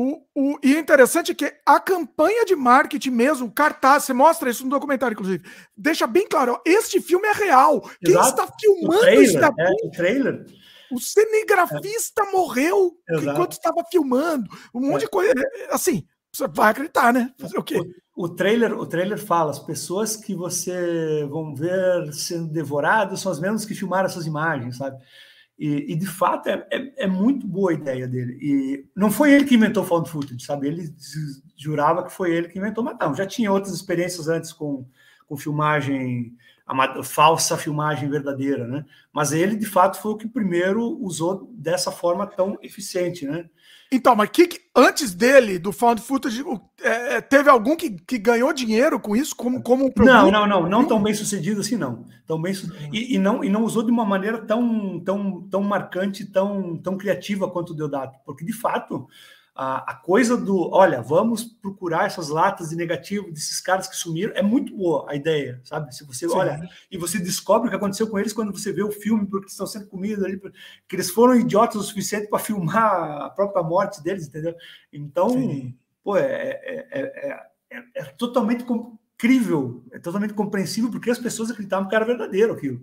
O, o, e é interessante que a campanha de marketing mesmo, cartaz, você mostra isso no documentário, inclusive, deixa bem claro: ó, este filme é real. Exato. Quem está filmando o trailer, está. É, o trailer. O cinegrafista é. morreu Exato. enquanto estava filmando. Um monte é. de coisa. É, assim, você vai acreditar, né? Fazer o quê? O, o, trailer, o trailer fala: as pessoas que você vão ver sendo devoradas são as mesmas que filmaram essas imagens, sabe? E, e de fato é, é, é, muito boa a ideia dele. E não foi ele que inventou o found footage, sabe? Ele jurava que foi ele que inventou, mas não, já tinha outras experiências antes com, com filmagem, a falsa filmagem verdadeira, né? Mas ele de fato foi o que primeiro usou dessa forma tão eficiente, né? Então, mas que, que, antes dele, do Found Footage, é, é, teve algum que, que ganhou dinheiro com isso como, como um? Não, não, não, não tão bem sucedido assim, não. Tão bem e, e, não e não usou de uma maneira tão tão tão marcante, tão tão criativa quanto o Deodato, porque de fato a, a, coisa do, olha, vamos procurar essas latas de negativo desses caras que sumiram, é muito boa a ideia, sabe? Se você Sim. olha e você descobre o que aconteceu com eles quando você vê o filme, porque estão sendo comidos ali, que eles foram idiotas o suficiente para filmar a própria morte deles, entendeu? Então, Sim. pô, é, é, é, é, totalmente incrível, é totalmente compreensível, porque as pessoas acreditavam que era verdadeiro aquilo.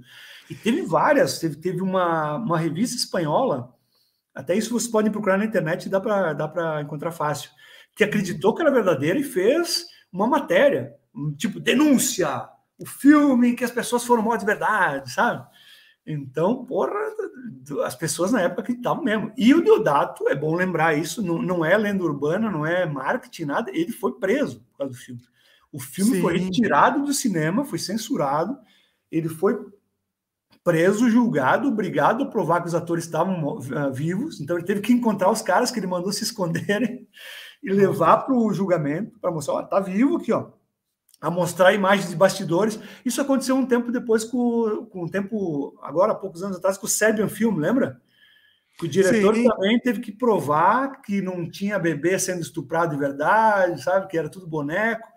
E teve várias, teve, teve uma, uma revista espanhola até isso você pode procurar na internet e dá para dá encontrar fácil. Que acreditou que era verdadeiro e fez uma matéria, tipo, denúncia, o filme que as pessoas foram mortas de verdade, sabe? Então, porra, as pessoas na época acreditavam mesmo. E o Deodato, é bom lembrar isso, não, não é lenda urbana, não é marketing, nada, ele foi preso por causa do filme. O filme Sim. foi retirado do cinema, foi censurado, ele foi preso, julgado, obrigado a provar que os atores estavam uh, vivos. Então ele teve que encontrar os caras que ele mandou se esconderem e levar para o julgamento para mostrar, ó, tá vivo aqui, ó. A mostrar imagens de bastidores. Isso aconteceu um tempo depois com, com um tempo, agora há poucos anos atrás, com o Serbian Film, lembra? o diretor Sim. também teve que provar que não tinha bebê sendo estuprado de verdade, sabe? Que era tudo boneco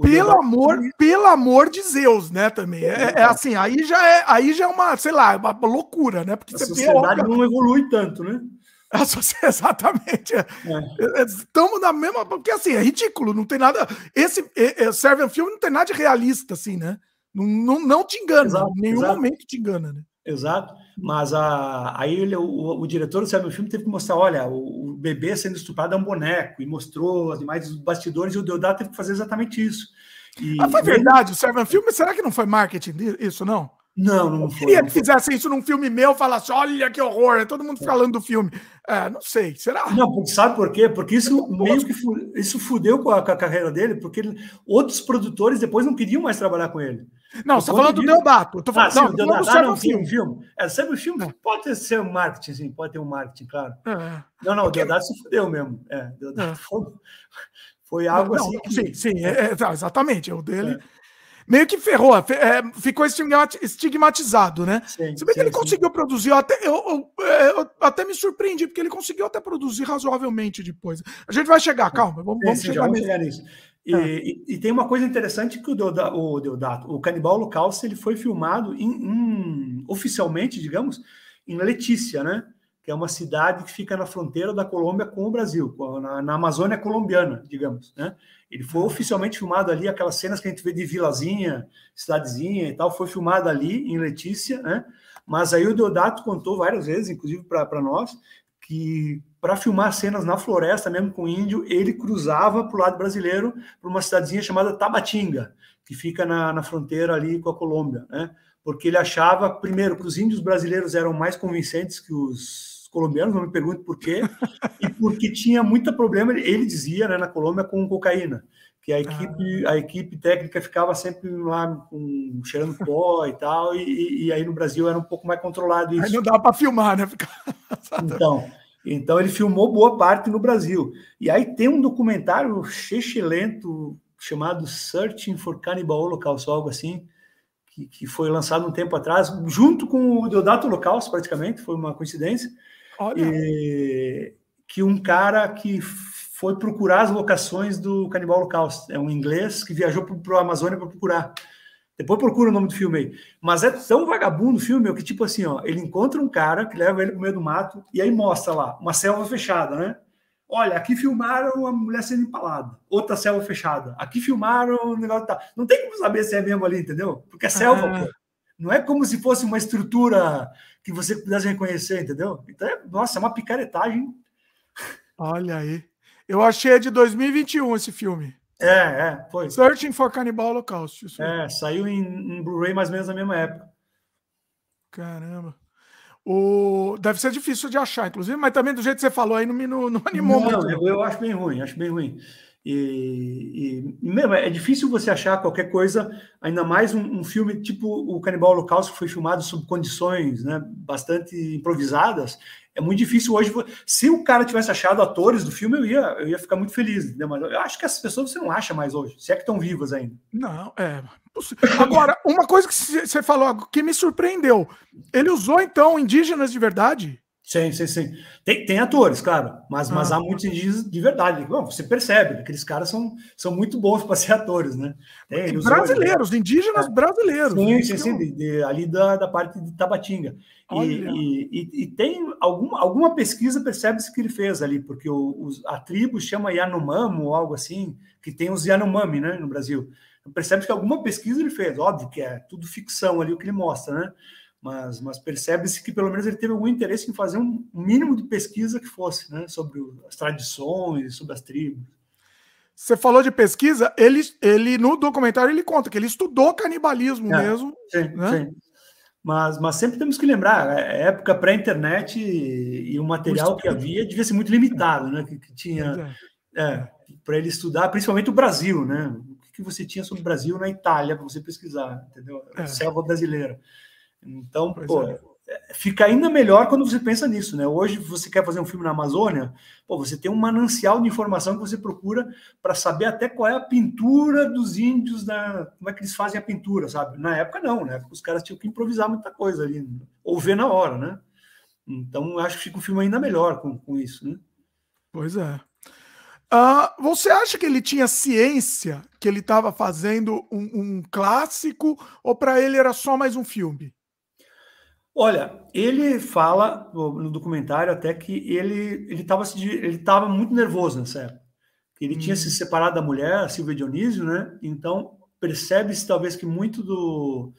pelo amor, pelo amor de Zeus, né? Também é, é, assim, aí já é, aí já é uma, sei lá, uma loucura, né? Porque a sociedade não evolui tanto, né? A sociedade, exatamente. É. É. Estamos na mesma, porque assim é ridículo, não tem nada. Esse é, é, Serve Film não tem nada de realista, assim, né? Não, não, não te engana, exato, em nenhum exato. momento te engana, né? Exato. Mas a, aí ele, o, o, diretor do Serve Film teve que mostrar: olha, o, o, bebê sendo estuprado é um boneco, e mostrou as imagens dos bastidores, e o Deodato teve que fazer exatamente isso. E, ah, foi verdade, o Serve Film, será que não foi marketing isso, não? Não, não foi. Queria que fizesse isso num filme meu, falasse, olha que horror, é todo mundo falando do filme. É, não sei, será? Não, sabe por quê? Porque isso meio que isso fudeu com a, com a carreira dele, porque ele, outros produtores depois não queriam mais trabalhar com ele. Não, você está falando do Deodato. Tô falando, ah, sim, não, Deodato, ah, não, filme. filme. É, sempre o filme é. pode ser um marketing, sim, pode ter um marketing, claro. É. Não, não, o Deodato se fudeu mesmo. É, Deodato é. foi, foi algo não, assim. Que... Sim, sim, é, é, exatamente. O dele meio que ferrou, é, ficou estigmatizado, né? Sim, Se bem que ele sim. conseguiu produzir, eu até, eu, eu, eu, até me surpreendi, porque ele conseguiu até produzir razoavelmente depois. A gente vai chegar, calma, vamos, vamos chegar, vamos chegar nisso. E, é. e, e, tem uma coisa interessante que o Deodato, o, Deodato, o Canibal Holocausto, ele foi filmado em, em, oficialmente, digamos, em Letícia, né? Que é uma cidade que fica na fronteira da Colômbia com o Brasil, na, na Amazônia colombiana, digamos, né? Ele foi oficialmente filmado ali, aquelas cenas que a gente vê de vilazinha, cidadezinha e tal, foi filmado ali em Letícia, né? Mas aí o Deodato contou várias vezes, inclusive para nós, que para filmar cenas na floresta, mesmo com índio, ele cruzava para o lado brasileiro, para uma cidadezinha chamada Tabatinga, que fica na, na fronteira ali com a Colômbia, né? Porque ele achava, primeiro, que os índios brasileiros eram mais convincentes que os colombianos, não me pergunte por quê, e porque tinha muito problema, ele dizia, né, na Colômbia, com cocaína, que a ah. equipe, ah. a equipe técnica ficava sempre lá com, cheirando pó e tal, e, e, aí no Brasil era um pouco mais controlado isso. Aí não dava para filmar, né? então, então ele filmou boa parte no Brasil. E aí tem um documentário lento chamado Searching for Cannibal Holocaust, algo assim, que, que foi lançado um tempo atrás, junto com o Deodato Holocausto, praticamente, foi uma coincidência. E, que um cara que foi procurar as locações do Canibal Holocausto. É um inglês que viajou para o Amazônia para procurar. Depois procura o nome do filme aí. Mas é tão vagabundo o filme que, tipo assim, ó, ele encontra um cara que leva ele pro meio do mato e aí mostra lá, uma selva fechada, né? Olha, aqui filmaram a mulher sendo empalada, outra selva fechada. Aqui filmaram o negócio tá. Não tem como saber se é mesmo ali, entendeu? Porque é selva, ah. pô. Não é como se fosse uma estrutura que você pudesse reconhecer, entendeu? Então, é, nossa, é uma picaretagem. Olha aí. Eu achei de 2021 esse filme. É, é, foi. Searching for Cannibal Holocaust. É, saiu em, em Blu-ray mais ou menos na mesma época. Caramba. O... Deve ser difícil de achar, inclusive, mas também do jeito que você falou aí não me não, não animou não, muito. Eu, eu acho bem ruim, acho bem ruim. E, e, mesmo é difícil você achar qualquer coisa, ainda mais um, um, filme tipo o Canibal Holocausto, que foi filmado sob condições né, bastante improvisadas. É muito difícil hoje. Se o cara tivesse achado atores do filme, eu ia, eu ia ficar muito feliz. Entendeu? Mas eu acho que essas pessoas você não acha mais hoje, se é que estão vivas ainda. Não, é. Agora, uma coisa que você falou que me surpreendeu: ele usou então indígenas de verdade? Sim, sim, sim. Tem, tem atores, claro, mas, ah. mas há muitos indígenas de verdade. Bom, você percebe, aqueles caras são, são muito bons para ser atores, né? Tem, brasileiros, indígenas é. brasileiros. Sim, sim, sim, de, de, ali da, da parte de Tabatinga. E, e, e, e, tem alguma, alguma pesquisa, percebe-se que ele fez ali, porque o, os, a tribo chama Yanomamo ou algo assim, que tem os Yanomami, né, no Brasil. Percebe que alguma pesquisa ele fez, óbvio que é tudo ficção ali o que ele mostra, né? Mas, mas percebe-se que pelo menos ele teve algum interesse em fazer um mínimo de pesquisa que fosse, né, sobre as tradições, sobre as tribos. Você falou de pesquisa, ele, ele no documentário ele conta que ele estudou canibalismo é, mesmo. Sim, né? sim. Mas, mas sempre temos que lembrar, é, época pré-internet e, e, o material que havia devia ser muito limitado, né? Que, que tinha é, é para ele estudar, principalmente o Brasil, né? O que, que você tinha sobre o Brasil na Itália para você pesquisar, entendeu? É. Selva brasileira. Então, pô, é. é. fica ainda melhor quando você pensa nisso, né? Hoje você quer fazer um filme na Amazônia, pô, você tem um manancial de informação que você procura para saber até qual é a pintura dos índios, da, como é que eles fazem a pintura, sabe? Na época não, né? Os caras tinham que improvisar muita coisa ali, ou ver na hora, né? Então, acho que fica um filme ainda melhor com, com isso, né? Pois é. Uh, você acha que ele tinha ciência que ele estava fazendo um, um, clássico ou para ele era só mais um filme? Olha, ele fala no documentário até que ele ele estava ele estava muito nervoso nessa época. Ele hum. tinha se hum. separado da mulher, a Silvia Dionísio, né? Então percebe-se talvez que muito do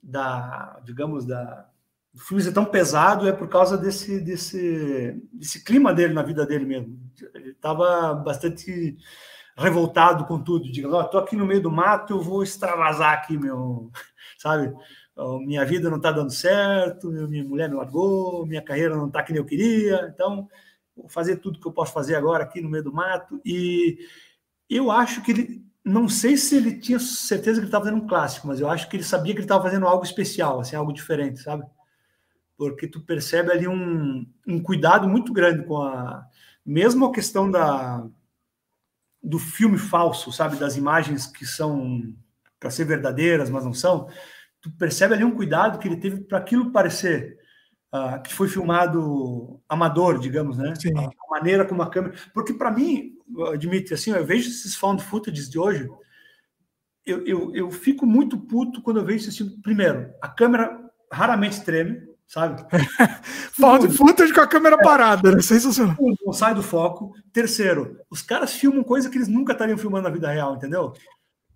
da, digamos, da o filme ser tão pesado é por causa desse desse desse clima dele na vida dele mesmo. Ele estava bastante revoltado com tudo, digamos, ó, oh, tô aqui no meio do mato, eu vou extravasar aqui meu, sabe? Minha vida não está dando certo, minha mulher me largou, minha carreira não está que nem eu queria, então vou fazer tudo que eu posso fazer agora aqui no meio do mato. E eu acho que ele, não sei se ele tinha certeza que ele estava fazendo um clássico, mas eu acho que ele sabia que ele estava fazendo algo especial, assim, algo diferente, sabe? Porque tu percebe ali um, um cuidado muito grande com a mesmo a questão da do filme falso, sabe, das imagens que são para ser verdadeiras, mas não são tu percebe ali um cuidado que ele teve para aquilo parecer uh, que foi filmado amador, digamos, né? Sim. A, maneira como a câmera. Porque para mim, Dimitri, assim, eu vejo esses found footage de hoje, eu, eu, eu fico muito puto quando eu vejo esse tipo. Primeiro, a câmera raramente treme, sabe? found footage com a câmera é, parada, né? Sensacional. Não sai do foco. Terceiro, os caras filmam coisa que eles nunca estariam filmando na vida real, entendeu?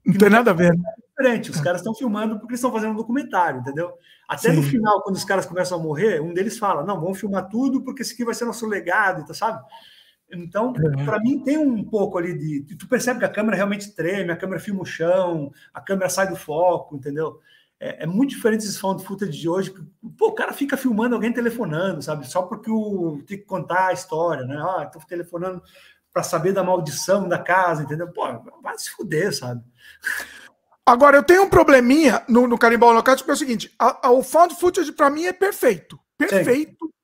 Não tem nada a ver. Né? diferente. Os caras estão filmando porque eles estão fazendo um documentário, entendeu? Até Sim. no final, quando os caras começam a morrer, um deles fala: não, vamos filmar tudo porque esse aqui vai ser nosso legado, tá, sabe? Então, uhum. para mim, tem um pouco ali de. Tu percebe que a câmera realmente treme, a câmera filma o chão, a câmera sai do foco, entendeu? É, é muito diferente esses found footage de hoje. Pô, o cara fica filmando alguém telefonando, sabe? Só porque o, tem que contar a história, né? Ah, estou telefonando para saber da maldição da casa, entendeu? Pô, vai se fuder, sabe? Agora, eu tenho um probleminha no, no Canibal Holocausto, que é o seguinte: a, a, o found footage para mim é perfeito. Perfeito. Sim.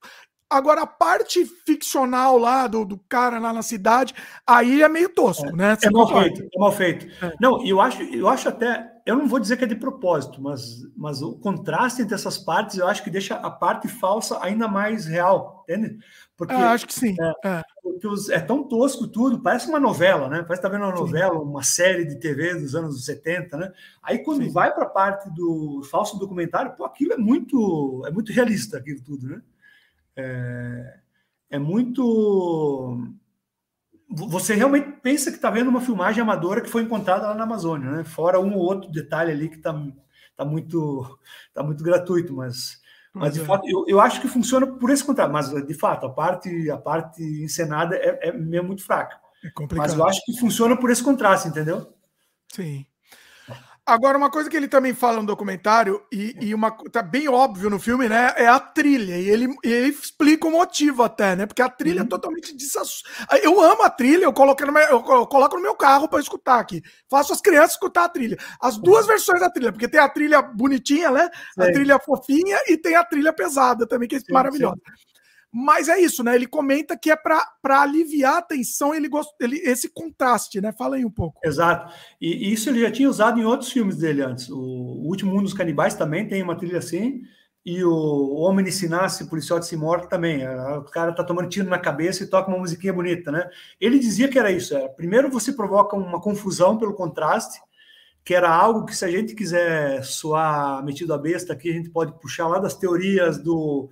Agora, a parte ficcional lá do, do cara lá na cidade, aí é meio tosco, é, né? Você é mal feito, é mal feito. É. Não, eu acho, eu acho até, eu não vou dizer que é de propósito, mas, mas o contraste entre essas partes, eu acho que deixa a parte falsa ainda mais real, entende? Porque, eu acho que sim. É, é. Porque os, é tão tosco tudo, parece uma novela, né? Parece que tá vendo uma novela, sim. uma série de TV dos anos 70, né? Aí quando sim. vai para a parte do falso documentário, pô, aquilo é muito, é muito realista, aquilo tudo, né? é, é muito. Você realmente pensa que está vendo uma filmagem amadora que foi encontrada lá na Amazônia, né? Fora um ou outro detalhe ali que está tá muito, tá muito gratuito, mas, mas de é. fato, eu, eu acho que funciona por esse contrário. Mas de fato, a parte, a parte encenada é, é mesmo muito fraca. É complicado. Mas eu acho que funciona por esse contraste, entendeu? Sim. Agora, uma coisa que ele também fala no documentário, e, e uma tá bem óbvio no filme, né? É a trilha. E ele, ele explica o motivo até, né? Porque a trilha é uhum. é totalmente desass... Eu amo a trilha, eu coloco no meu, eu coloco no meu carro para escutar aqui. Faço as crianças escutar a trilha. As duas uhum. versões da trilha, porque tem a trilha bonitinha, né? Sim. A trilha fofinha e tem a trilha pesada também, que é sim, maravilhosa. Sim. Mas é isso, né? Ele comenta que é para aliviar a tensão ele, ele esse contraste, né? Fala aí um pouco. Exato. E, isso ele já tinha usado em outros filmes dele antes. O, Último Mundo dos Canibais também tem uma trilha assim. E o, Homem de Policial de Simorta também. O cara tá tomando tiro na cabeça e toca uma musiquinha bonita, né? Ele dizia que era isso. Era, primeiro você provoca uma confusão pelo contraste, que era algo que se a gente quiser soar metido a besta aqui, a gente pode puxar lá das teorias do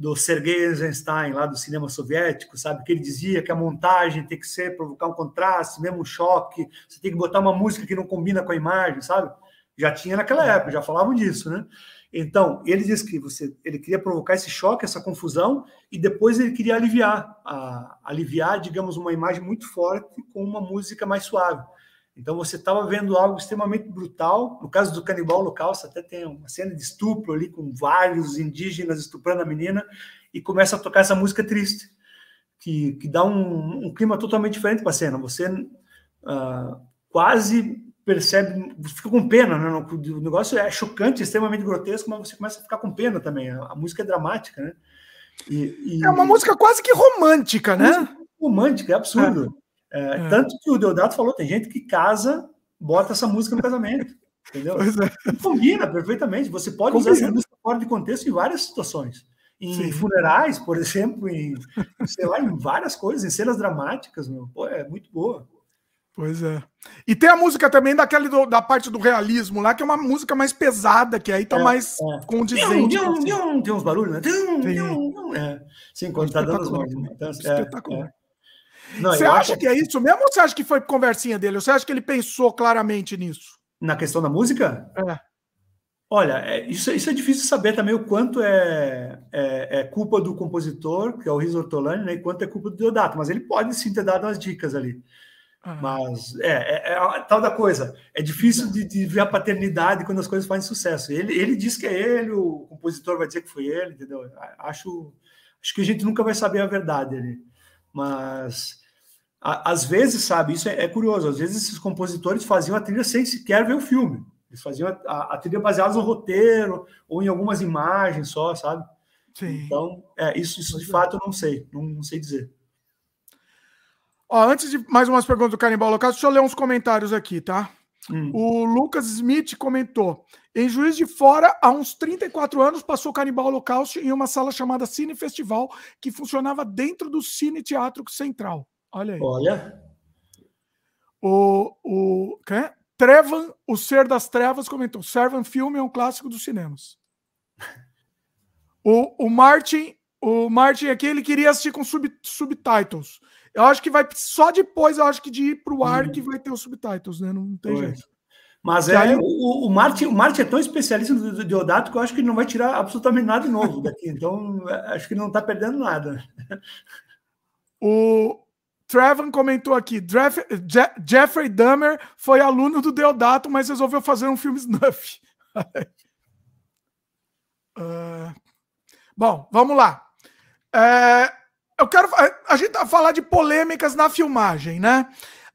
do Sergei Eisenstein, lá do cinema soviético, sabe? Que ele dizia que a montagem tem que ser, provocar um contraste, mesmo um choque, você tem que botar uma música que não combina com a imagem, sabe? Já tinha naquela época, já falavam disso, né? Então, ele disse que você, ele queria provocar esse choque, essa confusão, e depois ele queria aliviar, a, aliviar, digamos, uma imagem muito forte com uma música mais suave. Então você estava vendo algo extremamente brutal. No caso do canibal local, você até tem uma cena de estupro ali com vários indígenas estuprando a menina e começa a tocar essa música triste, que, que dá um, um clima totalmente diferente para a cena. Você uh, quase percebe, fica com pena, né? O negócio é chocante, extremamente grotesco, mas você começa a ficar com pena também. A, música é dramática, né? E, e... É uma música quase que romântica, né? Romântica, é absurdo. É. É, é. Tanto que o Deodato falou, tem gente que casa, bota essa música no casamento. Entendeu? É. Combina perfeitamente. Você pode Combina. usar essa música fora de contexto em várias situações. Em Sim. funerais, por exemplo, em, sei lá, em várias coisas, em cenas dramáticas, meu. Pô, é muito boa. Pois é. E tem a música também daquela do, da parte do realismo lá, que é uma música mais pesada, que aí tá é, mais é. condizente. Tem, tem uns barulhos, né? Tem, tem, é. Sim, quando tá dando as movimentações. É, Espetacular. Não, você acha que é isso mesmo ou você acha que foi conversinha dele? Ou você acha que ele pensou claramente nisso? Na questão da música? É. Olha, é, isso, isso é difícil saber também o quanto é, é, é culpa do compositor, que é o Riz Ortolani, né, e quanto é culpa do Deodato, mas ele pode sim ter dado umas dicas ali. Ah. Mas é, é, é, a tal da coisa. É difícil de, de, ver a paternidade quando as coisas fazem sucesso. Ele, ele diz que é ele, o compositor vai dizer que foi ele, entendeu? Acho, acho que a gente nunca vai saber a verdade ali. Mas às vezes, sabe, isso é, é, curioso, às vezes esses compositores faziam a trilha sem sequer ver o filme. Eles faziam a, a, a trilha baseada no roteiro ou em algumas imagens só, sabe? Sim. Então, é, isso, isso de fato eu não sei, não, não sei dizer. Ó, antes de mais umas perguntas do Canibal Local, deixa eu ler uns comentários aqui, tá? Hum. O Lucas Smith comentou: em Juiz de Fora, há uns 34 anos, passou Canibal Holocausto em uma sala chamada Cine Festival, que funcionava dentro do Cine Teatro Central. Olha aí. Olha. O, o quem? Trevan, o Ser das Trevas, comentou: Servant Film é um clássico dos cinemas. O, o Martin, o Martin aqui, ele queria assistir com sub, subtitles. Eu acho que vai só depois, eu acho que de ir para o ar hum. que vai ter os subtitles, né? Não tem jeito. Mas é, aí... o, o, Martin, o Martin é tão especialista no Deodato que eu acho que ele não vai tirar absolutamente nada novo daqui. Então, acho que não está perdendo nada. O, Trevor comentou aqui: Jeffrey Dahmer foi aluno do Deodato, mas resolveu fazer um filme snuff. uh, bom, vamos lá. É, eu quero. A gente vai falar de polêmicas na filmagem, né?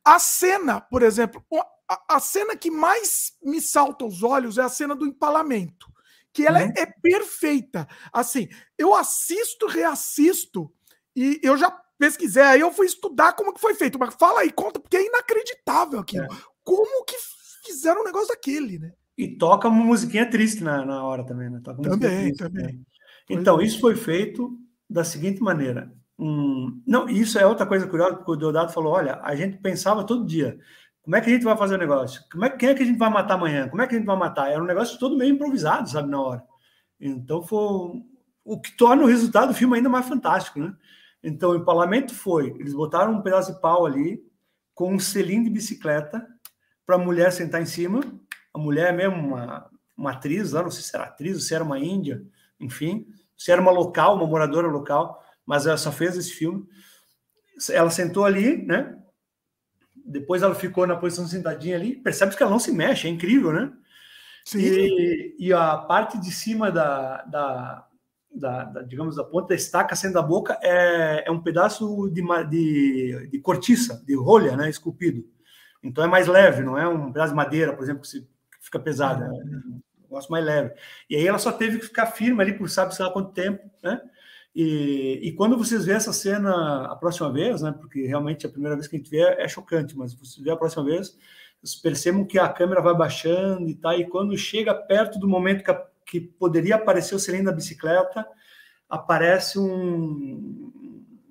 A cena, por exemplo, a, a cena que mais me salta aos olhos é a cena do empalamento que ela uhum. é, é perfeita. Assim, eu assisto, reassisto, e eu já pesquisei, aí eu fui estudar como que foi feito. Mas fala aí, conta, porque é inacreditável aquilo. É. Como que fizeram um negócio daquele, né? E toca uma musiquinha triste na, na hora também, né? Toca também, triste, também. Né? Então, isso foi feito da seguinte maneira. Um, não, isso é outra coisa curiosa, porque o Deodato falou: olha, a gente pensava todo dia. Como é que a gente vai fazer o negócio? Como é, quem é que a gente vai matar amanhã? Como é que a gente vai matar? Era um negócio todo meio improvisado, sabe, na hora. Então foi o que torna o resultado do filme ainda mais fantástico, né? Então o empalamento foi, eles botaram um pedaço de pau ali com um selim de bicicleta para a mulher sentar em cima. A mulher é mesmo, uma, uma atriz, lá, não sei se era atriz, se era uma índia, enfim, se era uma local, uma moradora local, mas ela só fez esse filme. Ela sentou ali, né? Depois ela ficou na posição sentadinha ali. Percebe que ela não se mexe, é incrível, né? Sim. E, e a parte de cima da, da, da, da, digamos, da ponta da estaca sendo da boca é, é um pedaço de, de, de cortiça, de rolha, né? Esculpido. Então é mais leve, não é um pedaço de madeira, por exemplo, que fica pesado. É um negócio mais leve. E aí ela só teve que ficar firme ali por sabe sei lá quanto tempo, né? E, e, quando vocês vê essa cena a próxima vez, né, porque realmente a primeira vez que a gente vê é chocante, mas vocês vê a próxima vez, vocês percebam que a câmera vai baixando e tá, e quando chega perto do momento que, a, que poderia aparecer o cilindro da bicicleta, aparece um,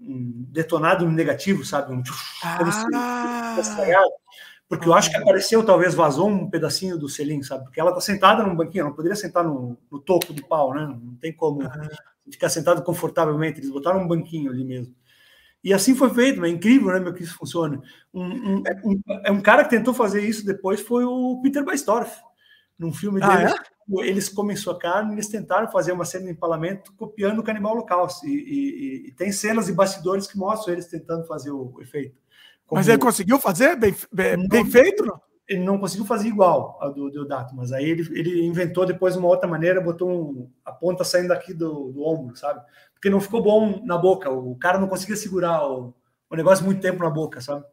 um detonado negativo, sabe? Um, ah. Porque eu acho que apareceu, talvez vazou um pedacinho do selim, sabe? Porque ela está sentada num banquinho, ela não poderia sentar no, no topo do pau, né? Não tem como ficar sentado confortavelmente. Eles botaram um banquinho ali mesmo. E assim foi feito, é incrível, né, meu, que isso funciona. Um, um, um, é um cara que tentou fazer isso depois foi o Peter Baistorff. Num filme ah, deles, é? Eles começou a carne, eles tentaram fazer uma cena de empalamento copiando o Canibal Holocausto. E, e, e, tem cenas e bastidores que mostram eles tentando fazer o, efeito. Como... Mas ele conseguiu fazer bem, bem, bem feito? Não? ele não conseguiu fazer igual ao do Deodato, mas aí ele, ele inventou depois uma outra maneira, botou um, a ponta saindo aqui do, do ombro, sabe? Porque não ficou bom na boca, o cara não conseguia segurar o, o negócio muito tempo na boca, sabe?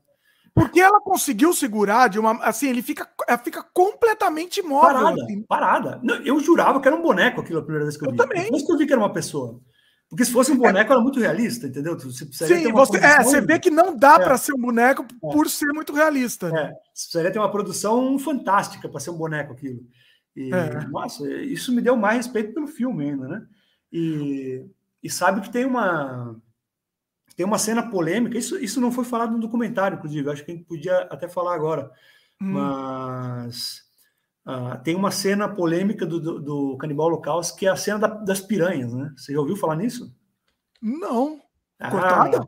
Porque ela conseguiu segurar de uma. Assim, ele fica, ela fica completamente imóvel. Parada, assim. parada. Eu jurava que era um boneco aquilo a primeira vez que eu, eu vi. Também. Depois que eu vi que era uma pessoa. Porque se fosse um boneco, é. era muito realista, entendeu? Você Sim, você, é, você vê que não dá é. para ser um boneco é. por ser muito realista. É. Você precisaria ter uma produção fantástica para ser um boneco aquilo. E, é. Nossa, isso me deu mais respeito pelo filme ainda, né? E, e sabe que tem uma tem uma cena polêmica, isso, isso não foi falado no documentário, inclusive, acho que a gente podia até falar agora, hum. mas Uh, tem uma cena polêmica do, do, do Canibal Holocausto, que é a cena da, das piranhas, né? Você já ouviu falar nisso? Não. Ah, Cortada?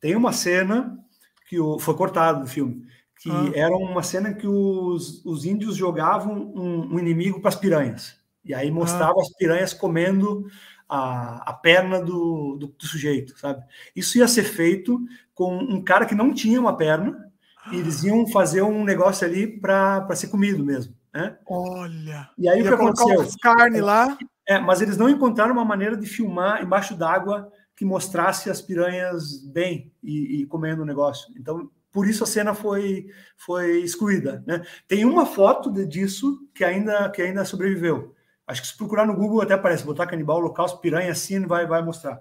Tem uma cena que o, foi cortada do filme, que ah. era uma cena que os, os índios jogavam um, um inimigo para as piranhas. E aí mostrava ah. as piranhas comendo a, a perna do, do, do, sujeito, sabe? Isso ia ser feito com um cara que não tinha uma perna, e eles iam fazer um negócio ali para ser comido mesmo. Né? Olha! E aí o que aconteceu? carne lá. É, mas eles não encontraram uma maneira de filmar embaixo d'água que mostrasse as piranhas bem e, e, comendo o negócio. Então, por isso a cena foi, foi excluída. Né? Tem uma foto de, disso que ainda, que ainda sobreviveu. Acho que se procurar no Google até aparece, botar canibal, local, piranha, assim, vai, vai mostrar.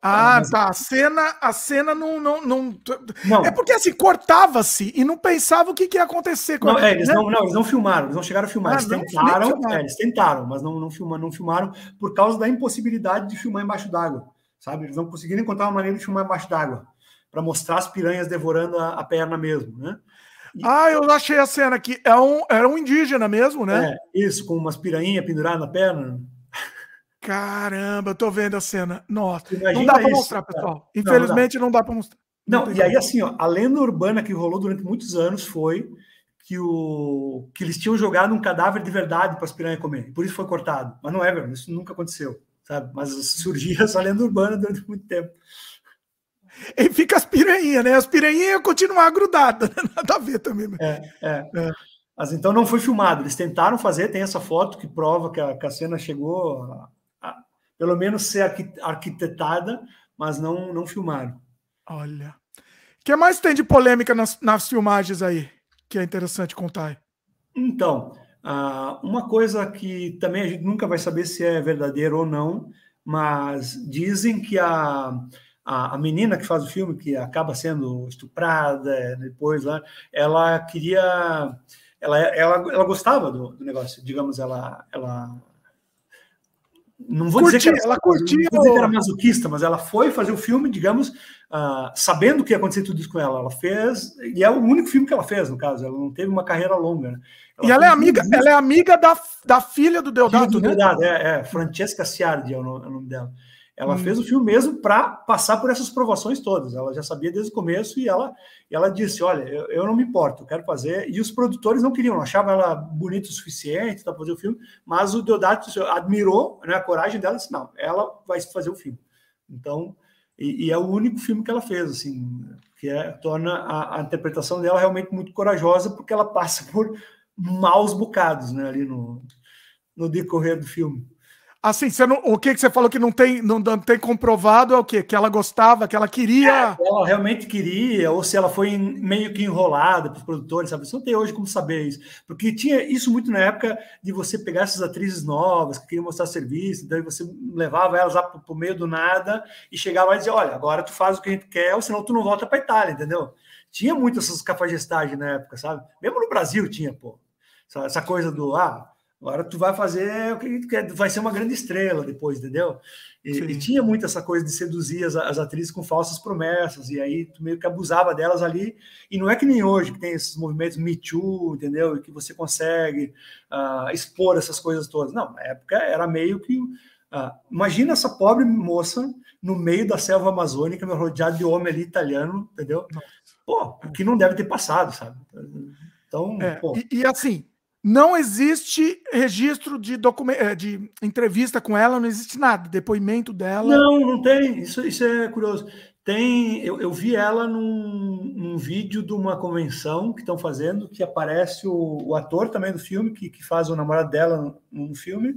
Ah, tá. A cena, a cena não, não, não... não. É porque assim, cortava-se e não pensava o que, que ia acontecer. Com não, é, eles, né? não, não, eles não filmaram, eles não chegaram a filmar. Ah, eles tentaram, é, eles tentaram, mas não, não, filmaram, não filmaram por causa da impossibilidade de filmar embaixo d'água. Sabe? Eles não conseguiram encontrar uma maneira de filmar embaixo d'água para mostrar as piranhas devorando a, a perna mesmo, né? Ah, eu achei a cena aqui. É um, era um indígena mesmo, né? É, isso, com umas piranhas penduradas na perna. Caramba, eu tô vendo a cena. Nossa, Imagina não dá para mostrar, pessoal. Infelizmente não, não dá, dá para mostrar. Não, não e aí assim, ó, a lenda urbana que rolou durante muitos anos foi que, o, que eles tinham jogado um cadáver de verdade para as piranhas comer. Por isso foi cortado. Mas não é, velho, isso nunca aconteceu, sabe? Mas surgia essa lenda urbana durante muito tempo. E fica as piranhas, né? As piranhas continuar grudadas, né? nada a ver também. É, é. é. Mas então não foi filmado. Eles tentaram fazer, tem essa foto que prova que a, que a cena chegou pelo menos ser arquitetada, mas não, não filmaram. Olha. O que mais tem de polêmica nas, nas filmagens aí? Que é interessante contar. Então, Uh, uma coisa que também a gente nunca vai saber se é verdadeiro ou não, mas dizem que a, a, a, menina que faz o filme, que acaba sendo estuprada depois lá, ela queria. Ela, ela, ela gostava do, do negócio, digamos, ela, ela não vou curtia, dizer que ela, ela curtia, não vou dizer que era masoquista, mas ela foi fazer o filme, digamos, uh, sabendo que ia acontecer tudo isso com ela. Ela fez, e é o único filme que ela fez, no caso, ela não teve uma carreira longa. Né? Ela e ela é amiga, ela é amiga da, da filha do Deodato, filha do né? Deodato, é, é, Francesca Ciardi é o nome, é o nome dela. Ela hum. fez o filme mesmo para passar por essas provações todas. Ela já sabia desde o começo e ela, e ela disse: Olha, eu, eu não me importo, eu quero fazer. E os produtores não queriam, não achavam ela bonita o suficiente para fazer o filme, mas o Deodato admirou né, a coragem dela e disse: Não, ela vai fazer o filme. Então, e, e, é o único filme que ela fez, assim, que é, torna a, a interpretação dela realmente muito corajosa, porque ela passa por maus bocados né, ali no, no decorrer do filme. Assim, você não, o que, que você falou que não tem, não, não tem comprovado é o quê? Que ela gostava, que ela queria. É, ela realmente queria, ou se ela foi meio que enrolada para os produtores, sabe? Você não tem hoje como saber isso. Porque tinha isso muito na época de você pegar essas atrizes novas que queriam mostrar serviço, daí você levava elas lá para o meio do nada e chegava lá e dizia: olha, agora tu faz o que a gente quer, ou senão tu não volta para Itália, entendeu? Tinha muito essas cafagestagens na época, sabe? Mesmo no Brasil tinha, pô. Essa coisa do, ah, Agora tu vai fazer o que quer, vai ser uma grande estrela depois, entendeu? E, e tinha muito essa coisa de seduzir as, as, atrizes com falsas promessas, e aí tu meio que abusava delas ali. E não é que nem hoje, que tem esses movimentos Me Too, entendeu? E que você consegue uh, expor essas coisas todas. Não, na época era meio que. Uh, imagina essa pobre moça no meio da selva amazônica, rodeada de homem ali italiano, entendeu? Pô, que não deve ter passado, sabe? Então, é, e, e assim, não existe registro de, eh, de entrevista com ela, não existe nada, depoimento dela. Não, não tem. Isso, isso é curioso. Tem, eu, eu vi ela num, num, vídeo de uma convenção que estão fazendo, que aparece o, o, ator também do filme, que, que faz o namorado dela no, filme,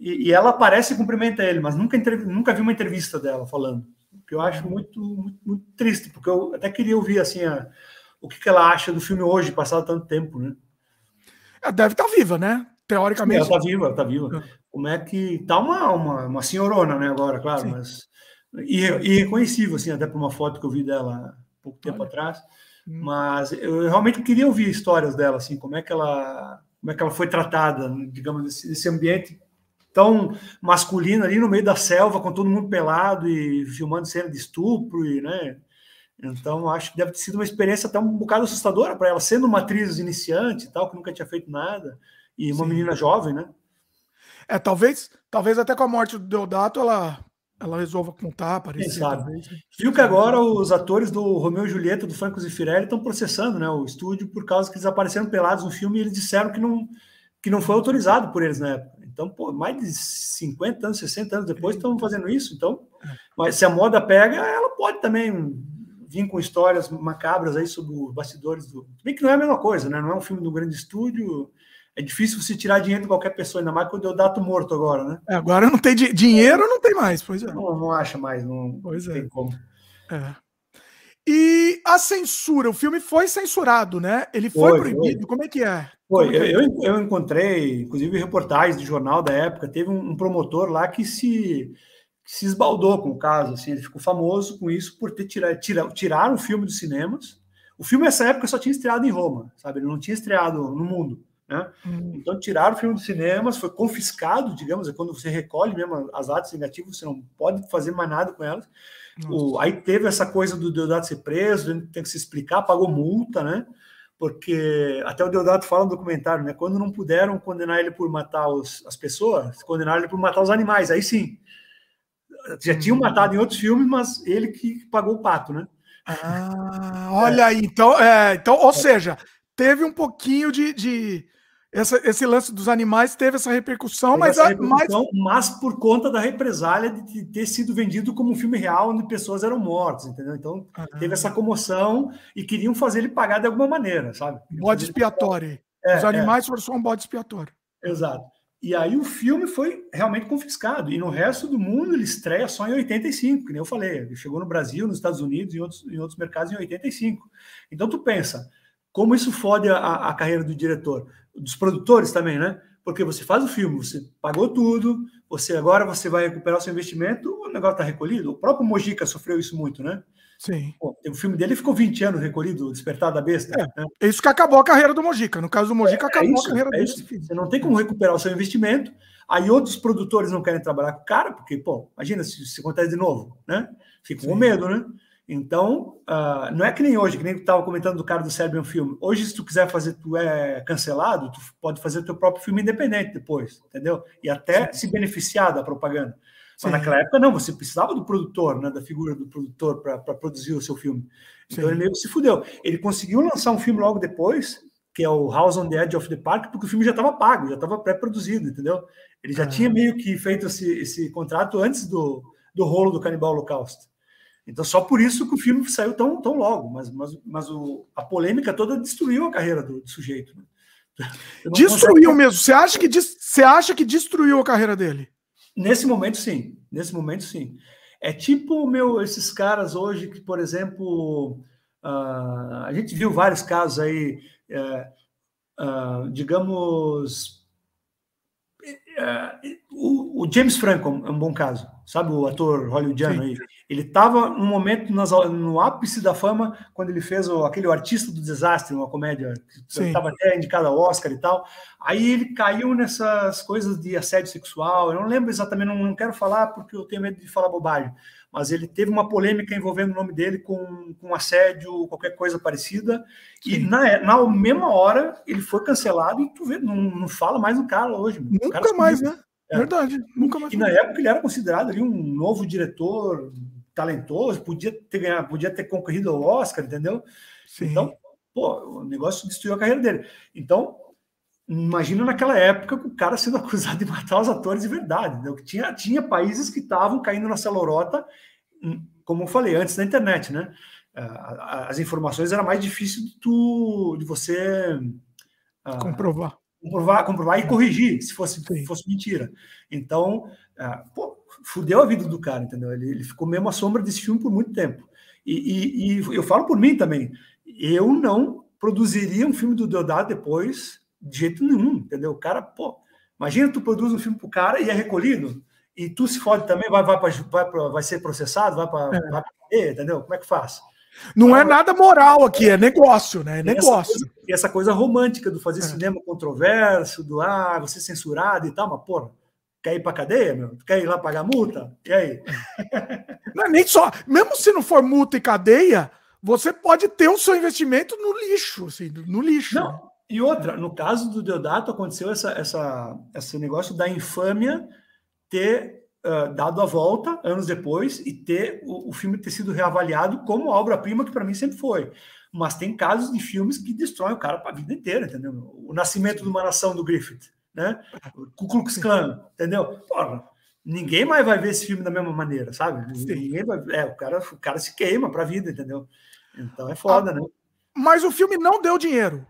e, e, ela aparece e cumprimenta ele, mas nunca, nunca vi uma entrevista dela falando. Que eu acho muito, muito, muito triste, porque eu até queria ouvir assim a, o que, que ela acha do filme hoje, passado tanto tempo, né? Ela deve estar tá viva, né? Teoricamente. Ela está viva, está viva. É. Como é que. Tá uma, uma, uma senhorona, né, agora, claro, Sim. mas. Irreconhecível, assim, até por uma foto que eu vi dela pouco tempo Olha. atrás. Hum. Mas eu realmente queria ouvir histórias dela, assim, como é que ela, como é que ela foi tratada, digamos, nesse, nesse ambiente tão masculino ali no meio da selva, com todo mundo pelado e filmando cena de estupro, e, né? Então, acho que deve ter sido uma experiência até um bocado assustadora para ela, sendo uma atriz iniciante e tal, que nunca tinha feito nada, e uma Sim. menina jovem, né? É, talvez, talvez até com a morte do Deodato ela, ela resolva contar, aparecer. Quem sabe? Talvez. Né? Viu que agora os atores do Romeu e Julieta, do Franco Zeffirelli, estão processando né, o estúdio por causa que eles apareceram pelados no filme e eles disseram que não, que não foi autorizado por eles na época. Então, pô, mais de 50 anos, 60 anos depois estão fazendo isso. Então, é. mas se a moda pega, ela pode também vir com histórias macabras aí sobre os bastidores do. Bem que não é a mesma coisa, né? Não é um filme do grande estúdio. É difícil você tirar dinheiro de qualquer pessoa, ainda mais quando eu dato morto agora, né? É, agora não tem di dinheiro, não tem mais, pois é. Não, não acha mais, não, pois é. tem como. É. E a censura, o filme foi censurado, né? Ele foi, foi proibido. Foi. Como é que é? Foi, é? Eu, eu encontrei, inclusive, reportagens de jornal da época. Teve um, um promotor lá que se se esbaldou com o caso, assim, ele ficou famoso com isso por ter tirado tira, tiraram o filme dos cinemas. O filme nessa época só tinha estreado em Roma, sabe? Ele não tinha estreado no mundo, né? Hum. Então tiraram o filme dos cinemas, foi confiscado, digamos, é quando você recolhe mesmo as atos negativas, você não pode fazer mais nada com elas. O, aí teve essa coisa do Deodato ser preso, tem que se explicar, pagou multa, né? Porque até o Deodato fala no documentário, né? Quando não puderam condenar ele por matar os, as pessoas, condenaram ele por matar os animais, aí sim já tinham uhum. matado em outros filmes, mas ele que pagou o pato, né? Ah, olha é. aí, então, é, então, ou seja, teve um pouquinho de, de essa, esse lance dos animais teve essa repercussão, teve mas, essa repercussão mas... mas por conta da represália de ter sido vendido como um filme real onde pessoas eram mortas, entendeu? Então ah. teve essa comoção e queriam fazer ele pagar de alguma maneira, sabe? Bode expiatório. É, Os animais é. foram só um bode expiatório. Exato. E aí o filme foi realmente confiscado. E no resto do mundo ele estreia só em 85, que nem eu falei. Ele chegou no Brasil, nos Estados Unidos e em outros, em outros mercados em 85. Então tu pensa, como isso fode a, a carreira do diretor, dos produtores também, né? Porque você faz o filme, você pagou tudo, você agora você vai recuperar o seu investimento, o negócio está recolhido. O próprio Mojica sofreu isso muito, né? Sim. Pô, o filme dele ficou 20 anos recolhido, o Despertar da Besta. É, né? isso que acabou a carreira do Mojica. No caso do Mojica, é, acabou é isso, a carreira é dele. Você não tem como recuperar o seu investimento. Aí outros produtores não querem trabalhar com o cara, porque, pô, imagina se, se acontece de novo, né? Fica com medo, né? Então, uh, não é que nem hoje, que nem tu estava comentando do cara do Serbian Film. Hoje, se tu quiser fazer, tu é cancelado, tu pode fazer teu próprio filme independente depois, entendeu? E até Sim. se beneficiar da propaganda. Sim. Mas naquela época, não, você precisava do produtor, né, da figura do produtor para produzir o seu filme. Então Sim. ele meio que se fudeu. Ele conseguiu lançar um filme logo depois, que é o House on the Edge of the Park, porque o filme já estava pago, já estava pré-produzido, entendeu? Ele já ah. tinha meio que feito esse, esse contrato antes do, do rolo do Canibal Holocausto. Então, só por isso que o filme saiu tão, tão logo, mas, mas, mas o, a polêmica toda destruiu a carreira do, do sujeito. Né? Destruiu mesmo. Você acha, que, você acha que destruiu a carreira dele? Nesse momento, sim. Nesse momento, sim. É tipo meu, esses caras hoje que, por exemplo, uh, a gente viu vários casos aí, uh, uh, digamos, uh, o, o, James Franco é um bom caso, sabe o ator hollywoodiano aí? Ele estava no momento nas, no ápice da fama quando ele fez o, aquele o Artista do Desastre, uma comédia que estava até indicada ao Oscar e tal. Aí ele caiu nessas coisas de assédio sexual. Eu não lembro exatamente, não, não quero falar porque eu tenho medo de falar bobagem. Mas ele teve uma polêmica envolvendo o nome dele com, com assédio, qualquer coisa parecida. Sim. E na, na mesma hora ele foi cancelado e tu vê, não, não fala mais do cara hoje. Nunca cara mais, né? É. Verdade, nunca mais. E na época ele era considerado ali um novo diretor, talentoso, podia ter ganhado, podia ter concorrido ao Oscar, entendeu? Sim. Então, pô, o negócio destruiu a carreira dele. Então, imagina naquela época o cara sendo acusado de matar os atores de verdade, entendeu? Que tinha, tinha países que estavam caindo nessa lorota, hum, como eu falei, antes da internet, né? As informações era mais difícil de, tu, de você ah, comprovar. comprovar, comprovar e corrigir se fosse, fosse mentira. Então, ah, pô, fudeu a vida do cara, entendeu? Ele, ele ficou mesmo à sombra desse filme por muito tempo. E, e, e, eu falo por mim também. Eu não produziria um filme do Deodato depois de jeito nenhum, entendeu? O cara, pô, imagina tu produz um filme pro cara e é recolhido, e tu se fode também, vai, vai, pra, vai, pra, vai ser processado, vai para é. vai entendeu? Como é que faz? Não é nada moral aqui, é negócio, né? É negócio. Essa coisa, essa coisa romântica do fazer é. cinema controverso, do ah, você censurado e tal, mas porra, Quer ir para cadeia, meu? Quer ir lá pagar multa? E aí? Não, nem só. Mesmo se não for multa e cadeia, você pode ter o seu investimento no lixo, assim, no lixo. Não. E outra, no caso do Deodato, aconteceu essa, essa, esse negócio da infâmia ter uh, dado a volta anos depois e ter o, o filme ter sido reavaliado como obra-prima que para mim sempre foi. Mas tem casos de filmes que destroem o cara para a vida inteira, entendeu? O Nascimento de uma Nação do Griffith né? Ku Klux Klan, entendeu? Porra, ninguém mais vai ver esse filme da mesma maneira, sabe? Ninguém vai, é, o cara, o cara se queima para a vida, entendeu? Então é foda, ah, né? Mas o filme não deu dinheiro.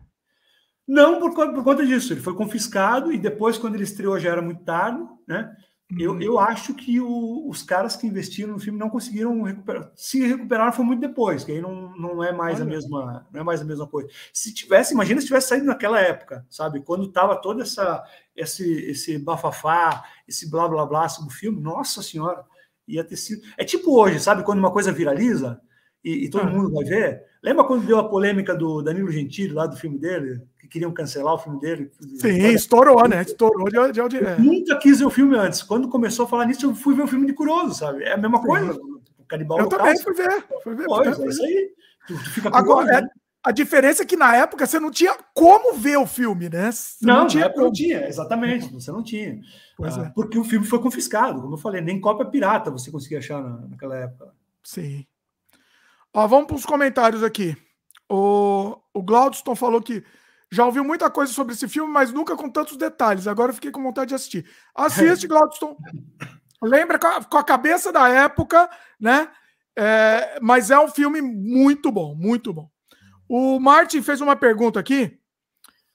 Não por, por conta disso, ele foi confiscado e depois, quando ele estreou, já era muito tarde, né? Eu, uhum. eu acho que o, os caras que investiram no filme não conseguiram recuperar. Se recuperaram foi muito depois, que aí não, não é mais Olha. a mesma, não é mais a mesma coisa. Se tivesse, imagina se tivesse saído naquela época, sabe? Quando tava toda essa esse esse bafafá, esse blá blá blá sobre o filme, nossa senhora, ia ter sido. É tipo hoje, sabe? Quando uma coisa viraliza e, e todo ah. mundo vai ver. Lembra quando deu a polêmica do Danilo Gentili lá do filme dele? Queriam cancelar o filme dele. Sim, estourou, né? Estourou de, de audiência. Nunca quis ver o filme antes. Quando começou a falar nisso, eu fui ver o filme de Curioso, sabe? É a mesma Sim. coisa. O Canibal Eu também fui ver. Fui ver, pois, é isso aí. Tu, tu fica Agora, curioso, é, né? a diferença é que na época você não tinha como ver o filme, né? Você não, não tinha como. não tinha, exatamente. Você não tinha. Ah, é. Porque o filme foi confiscado, como eu falei, nem cópia pirata você conseguia achar na, naquela época. Sim. Ó, vamos para os comentários aqui. O, o Glaudston falou que já ouviu muita coisa sobre esse filme, mas nunca com tantos detalhes. Agora eu fiquei com vontade de assistir. Assiste, Glaudston. Lembra com a, com a, cabeça da época, né? É, mas é um filme muito bom, muito bom. O Martin fez uma pergunta aqui.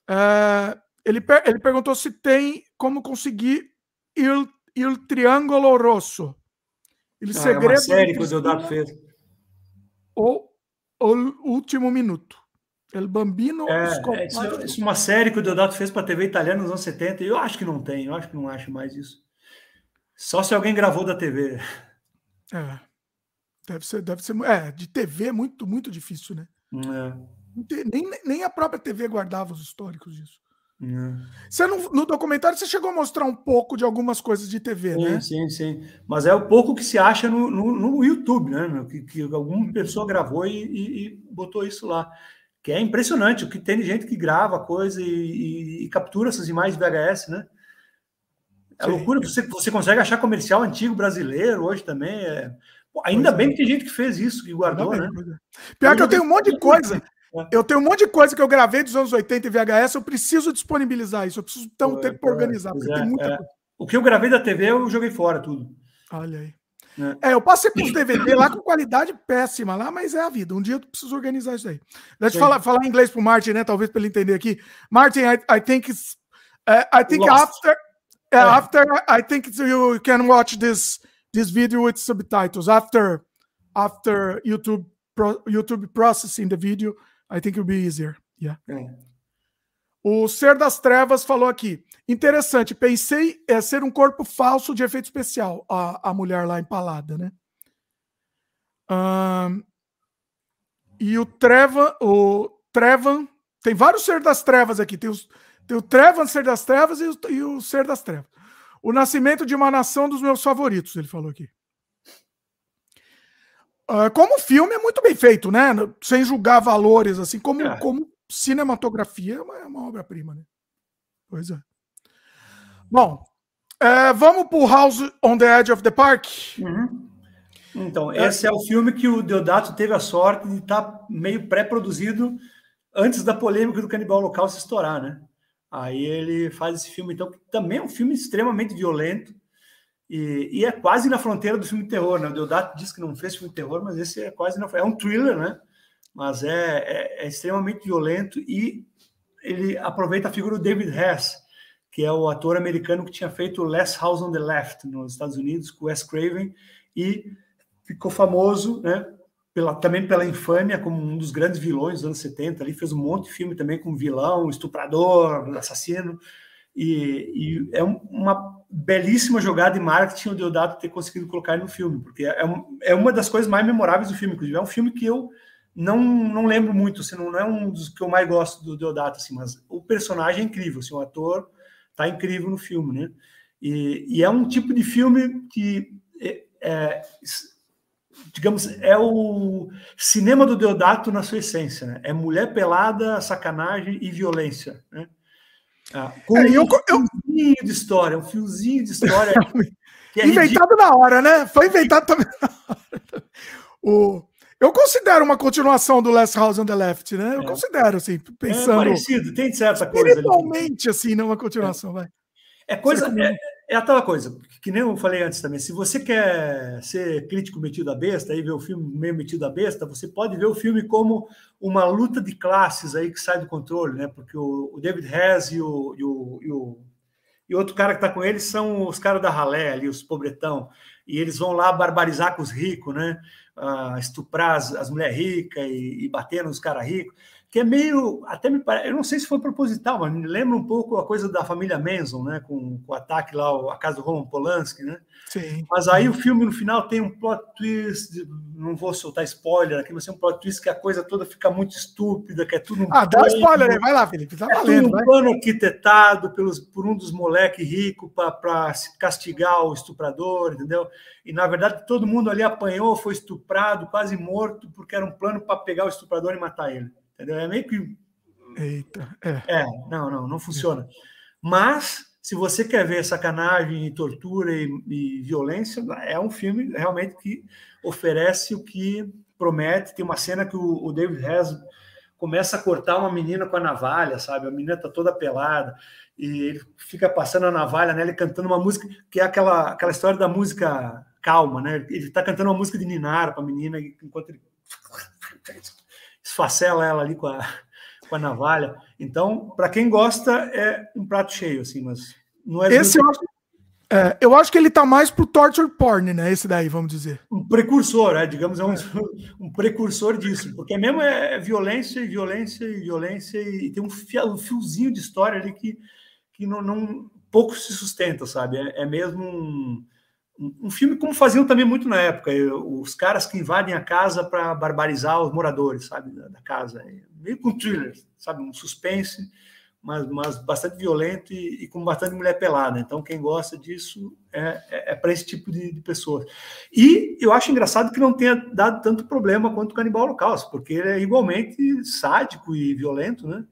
É, ele, ele perguntou se tem como conseguir il, il Triângulo Rosso. Il ah, segredo é uma série que o Deodato fez. O, o último minuto. El Bambino é, é isso, isso, é uma série que o Deodato fez para a TV italiana nos anos 70 e eu acho que não tem, eu acho que não acho mais isso. Só se alguém gravou da TV. É. Deve ser, deve ser. É, de TV é muito, muito difícil, né? É. Nem, nem a própria TV guardava os históricos disso. É. Você não, no documentário você chegou a mostrar um pouco de algumas coisas de TV, sim, né? Sim, sim. Mas é o pouco que se acha no, no, no YouTube, né? Que, que alguma pessoa gravou e, e, e, botou isso lá. Que é impressionante o que tem de gente que grava coisa e, e captura essas imagens VHS, né? É sim. loucura. Você, você consegue achar comercial antigo brasileiro hoje também. É... Pô, ainda pois bem é. que tem gente que fez isso, que guardou, né? Pior que eu tenho um monte de coisa. Eu tenho um monte de coisa que eu gravei dos anos 80 em VHS, eu preciso disponibilizar isso, eu preciso ter um tempo para organizar, porque é, tem muita é. O que eu gravei da TV, eu joguei fora tudo. Olha aí. É, é eu passei por DVD lá com qualidade péssima lá, mas é a vida. Um dia eu preciso organizar isso aí. Deixa eu falar, falar em inglês pro Martin, né? Talvez para ele entender aqui. Martin, I, I think it's, uh, I think Lost. after, uh, after I think you can watch this this video with subtitles after after YouTube pro, YouTube processing the video. I think it'll be easier. Yeah. É. O Ser das Trevas falou aqui. Interessante, pensei é, ser um corpo falso de efeito especial, a, a mulher lá empalada, né? Um, e o Treva, o Trevan, tem vários Ser das Trevas aqui. Tem, os, tem o Trevan Ser das Trevas e o, e o Ser das Trevas. O Nascimento de uma Nação dos meus favoritos, ele falou aqui. Uh, como filme é muito bem feito, né? Sem julgar valores, assim, como, é. como cinematografia é uma, é uma obra-prima, né? Pois é. Bom, é, vamos pro House on the Edge of the Park. Uhum. Então, é. esse é o filme que o Deodato teve a sorte de estar tá meio pré-produzido antes da polêmica do canibal local se estourar, né? Aí ele faz esse filme, então, que também é um filme extremamente violento, e, e, é quase na fronteira do filme de terror, né? O Deodato diz que não fez filme de terror, mas esse é quase na É um thriller, né? Mas é, é, é, extremamente violento e ele aproveita a figura do David Hess, que é o ator americano que tinha feito Last House on the Left nos Estados Unidos com Wes Craven e ficou famoso, né? Pela, também pela infâmia como um dos grandes vilões dos anos 70. Ali fez um monte de filme também com vilão, estuprador, assassino. E, e é uma belíssima jogada de marketing o Deodato ter conseguido colocar no filme, porque é, um, é uma das coisas mais memoráveis do filme, inclusive. É um filme que eu não, não lembro muito, assim, não é um dos que eu mais gosto do Deodato, assim, mas o personagem é incrível, assim, o ator tá incrível no filme, né? E, e é um tipo de filme que, é, é, digamos, é o cinema do Deodato na sua essência, né? É mulher pelada, sacanagem e violência, né? Ah, com é, um eu, fiozinho eu... de história, um fiozinho de história. é inventado ridículo. na hora, né? Foi inventado também na hora. O... Eu considero uma continuação do Last House on the Left, né? Eu é. considero, assim, pensando. É parecido, tem certa coisa. Principalmente, assim, não uma continuação, é. vai. É coisa. É, é aquela coisa, que nem eu falei antes também. Se você quer ser crítico metido a besta e ver o filme meio metido a besta, você pode ver o filme como uma luta de classes aí que sai do controle, né? Porque o, o David Hess e o, e o, e o e outro cara que está com eles são os caras da ralé ali, os pobretão. E eles vão lá barbarizar com os ricos, né? Estuprar as, as mulheres ricas e, e bater nos caras ricos que é meio, até me parece, eu não sei se foi proposital, mas me lembra um pouco a coisa da família Manson, né, com, com o ataque lá, a casa do Roman Polanski, né? Sim. Mas aí o filme no final tem um plot twist, não vou soltar spoiler aqui, mas tem um plot twist que a coisa toda fica muito estúpida, que é tudo um Ah, dá um spoiler aí, vai lá, Felipe, tá é valendo, tudo um plano arquitetado pelos, por um dos moleques ricos para castigar o estuprador, entendeu? E na verdade todo mundo ali apanhou, foi estuprado, quase morto, porque era um plano para pegar o estuprador e matar ele. Entendeu? É meio que. Eita, é. É, não, não, não funciona. Mas, se você quer ver sacanagem, tortura e, e violência, é um filme realmente que oferece o que promete. Tem uma cena que o, o David Hess começa a cortar uma menina com a navalha, sabe? A menina tá toda pelada e ele fica passando a navalha nela e cantando uma música que é aquela, aquela história da música calma, né? Ele tá cantando uma música de Ninar para a menina enquanto ele esfacela ela ali com a, com a navalha. Então, para quem gosta, é um prato cheio, assim, mas não é. Esse eu acho, É, eu acho que ele tá mais pro torture porn, né? Esse daí, vamos dizer. Um precursor, né? digamos, é um, um precursor disso. Porque mesmo é violência e violência e violência e tem um, fio, um fiozinho de história ali que, que não, não pouco se sustenta, sabe? É, é mesmo um, um filme como faziam também muito na época, os caras que invadem a casa para barbarizar os moradores, sabe, da, casa, meio com thriller, sabe, um suspense mas, mas bastante violento e, e, com bastante mulher pelada. Então, quem gosta disso é, é, é para esse tipo de, de, pessoas. E eu acho engraçado que não tenha dado tanto problema quanto o Canibal Holocausto, porque ele é igualmente sádico e violento, né?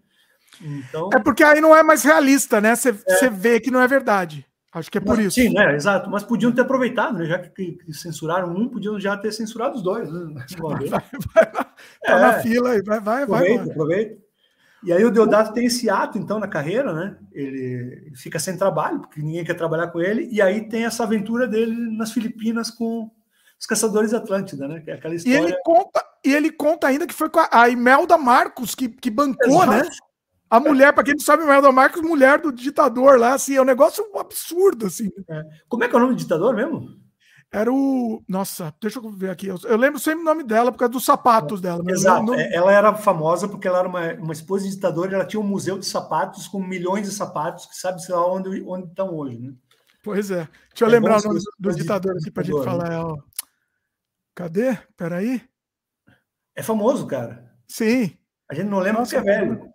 Então... É porque aí não é mais realista, né? Você é. vê que não é verdade. Acho que é por mas, isso. Sim, né? Exato. Mas podiam ter aproveitado, né? Já que, que censuraram um, podiam já ter censurado os dois. Né? Vai, vai, vai, tá é. na fila aí, vai, vai, aproveita, vai. Aproveita. E aí o Deodato tem esse ato, então, na carreira, né? Ele, fica sem trabalho, porque ninguém quer trabalhar com ele, e aí tem essa aventura dele nas Filipinas com os Caçadores Atlântida, né? Que é aquela história... E ele conta, e ele conta ainda que foi com a, a Imelda Marcos que, que bancou, Exato. né? A mulher, para quem não sabe, Imelda Marcos, mulher do ditador lá, assim, é um negócio absurdo, assim. É. Como é que é o nome do ditador mesmo? Era o. Nossa, deixa eu ver aqui. Eu, eu, lembro sempre o nome dela por causa dos sapatos dela. Exato. Não... É, ela era famosa porque ela era uma, uma esposa de ditadora ela tinha um museu de sapatos com milhões de sapatos, que sabe, sei lá, onde, onde estão hoje, né? Pois é. Deixa eu é lembrar o nome do, ditador aqui para a gente falar. Né? Ó. Cadê? Peraí. É famoso, cara. Sim. A gente não lembra Nossa, porque é velho.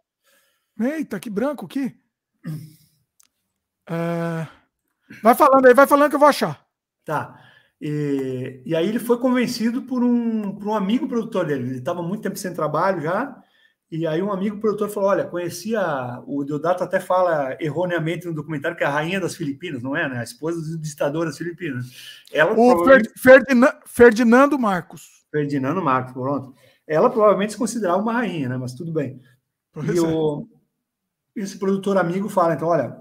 Eita, que branco aqui. É... Vai falando aí, vai falando que eu vou achar. Tá. E, e aí ele foi convencido por um, por um amigo produtor dele. Ele estava muito tempo sem trabalho já. E aí um amigo produtor falou: Olha, conhecia. O Deodato até fala erroneamente no documentário que é a rainha das Filipinas, não é, né? A esposa do ditador das Filipinas. Ela, o Ferdinand, Ferdinando Marcos. Ferdinando Marcos, pronto. Ela provavelmente se considerava uma rainha, né? Mas tudo bem. Pois e é. o, esse produtor amigo fala: então, olha,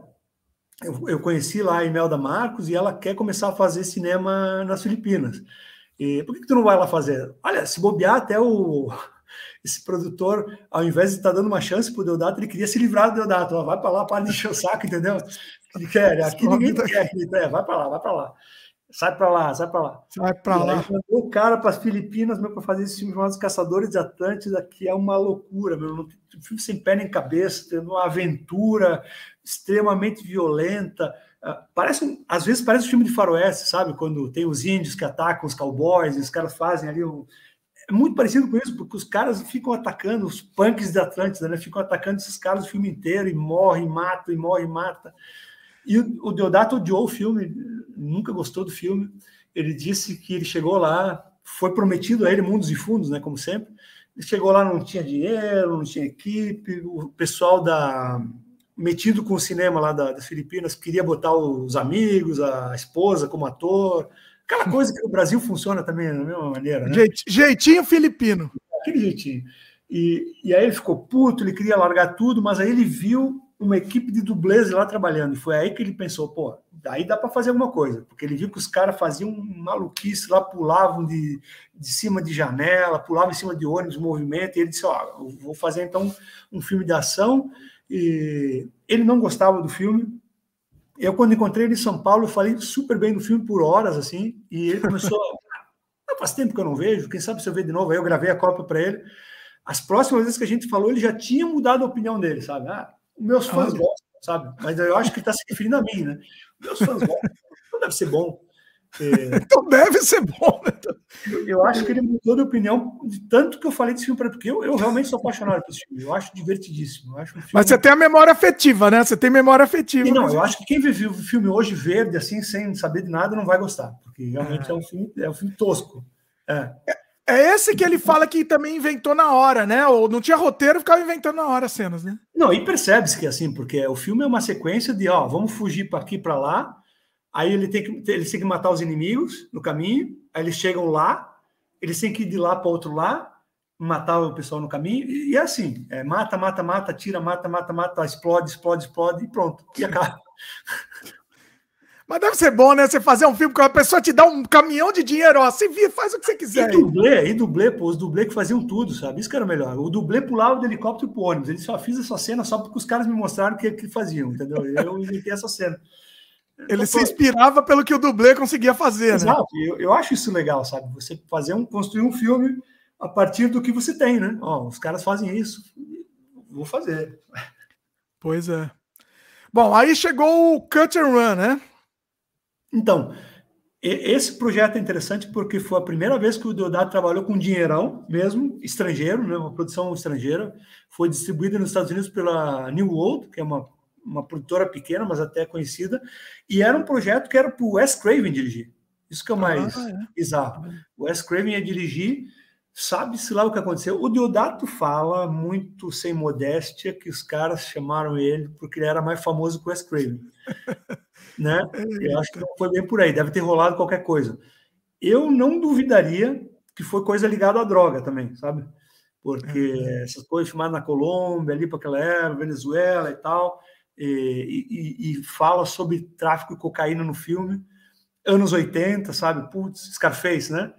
eu, eu conheci lá a Imelda Marcos e ela quer começar a fazer cinema nas Filipinas. E por que, que tu não vai lá fazer? Olha, se bobear até o esse produtor, ao invés de estar tá dando uma chance pro Deodato, ele queria se livrar do Deodato. Ó, vai para lá, para de encher o saco, entendeu? Ele quer, aqui ninguém quer, é, vai para lá, vai para lá. Sai para lá, sai para lá. Sai para lá. Mandou o cara para as Filipinas para fazer esse filme chamado Caçadores de Atlântida, que é uma loucura, meu. Um filme sem pé nem cabeça, tendo uma aventura extremamente violenta. Ah, parece, às vezes parece um filme de faroeste, sabe? Quando tem os índios que atacam os cowboys, e os caras fazem ali um. É muito parecido com isso, porque os caras ficam atacando, os punks de Atlântida, né? Ficam atacando esses caras o filme inteiro e morre, mata, e morre, e mata. E o, o Deodato odiou o filme, nunca gostou do filme. Ele disse que ele chegou lá, foi prometido a ele mundos e fundos, né, como sempre. Ele chegou lá, não tinha dinheiro, não tinha equipe, o pessoal da metido com o cinema lá da, das Filipinas queria botar os amigos, a esposa como ator, aquela coisa que no Brasil funciona também da mesma maneira, né? Jeitinho filipino. Aquele jeitinho. E, e aí ele ficou puto, ele queria largar tudo, mas aí ele viu uma equipe de dublês lá trabalhando. E foi aí que ele pensou, pô, daí dá para fazer alguma coisa. Porque ele viu que os caras faziam maluquice lá, pulavam de, de cima de janela, pulavam em cima de ônibus, movimento. E ele disse, ó, oh, vou fazer então um filme de ação. E ele não gostava do filme. Eu, quando encontrei ele em São Paulo, eu falei super bem do filme por horas, assim. E ele começou... Ah, faz tempo que eu não vejo, quem sabe se eu ver de novo. Aí eu gravei a cópia para ele. As próximas vezes que a gente falou, ele já tinha mudado a opinião dele, sabe? Ah, meus fãs ah, gostam, sabe? Mas eu acho que ele está se referindo a mim, né? Meus fãs gostam, então deve ser bom. É... Então deve ser bom. Né? Eu, eu, acho que ele mudou de opinião de tanto que eu falei desse filme para porque eu, eu realmente sou apaixonado por esse filme. Eu acho divertidíssimo. Eu acho um filme... Mas você tem a memória afetiva, né? Você tem memória afetiva. E não, eu acho que quem viu o filme hoje verde, assim, sem saber de nada, não vai gostar, porque realmente é, é um filme, é um filme tosco. É. É esse que ele fala que também inventou na hora, né? Ou não tinha roteiro, ficava inventando na hora as cenas, né? Não, e percebe-se que é assim, porque o filme é uma sequência de, ó, vamos fugir para aqui para lá. Aí ele tem que ele tem que matar os inimigos no caminho. Aí eles chegam lá, eles têm que ir de lá para outro lá, matar o pessoal no caminho. E, e é assim, é, mata, mata, mata, tira, mata, mata, mata, explode, explode, explode e pronto. E acaba. Mas deve ser bom, né? Você fazer um filme que a pessoa te dá um caminhão de dinheiro, ó. Você via, faz o que você quiser. E dublê, e dublê, pô, os dublê que faziam tudo, sabe? Isso que era melhor. O dublê pulava do helicóptero pro ônibus. Ele só fiz essa cena só porque os caras me mostraram o que, que faziam, entendeu? Eu inventei essa cena. Ele se inspirava pelo que o dublê conseguia fazer, Exato. né? Eu, eu acho isso legal, sabe? Você fazer um, construir um filme a partir do que você tem, né? Ó, os caras fazem isso, vou fazer. Pois é. Bom, aí chegou o Cut and Run, né? Então, esse projeto é interessante porque foi a primeira vez que o Deodato trabalhou com dinheirão mesmo, estrangeiro, né, uma produção estrangeira. Foi distribuída nos Estados Unidos pela New World, que é uma, uma produtora pequena, mas até conhecida. E era um projeto que era para o Wes Craven dirigir. Isso que é o mais ah, é. bizarro. O Wes Craven ia dirigir Sabe-se lá o que aconteceu. O Deodato fala muito sem modéstia que os caras chamaram ele porque ele era mais famoso que o Wes Craven. né? Eu acho que não foi bem por aí, deve ter rolado qualquer coisa. Eu não duvidaria que foi coisa ligada à droga também, sabe? Porque uhum. essas coisas filmadas na Colômbia, ali para aquela era, Venezuela e tal, e, e, e, fala sobre tráfico de cocaína no filme, anos 80, sabe? Putz, Scarface, né?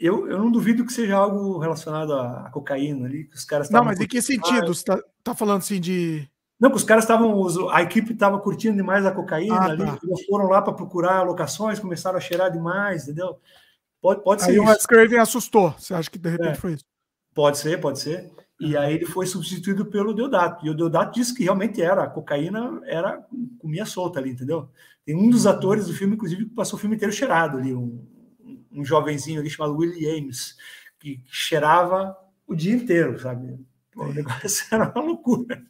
Eu, eu não duvido que seja algo relacionado à, cocaína ali, que os caras Não, mas em que sentido? Você tá, tá falando assim de. Não, que os caras estavam. A equipe estava curtindo demais a cocaína ah, ali, tá. eles foram lá para procurar locações, começaram a cheirar demais, entendeu? Pode, pode ser. Aí isso. o Craven assustou. Você acha que de repente é. foi isso? Pode ser, pode ser. E aí ele foi substituído pelo Deodato. E o Deodato disse que realmente era, a cocaína era comia solta ali, entendeu? Tem um dos atores do filme, inclusive, que passou o filme inteiro cheirado ali, um, um jovenzinho ali chamado Willie Ames, que, cheirava o dia inteiro, sabe? O negócio era uma loucura.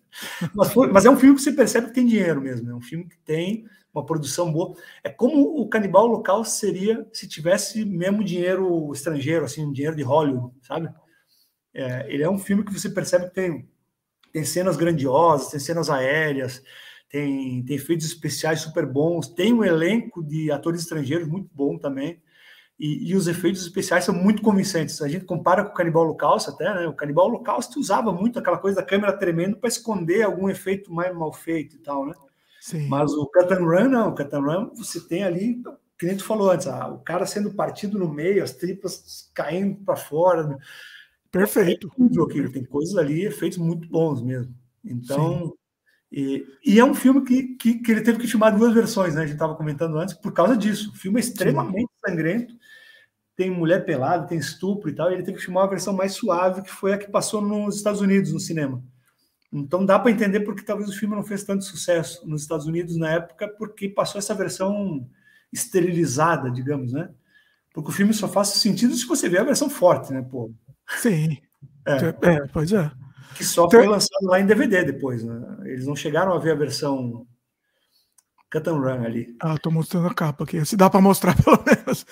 Mas, foi, mas, é um filme que você percebe que tem dinheiro mesmo. É um filme que tem uma produção boa. É como o Canibal Local seria se tivesse mesmo dinheiro estrangeiro, assim, dinheiro de Hollywood, sabe? É, ele é um filme que você percebe que tem, tem cenas grandiosas, tem cenas aéreas, tem, tem efeitos especiais super bons, tem um elenco de atores estrangeiros muito bom também. E, e, os efeitos especiais são muito convincentes. A gente compara com o Canibal Holocausto até, né? O Canibal Holocausto usava muito aquela coisa da câmera tremendo para esconder algum efeito mais mal feito e tal, né? Sim. Mas o Cut and Run, não. O Cut and Run, você tem ali, que nem tu falou antes, ah, o cara sendo partido no meio, as tripas caindo para fora. Né? Perfeito. É tem coisas ali, efeitos muito bons mesmo. Então, e, e, é um filme que, que, que, ele teve que filmar duas versões, né? A gente estava comentando antes, por causa disso. O filme é extremamente Sim. sangrento, tem mulher pelada, tem estupro e tal, e ele teve que filmar uma versão mais suave, que foi a que passou nos Estados Unidos, no cinema. Então dá para entender porque talvez o filme não fez tanto sucesso nos Estados Unidos na época, porque passou essa versão esterilizada, digamos, né? Porque o filme só faz sentido se você ver a versão forte, né, pô? Sim. É, é pois é que só foi lançado lá em DVD depois. Né? Eles não chegaram a ver a versão cut and run ali. Ah, tô mostrando a capa aqui. Se dá para mostrar pelo menos.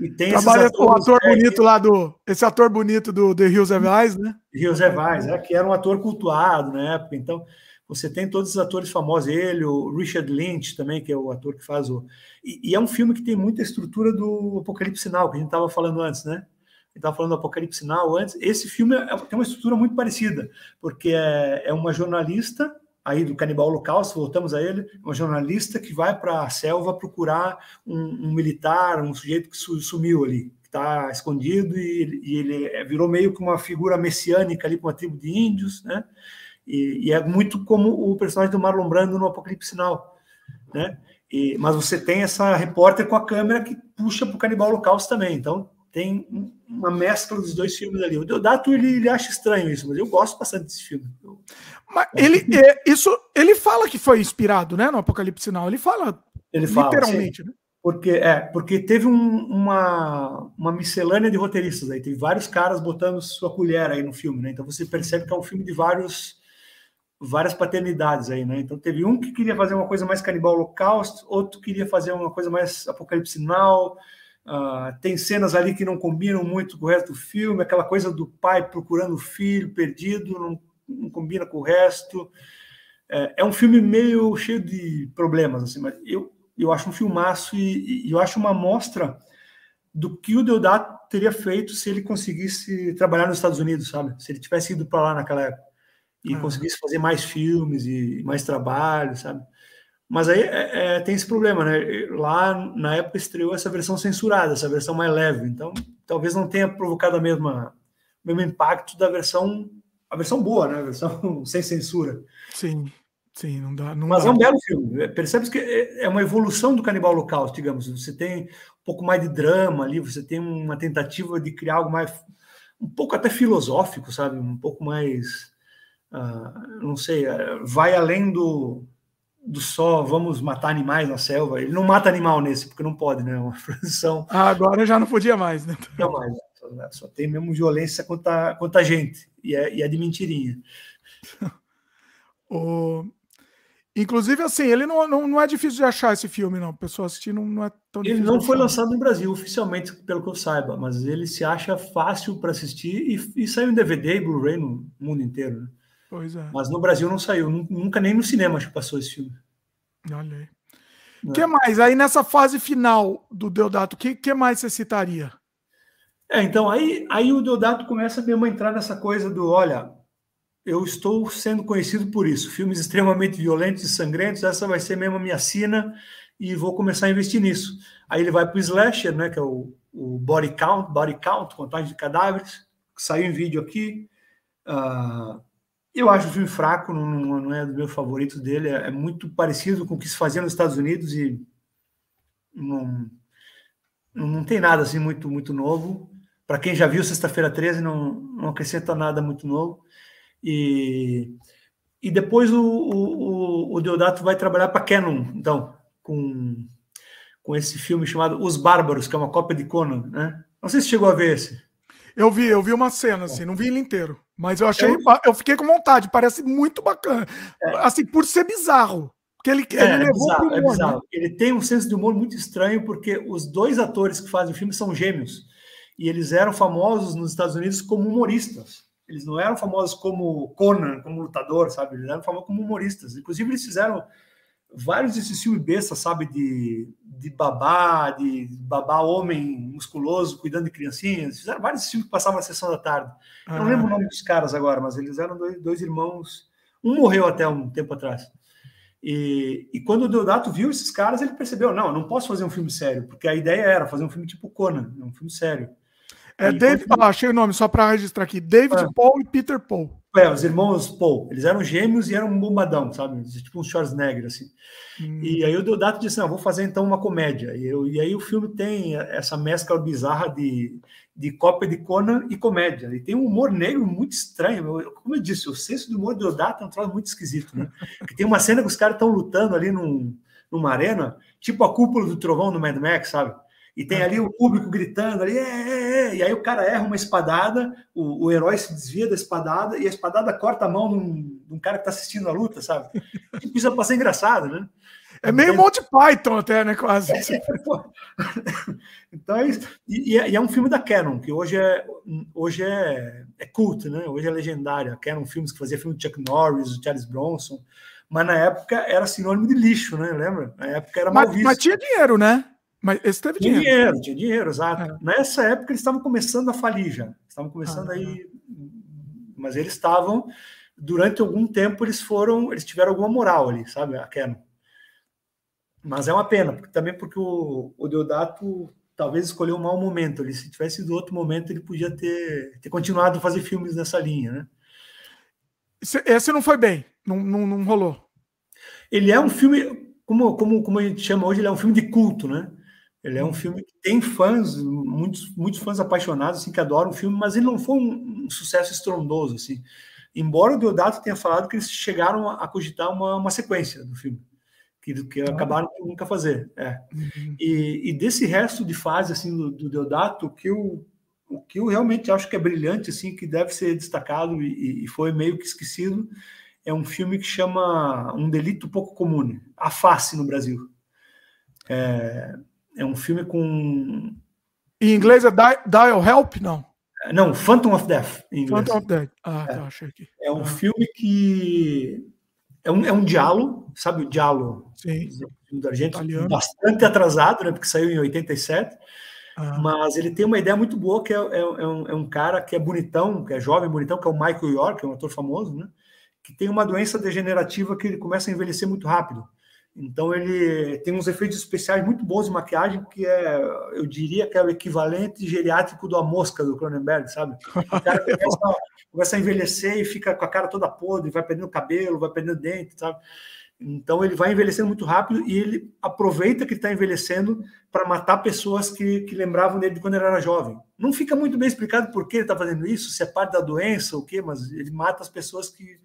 E tem Trabalha com o ator bonito lá do. Esse ator bonito do The Hills Have Eyes, né? Hills Have Eyes, é, que era um ator cultuado na época. Então, você tem todos os atores famosos, ele, o Richard Lynch também, que é o ator que faz o. E, e é um filme que tem muita estrutura do Apocalipse Sinal, que a gente estava falando antes, né? estava falando do Apocalipse Now antes, esse filme é, tem uma estrutura muito parecida, porque é, é uma jornalista aí do Canibal Holocausto, voltamos a ele, uma jornalista que vai para a selva procurar um, um, militar, um sujeito que sumiu ali, que está escondido e, e, ele é, virou meio que uma figura messiânica ali com uma tribo de índios, né? E, e, é muito como o personagem do Marlon Brando no Apocalipse Now, né? E, mas você tem essa repórter com a câmera que puxa para o Canibal Holocausto também, então tem uma mescla dos dois filmes ali. O Deodato ele, ele acha estranho isso, mas eu gosto bastante desse filme. Mas ele, é, isso, ele fala que foi inspirado, né, no Apocalipse Now. Ele fala, ele fala literalmente, sim. né? Porque é, porque teve um, uma, uma miscelânea de roteiristas aí, teve vários caras botando sua colher aí no filme, né? Então você percebe que é um filme de vários várias paternidades aí, né? Então teve um que queria fazer uma coisa mais canibal holocausto, outro queria fazer uma coisa mais apocalipse now, Uh, tem cenas ali que não combinam muito com o resto do filme, aquela coisa do pai procurando o filho perdido, não, não combina com o resto. É, é, um filme meio cheio de problemas, assim, mas eu, eu acho um filmaço e, e eu acho uma amostra do que o Deodato teria feito se ele conseguisse trabalhar nos Estados Unidos, sabe? Se ele tivesse ido para lá naquela época e ah. conseguisse fazer mais filmes e mais trabalho, sabe? Mas aí é, é, tem esse problema, né? Lá na época estreou essa versão censurada, essa versão mais leve. Então, talvez não tenha provocado a mesma, o mesmo impacto da versão, a versão boa, né? A versão sem censura. Sim. Sim, não dá. Não Mas dá. é um belo filme. É, Percebes que é é uma evolução do Canibal Holocausto, digamos. Você tem um pouco mais de drama ali, você tem uma tentativa de criar algo mais, um pouco até filosófico, sabe? Um pouco mais, ah, não sei, eh, vai além do, do só vamos matar animais na selva. Ele não mata animal nesse, porque não pode, né? É uma produção Ah, agora já não podia mais, né? não mais. né? Só tem mesmo violência contra, contra a gente. E é, e é de mentirinha. O... Inclusive, assim, ele não, não, não é difícil de achar esse filme, não. A pessoa assistir não, não é tão Ele não foi lançado no Brasil oficialmente, pelo que eu saiba, mas ele se acha fácil para assistir e, e saiu em DVD e Blu-ray no mundo inteiro. Né? Pois é. Mas no Brasil não saiu, nu- nunca nem no cinema acho que passou esse filme. Olha aí. O É. que mais? Aí nessa fase final do Deodato, o que, que mais você citaria? É, então aí, aí o Deodato começa mesmo a entrar nessa coisa do, olha, eu estou sendo conhecido por isso, filmes extremamente violentos e sangrentos, essa vai ser mesmo a minha sina e vou começar a investir nisso. Aí ele vai para o Slasher, né, que é o, o Body Count, Body Count, Contagem de Cadáveres, saiu em vídeo aqui. Ah, eu acho o filme fraco, não, não- é dos meus favoritos dele, é, é muito parecido com o que se fazia nos Estados Unidos e não, não, não tem nada assim muito, muito novo. Para quem já viu Sexta-feira 13, não, não acrescenta nada muito novo. E, e depois o, o, o- Deodato vai trabalhar para Canon, então, com, com esse filme chamado Os Bárbaros, que é uma cópia de Conan, né? Não sei se chegou a ver esse. Eu vi, eu vi uma cena, assim, não vi ele inteiro. Mas eu achei. Eu- Eu fiquei com vontade, parece muito bacana. Assim, por ser bizarro. Porque ele, ele É, é levou bizarro, pro é humor, bizarro. né? Ele tem um senso de humor muito estranho, porque os dois atores que fazem o filme são gêmeos. E eles eram famosos nos Estados Unidos como humoristas. Eles não eram famosos como Conan, como lutador, sabe? Eles eram famosos como humoristas. Inclusive, eles fizeram vários desses filmes bestas, sabe? De, de babá, de babá homem musculoso cuidando de criancinhas. Fizeram vários filmes que passavam na sessão da tarde. Eu não Ah, lembro o nome dos caras agora, mas eles eram dois, dois irmãos. Um morreu até um tempo atrás. E, e quando o Deodato viu esses caras, ele percebeu: não, eu não posso fazer um filme sério, porque a ideia era fazer um filme tipo Conan, um filme sério. É E David. Ah, achei o nome, só para registrar aqui. David Ah. Paul e Peter Paul. É, os irmãos Paul, eles eram gêmeos e eram um bombadão, sabe? Tipo um Schwarzenegger, assim. Hum, E aí o Deodato disse: não, vou fazer então uma comédia. E, eu, e aí o filme tem essa mescla bizarra de, de cópia de Conan e comédia. E tem um humor negro muito estranho. Eu- como eu disse, o senso do humor do Deodato é um troço muito esquisito, né? Porque tem uma cena que os caras estão lutando ali num, numa arena, tipo a cúpula do trovão do Mad Max, sabe? E tem ali o público gritando ali, é, é, é. e aí o cara erra uma espadada, o, o herói se desvia da espadada e a espadada corta a mão de um, de um cara que está assistindo a luta, sabe? É pra ser engraçado, né? É meio Monty Python até, né? Quase. Pô. então é isso. E, e é, e é um filme da Canon, que hoje é, hoje é, é culto, né? Hoje é legendário. A Canon Filmes que fazia filme do Chuck Norris, do Charles Bronson, mas na época era sinônimo de lixo, né? Lembra? Na época era mal Mas, visto. mas tinha dinheiro, né? Mas esse teve Tinha dinheiro. dinheiro, tinha dinheiro, exato. É. Nessa época eles estavam começando a falir já. Estavam começando Ah. aí. Mas eles estavam, durante algum tempo, eles foram, eles tiveram alguma moral ali, sabe? A Canon. Mas é uma pena, porque, também porque o, o Deodato talvez escolheu um mau momento ali. Se tivesse sido outro momento, ele podia ter, ter continuado a fazer filmes nessa linha, né? Esse, esse não foi bem. Não, não, não rolou. Ele é um filme, como, como, como a gente chama hoje, ele é um filme de culto, né? Ele é um filme que tem fãs, muitos, muitos fãs apaixonados, assim, que adoram o filme, mas ele não foi um, um sucesso estrondoso, assim. Embora o Deodato tenha falado que eles chegaram a, a cogitar uma, uma sequência do filme, que, que acabaram por nunca fazer. É. Uhum. E, e, desse resto de fase, assim, do, do Deodato, o que eu, o que eu realmente acho que é brilhante, assim, que deve ser destacado e, e foi meio que esquecido, é um filme que chama Um Delito Pouco Comum, A Face no Brasil. É, é um filme com. Em inglês é Dial Help? Não. Não, Phantom of Death. Em inglês. Phantom of Death. Ah, tá, achei aqui. É um ah. filme que. É um, é um diálogo, sabe o diálogo Sim. da gente? Italiano. Bastante atrasado, né? Porque saiu em 87. Ah. Mas ele tem uma ideia muito boa, que é, é, é, um, é, um, cara que é bonitão, que é jovem, bonitão, que é o Michael York, que é um ator famoso, né? Que tem uma doença degenerativa que ele começa a envelhecer muito rápido. Então ele tem uns efeitos especiais muito bons de maquiagem, que é, eu diria que é o equivalente geriátrico do A Mosca do Cronenberg, sabe? O cara começa, começa, a envelhecer e fica com a cara toda podre, vai perdendo cabelo, vai perdendo dente, sabe? Então ele vai envelhecendo muito rápido e ele aproveita que está envelhecendo para matar pessoas que, que lembravam dele de quando ele era jovem. Não fica muito bem explicado por que ele está fazendo isso, se é parte da doença ou o quê, mas ele mata as pessoas que,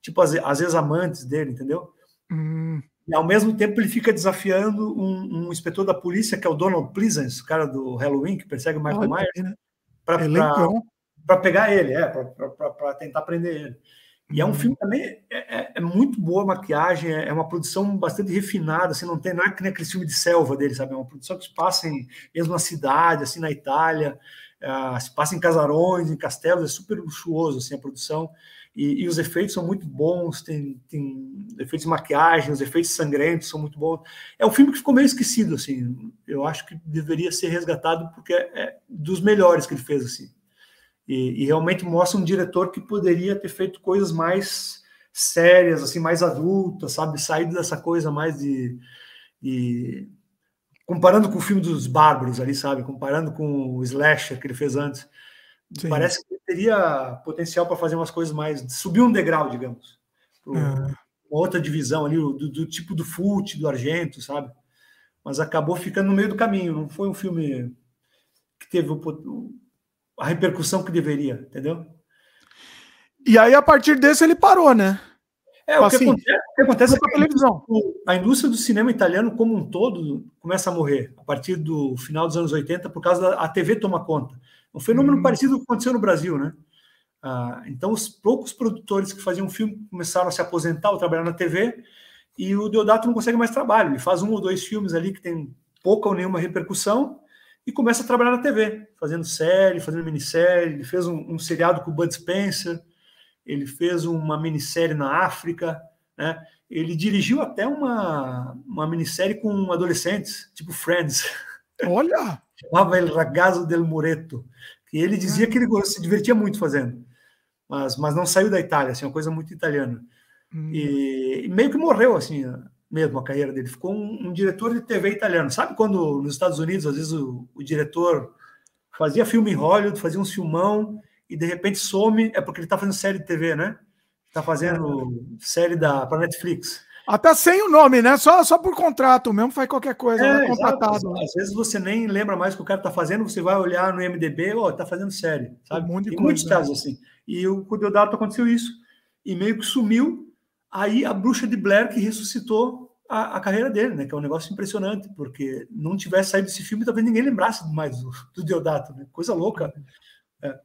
tipo, às, às vezes amantes dele, entendeu? Hum. E ao mesmo tempo ele fica desafiando um, um, inspetor da polícia, que é o Donald Pleasance, o cara do Halloween, que persegue o Michael Myers, né? para pegar ele, é, para tentar prender ele. E é um uhum. filme também, é, é, é, muito boa a maquiagem, é, é uma produção bastante refinada, assim, não tem nada que nem aquele filme de selva dele, sabe? É uma produção que se passa em mesmo na cidade, assim, na Itália, uh, se passa em casarões, em castelos, é super luxuoso, assim, a produção. E, e, os efeitos são muito bons, tem, tem efeitos de maquiagem, os efeitos sangrentos são muito bons. É um filme que ficou meio esquecido, assim. Eu acho que deveria ser resgatado porque é, dos melhores que ele fez, assim. E, e, realmente mostra um diretor que poderia ter feito coisas mais sérias, assim, mais adultas, sabe? Saído dessa coisa mais de, de comparando com o filme dos Bárbaros ali, sabe? Comparando com o Slasher que ele fez antes. Sim. Parece que teria potencial para fazer umas coisas mais. subir um degrau, digamos. Pro, é. Uma outra divisão ali, do, do, tipo do Fult, do Argento, sabe? Mas acabou ficando no meio do caminho. Não foi um filme que teve o, a repercussão que deveria, entendeu? E aí, a partir desse, ele parou, né? É, o, assim, que acontece, o que acontece é que a televisão. a indústria do cinema italiano como um todo começa a morrer a partir do final dos anos 80 por causa da a TV toma conta. Um fenômeno hum. parecido com o que aconteceu no Brasil, né? Ah, então, os poucos produtores que faziam filme começaram a se aposentar ou trabalhar na TV, e o Deodato não consegue mais trabalho. Ele faz um ou dois filmes ali que tem pouca ou nenhuma repercussão e começa a trabalhar na TV, fazendo série, fazendo minissérie. Ele fez um, um seriado com o Bud Spencer, ele fez uma minissérie na África, né? Ele dirigiu até uma, uma minissérie com adolescentes, tipo Friends. Olha! Chamava El Ragazzo del Mureto. E ele dizia que ele se divertia muito fazendo, mas, mas não saiu da Itália, assim, uma coisa muito italiana. Hum. E, e, meio que morreu, assim, mesmo a carreira dele. Ficou um, um, diretor de TV italiano. Sabe quando nos Estados Unidos, às vezes, o, o diretor fazia filme em Hollywood, fazia um filmão e de repente some, é porque ele está fazendo série de TV, né? Está fazendo é. série da para Netflix. Até sem o nome, né? Só, só por contrato mesmo, faz qualquer coisa, é, né? contratado. Às vezes você nem lembra mais o que o cara está fazendo, você vai olhar no MDB, ó, oh, tá fazendo série, sabe? Um monte de Tem coisa, muitos casos assim. E o com Deodato aconteceu isso. E meio que sumiu. Aí a bruxa de Blair que ressuscitou a, a, carreira dele, né? Que é um negócio impressionante, porque não tivesse saído desse filme, talvez ninguém lembrasse mais do, do Deodato, né? Coisa louca. É.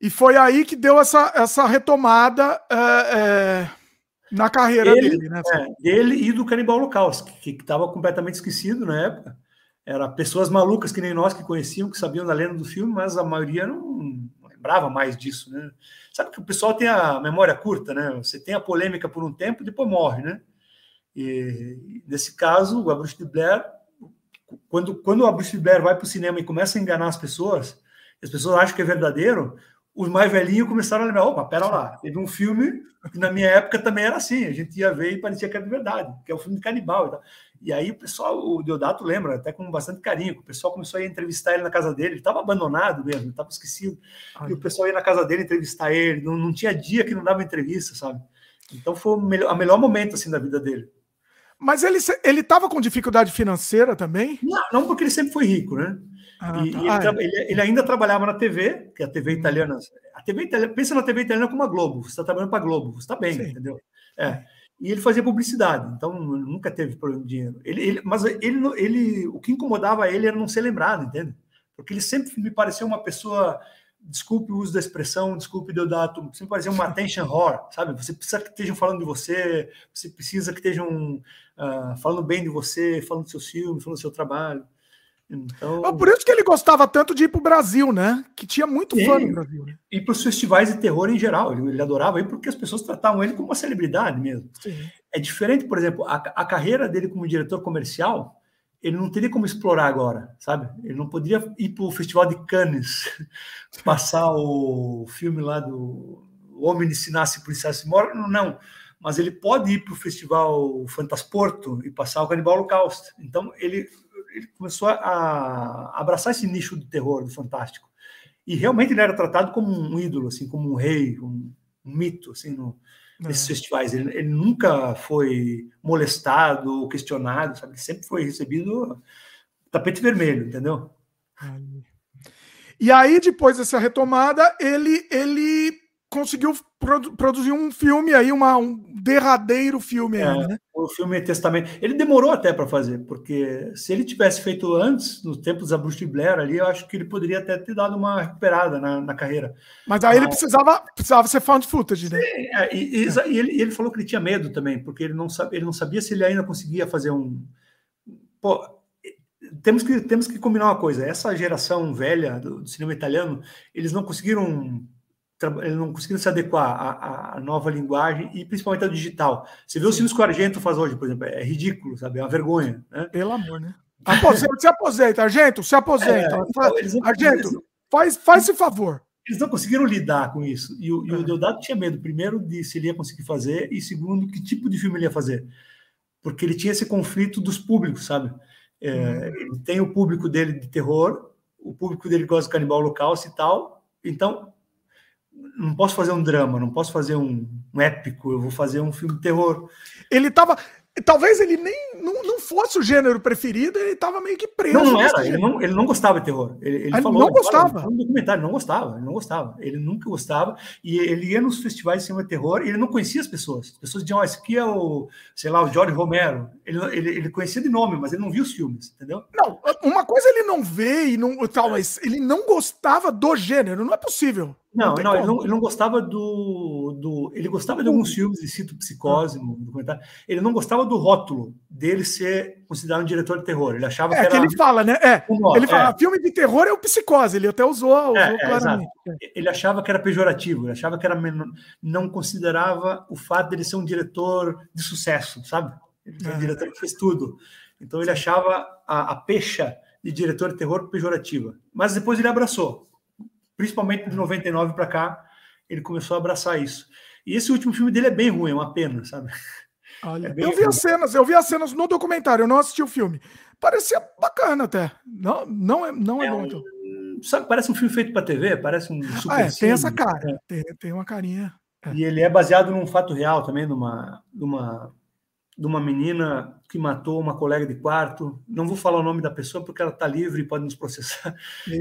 E foi aí que deu essa, essa retomada. É, é na carreira ele, dele, né? É, dele e do Canibal Holocausto, que estava completamente esquecido na época. Era pessoas malucas que nem nós que conheciam, que sabiam da lenda do filme, mas a maioria não, lembrava mais disso, né? Sabe que o pessoal tem a memória curta, né? Você tem a polêmica por um tempo e depois morre, né? E nesse caso, o Bruce de Blair, quando, quando o Bruce de Blair vai para o cinema e começa a enganar as pessoas, as pessoas acham que é verdadeiro, os mais velhinhos começaram a lembrar: opa, pera lá, teve um filme que na minha época também era assim, a gente ia ver e parecia que era de verdade, que é o filme de canibal e tal. E aí o pessoal, o Deodato lembra, até com bastante carinho, o pessoal começou a ir entrevistar ele na casa dele, ele estava abandonado mesmo, estava esquecido. Ai. E o pessoal ia na casa dele entrevistar ele, não, não tinha dia que não dava entrevista, sabe? Então foi o melhor, o melhor momento assim da vida dele. Mas ele ele estava com dificuldade financeira também? Não, não porque ele sempre foi rico, né? Ah, e, tá. e ele, ah, ele, ele, ainda trabalhava na TV, que é a TV italiana. A TV italiana, pensa na TV italiana como a Globo. Você está trabalhando para a Globo, você está bem, Sim. entendeu? É. E ele fazia publicidade, então nunca teve problema de dinheiro. Ele, ele, mas ele, ele, o que incomodava ele era não ser lembrado, entende? Porque ele sempre me pareceu uma pessoa desculpe o uso da expressão, desculpe Deodato, sempre parecia uma attention whore, sabe? Você precisa que estejam falando de você, você precisa que estejam uh, falando bem de você, falando do seu filme, falando do seu trabalho. Então... É por isso que ele gostava tanto de ir para o Brasil, né? Que tinha muito fã no Brasil. Né? E para os festivais de terror em geral. Ele, ele, adorava ir porque as pessoas tratavam ele como uma celebridade mesmo. Sim. É diferente, por exemplo, a, a carreira dele como diretor comercial, ele não teria como explorar agora, sabe? Ele não poderia ir para o Festival de Cannes, passar o filme lá do O Homem Ensinasse Policiais Mora, não. mas ele pode ir para o festival Fantasporto e passar o Canibal Holocausto. Então ele, ele começou a, abraçar esse nicho do terror, do fantástico. E realmente ele era tratado como um ídolo, assim, como um rei, um, um mito, assim, no, é. nesses festivais. Ele, ele, nunca foi molestado ou questionado, sabe? Ele sempre foi recebido tapete vermelho, entendeu? E aí, depois dessa retomada, ele, ele conseguiu produ produzir um filme aí, uma, um derradeiro filme é, aí, né? O filme Testamento. Ele demorou até para fazer, porque se ele tivesse feito antes, nos tempos da Bruce Blair ali, eu acho que ele poderia até ter dado uma recuperada na, na carreira. Mas aí ele precisava, precisava ser found footage, né? É, e, e, e ele, ele, falou que ele tinha medo também, porque ele não, sabe, ele não sabia se ele ainda conseguia fazer um. Pô, temos que, temos que combinar uma coisa. Essa geração velha do, do cinema italiano, eles não conseguiram eles não conseguiram se adequar à, à, nova linguagem e principalmente ao digital. Você vê os filmes que o Argento faz hoje, por exemplo, é ridículo, sabe? É uma vergonha. Né? Pelo amor, né? Aposenta, se aposenta, Argento, se aposenta. É, então, não, Argento, faz, faz esse favor. Eles não conseguiram lidar com isso. E o, e o é. Deodato tinha medo, primeiro, de se ele ia conseguir fazer, e segundo, que tipo de filme ele ia fazer. Porque ele tinha esse conflito dos públicos, sabe? É, hum. Ele tem o público dele de terror, o público dele gosta de canibal local e tal. Então, não posso fazer um drama, não posso fazer um, um épico, eu vou fazer um filme de terror. Ele estava Talvez ele nem não, não, fosse o gênero preferido, ele estava meio que preso. Não, não era, ele não, ele não gostava de terror. Ele, ele ah, falou, não gostava. Fala, documentário, não gostava, ele não gostava. Ele nunca gostava. E ele ia nos festivais de cinema de terror e ele não conhecia as pessoas. As pessoas diziam, oh, esse aqui é o, sei lá, o George Romero. Ele, ele, ele conhecia de nome, mas ele não viu os filmes, entendeu? Não, uma coisa ele não vê e não tal, mas ele não gostava do gênero, não é possível. Não, não, ele não, ele não gostava do, do. Ele gostava de alguns filmes, de Cito Psicose, no documentário. Ele não gostava do rótulo dele ser considerado um diretor de terror. Ele achava é, que era. É que ele fala, né? É. ele fala, é. filme de terror é o Psicose. Ele até usou, usou é, é claramente. Ele achava que era pejorativo, ele achava que era. Não considerava o fato dele ser um diretor de sucesso, sabe? Ele é um diretor que fez tudo. Então ele achava a, a pecha de diretor de terror pejorativa. Mas depois ele abraçou principalmente de 99 para cá, ele começou a abraçar isso. E esse último filme dele é bem ruim, é uma pena, sabe? Olha, é eu vi ruim. as cenas, eu vi as cenas no documentário, eu não assisti o filme. Parecia bacana até. Não, não é, não é, é bom. Um, sabe, parece um filme feito para TV, parece um super. Ah, é, tem essa cara, é. tem, tem uma carinha. É. E ele é baseado num fato real também, numa, numa de uma menina que matou uma colega de quarto. Não vou falar o nome da pessoa porque ela está livre e pode nos processar,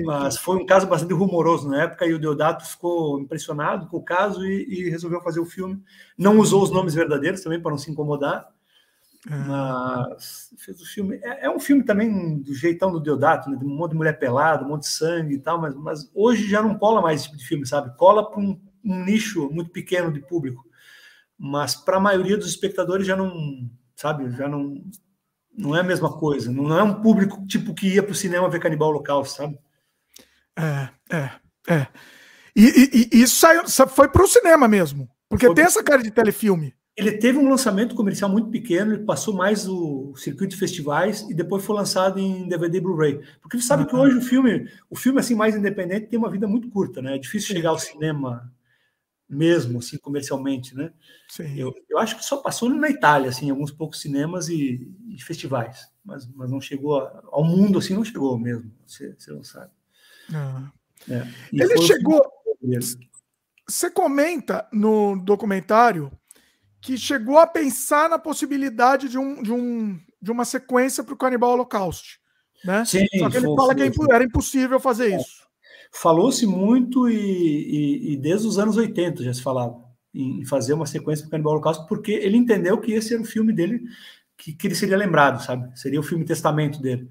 mas foi um caso bastante rumoroso na época e o Deodato ficou impressionado com o caso e, e resolveu fazer o filme. Não usou os nomes verdadeiros também para não se incomodar, é. mas fez o filme. É, é, um filme também do jeitão do Deodato, né? de um monte de mulher pelada, um monte de sangue e tal, mas, mas hoje já não cola mais esse tipo de filme, sabe? Cola para um, um nicho muito pequeno de público mas para a maioria dos espectadores já não, sabe, já não, não é a mesma coisa. Não é um público tipo que ia para o cinema ver Canibal Local, sabe? É, é, é. E, e, e isso saiu, foi para o cinema mesmo, porque foi tem essa cara de telefilme. Ele teve um lançamento comercial muito pequeno, ele passou mais o circuito de festivais e depois foi lançado em DVD Blu-ray. Porque você sabe uhum. que hoje o filme, o filme assim mais independente tem uma vida muito curta, né? É difícil chegar ao cinema mesmo, assim, comercialmente, né? Eu, eu acho que só passou na Itália, assim, alguns poucos cinemas e, e festivais, mas, mas não chegou a, ao mundo, assim, não chegou mesmo, você, você não sabe. Ah. É. Ele chegou... Você comenta no documentário que chegou a pensar na possibilidade de, um, de, um, de uma sequência para o Canibal Holocaust, né? Sim, Só que ele foi, fala foi, que era impossível fazer é. isso. Falou-se muito e, e, e, desde os anos 80 já se falava em fazer uma sequência do Canibal Holocausto, porque ele entendeu que esse era o filme dele que, que ele seria lembrado, sabe? Seria o filme testamento dele.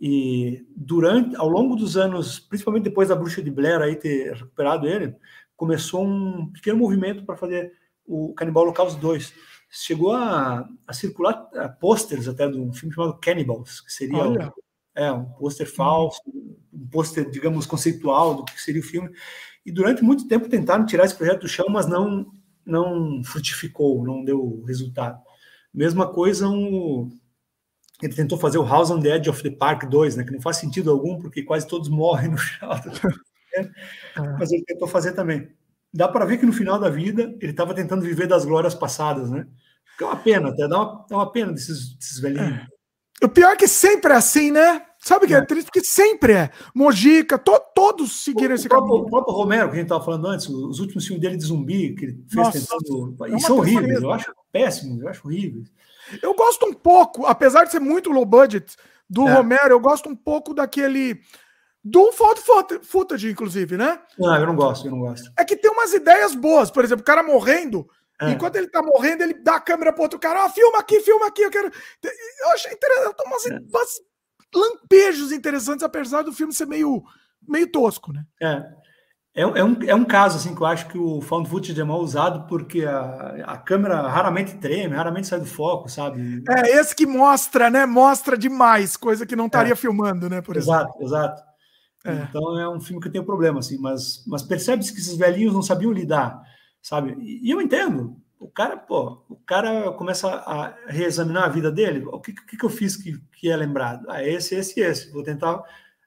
E durante, ao longo dos anos, principalmente depois da Bruxa de Blair aí ter recuperado ele, começou um pequeno movimento para fazer o Canibal Holocausto 2. Chegou a, a circular pôsteres até de um filme chamado Cannibals, que seria o, é, um pôster falso, um pôster, digamos, conceitual do que seria o filme. E durante muito tempo tentaram tirar esse projeto do chão, mas não, não frutificou, não deu resultado. Mesma coisa, um, ele tentou fazer o House on the Edge of the Park 2, né, que não faz sentido algum, porque quase todos morrem no chão. Né? Mas ele tentou fazer também. dá para ver que no final da vida ele estava tentando viver das glórias passadas, né? Que é uma pena, até dá uma, dá uma pena desses, desses velhinhos. É. O pior é que sempre é assim, né? Sabe o que é. é triste? Porque sempre é. Mojica, to, todos seguiram o, esse próprio, caminho. O próprio Romero, que a gente estava falando antes, os últimos filmes dele de zumbi, que ele fez Nossa, tentando. É são horríveis, eu acho péssimos, eu acho horríveis. Eu gosto um pouco, apesar de ser muito low budget, do é. Romero, eu gosto um pouco daquele. Do foto footage, inclusive, né? Não, eu não gosto, eu não gosto. É que tem umas ideias boas, por exemplo, o cara morrendo. É. Enquanto ele tá morrendo, ele dá a câmera pro outro cara, ó, oh, filma aqui, filma aqui, eu quero. Eu achei interessante, umas, é. umas lampejos interessantes, apesar do filme ser meio, meio tosco, né? É. É, é, um, é um caso assim que eu acho que o found footage é mal usado porque a, a câmera raramente treme, raramente sai do foco, sabe? É, esse que mostra, né? Mostra demais, coisa que não estaria é. filmando, né? Por exato, exemplo. exato. É. Então é um filme que tem problema, assim, mas, mas percebe-se que esses velhinhos não sabiam lidar, sabe? E, eu entendo. O cara, pô, o cara começa a reexaminar a vida dele. O que, que, que eu fiz que, que é lembrado? Ah, esse, esse, esse. Vou tentar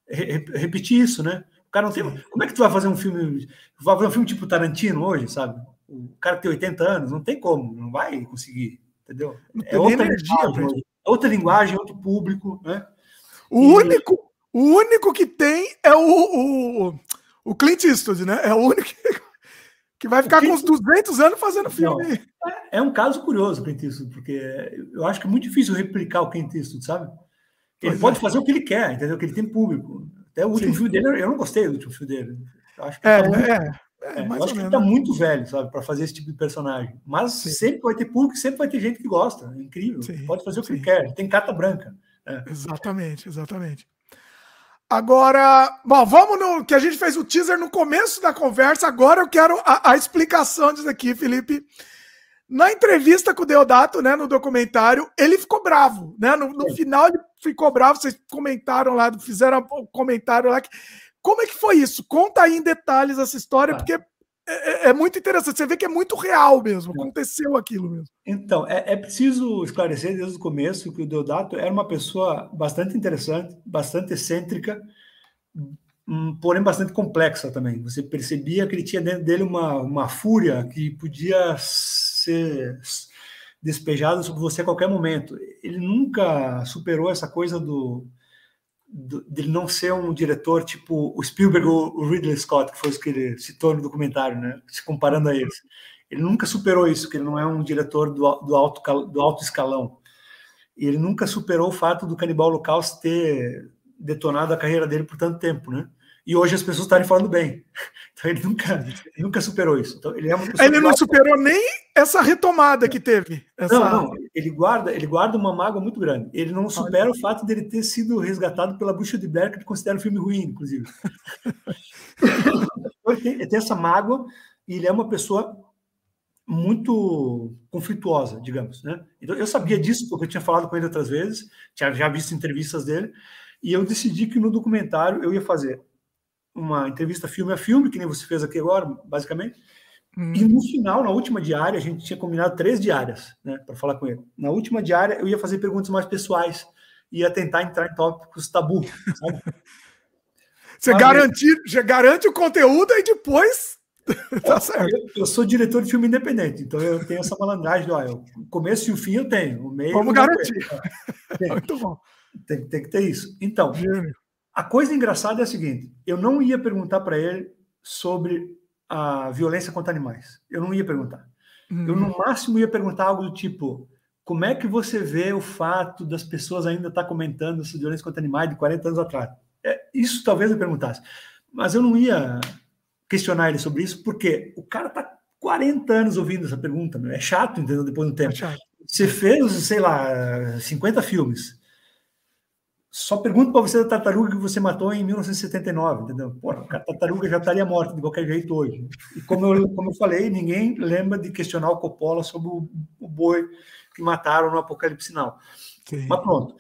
re repetir isso, né? O cara não tem. Como é que tu vai fazer um filme? Vai fazer um filme tipo Tarantino hoje, sabe? O cara tem 80 anos, não tem como, não vai conseguir, entendeu? É outra energia, linguagem, outra linguagem, outro público, né? O e... único, o único que tem é o, o, o Clint Eastwood, né? É o único que vai ficar com uns 200 anos fazendo filme. Não, é, um caso curioso o Clint Eastwood, porque eu acho que é muito difícil replicar o Clint Eastwood, sabe? Ele pois pode é. fazer o que ele quer, entendeu? Que ele tem público. Até o último Sim. filme dele, eu não gostei do último filme dele. Eu acho que é, tá muito, é, é, é eu acho que ele tá muito velho, sabe, para fazer esse tipo de personagem. Mas Sim. sempre vai ter público, sempre vai ter gente que gosta. É incrível. Sim. Pode fazer o que ele quer. Tem carta branca. É. Exatamente, exatamente. Agora, bom, vamos no que a gente fez o teaser no começo da conversa. Agora eu quero a, a explicação disso aqui, Felipe. Na entrevista com o Deodato, né, no documentário, ele ficou bravo, né? No, no final ele ficou bravo, vocês comentaram lá, fizeram um comentário lá. Que... Como é que foi isso? Conta aí em detalhes essa história, ah. porque é, é, é, muito interessante. Você vê que é muito real mesmo, aconteceu aquilo mesmo. Então, é, é, preciso esclarecer desde o começo que o Deodato era uma pessoa bastante interessante, bastante excêntrica, hum, porém bastante complexa também. Você percebia que ele tinha dentro dele uma, uma fúria que podia ser despejado sobre você a qualquer momento. Ele nunca superou essa coisa do, do de não ser um diretor tipo o Spielberg ou o Ridley Scott, que foi os que ele citou no documentário, né? Se comparando a eles. Ele nunca superou isso, que ele não é um diretor do, do, alto, do alto escalão. E ele nunca superou o fato do Canibal Holocaust ter detonado a carreira dele por tanto tempo, né? E hoje as pessoas estarem falando bem. Então ele nunca, ele nunca superou isso. Então, ele é ele não superou nem essa retomada que teve. Essa... Não, não, ele guarda, ele guarda uma mágoa muito grande. Ele não supera o fato dele ter sido resgatado pela bucha de Blair, que ele considera um filme ruim, inclusive. ele, tem, ele tem essa mágoa e ele é uma pessoa muito conflituosa, digamos, né? Então eu sabia disso porque eu tinha falado com ele outras vezes, tinha já visto entrevistas dele, e eu decidi que no documentário eu ia fazer uma entrevista filme a filme, que nem você fez aqui agora, basicamente. Hum. E no final, na última diária, a gente tinha combinado três diárias, né, para falar com ele. Na última diária, eu ia fazer perguntas mais pessoais, ia tentar entrar em tópicos tabu, sabe? Você, garante, você garante o conteúdo e depois. tá certo. Eu, eu, sou diretor de filme independente, então eu tenho essa malandragem. Ó, o começo e o fim eu tenho. O meio Vamos garantir. Muito bom. Tem, tem, que ter isso. Então, Gênio. A coisa engraçada é a seguinte: eu não ia perguntar para ele sobre a violência contra animais. Eu não ia perguntar. Eu, no hum. máximo, ia perguntar algo do tipo: como é que você vê o fato das pessoas ainda estar tá comentando essa violência contra animais de 40 anos atrás? É, isso talvez eu perguntasse. Mas eu não ia questionar ele sobre isso, porque o cara está 40 anos ouvindo essa pergunta. Meu. É chato, entendeu? Depois do tempo. É você fez, sei lá, 50 filmes. Só pergunto para você da tartaruga que você matou em 1979, entendeu? Porra, a tartaruga já estaria morta de qualquer jeito hoje. E como eu, como eu falei, ninguém lembra de questionar o Coppola sobre o, o boi que mataram no Apocalipse Sinal. Mas pronto.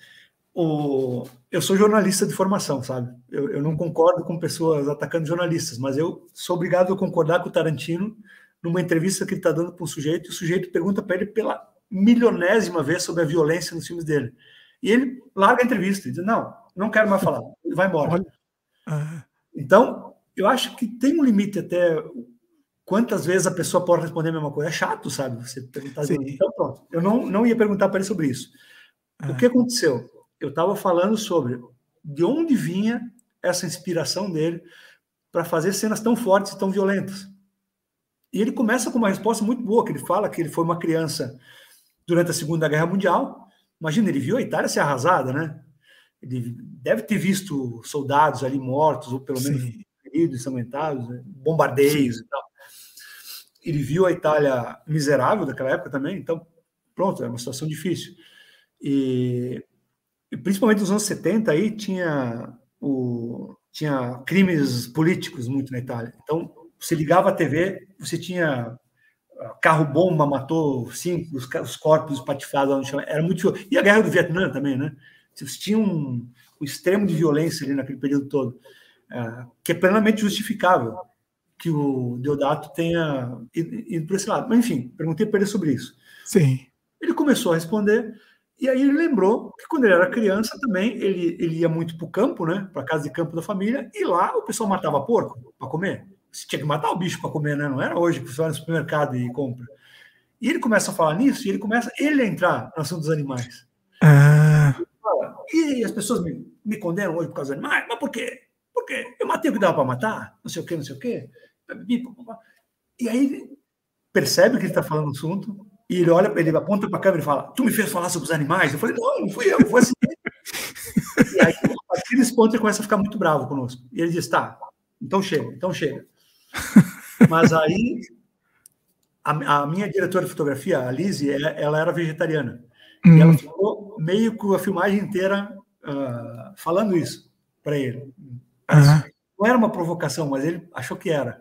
O, eu sou jornalista de formação, sabe? Eu, eu, não concordo com pessoas atacando jornalistas, mas eu sou obrigado a concordar com o Tarantino numa entrevista que ele está dando para um sujeito, e o sujeito pergunta para ele pela milionésima vez sobre a violência nos filmes dele. E ele larga a entrevista e diz: Não, não quero mais falar, ele vai embora. Então, eu acho que tem um limite até quantas vezes a pessoa pode responder a mesma coisa? É chato, sabe? Você perguntar. Sim. Então, pronto. Eu não, não ia perguntar para ele sobre isso. O que aconteceu? Eu estava falando sobre de onde vinha essa inspiração dele para fazer cenas tão fortes e tão violentas. E ele começa com uma resposta muito boa, que ele fala que ele foi uma criança durante a Segunda Guerra Mundial. Imagina, ele viu a Itália ser arrasada, né? Ele deve ter visto soldados ali mortos, ou pelo menos feridos, ensanguentados, né? bombardeios Sim. e tal. Ele viu a Itália miserável daquela época também, então, pronto, é uma situação difícil. E, e principalmente nos anos 70 aí tinha, o, tinha crimes políticos muito na Itália. Então, você ligava a TV, você tinha ah, carro-bomba matou cinco, os, os corpos patifados lá no chão. Era muito. E a guerra do Vietnã também, né? Você tinha um, um extremo de violência ali naquele período todo, é, que é plenamente justificável que o Deodato tenha ido, por esse lado. Mas, enfim, perguntei para ele sobre isso. Sim. Ele começou a responder, e aí ele lembrou que quando ele era criança também, ele, ele ia muito para o campo, né? Para casa de campo da família, e lá o pessoal matava porco para comer. Você tinha que matar o bicho para comer, né? Não era hoje que você vai no supermercado e compra. E ele começa a falar nisso, e ele começa ele a entrar no assunto dos animais. Ah. E as pessoas me, me condenam hoje por causa dos animais. Mas por quê? Porque eu matei o que dava para matar, não sei o quê, não sei o quê. E aí percebe que ele está falando do assunto, e ele olha, ele aponta para a câmera e fala: Tu me fez falar sobre os animais? Eu falei: Não, não fui eu, foi assim. e aí, a partir desse ponto, ele começa a ficar muito bravo conosco. E ele diz: Tá, então chega, então chega. Mas aí, a, a minha diretora de fotografia, a Lizzie, ela, ela era vegetariana. E ela hum. ficou meio com a filmagem inteira uh, falando isso para ele. Uhum. Não era uma provocação, mas ele achou que era.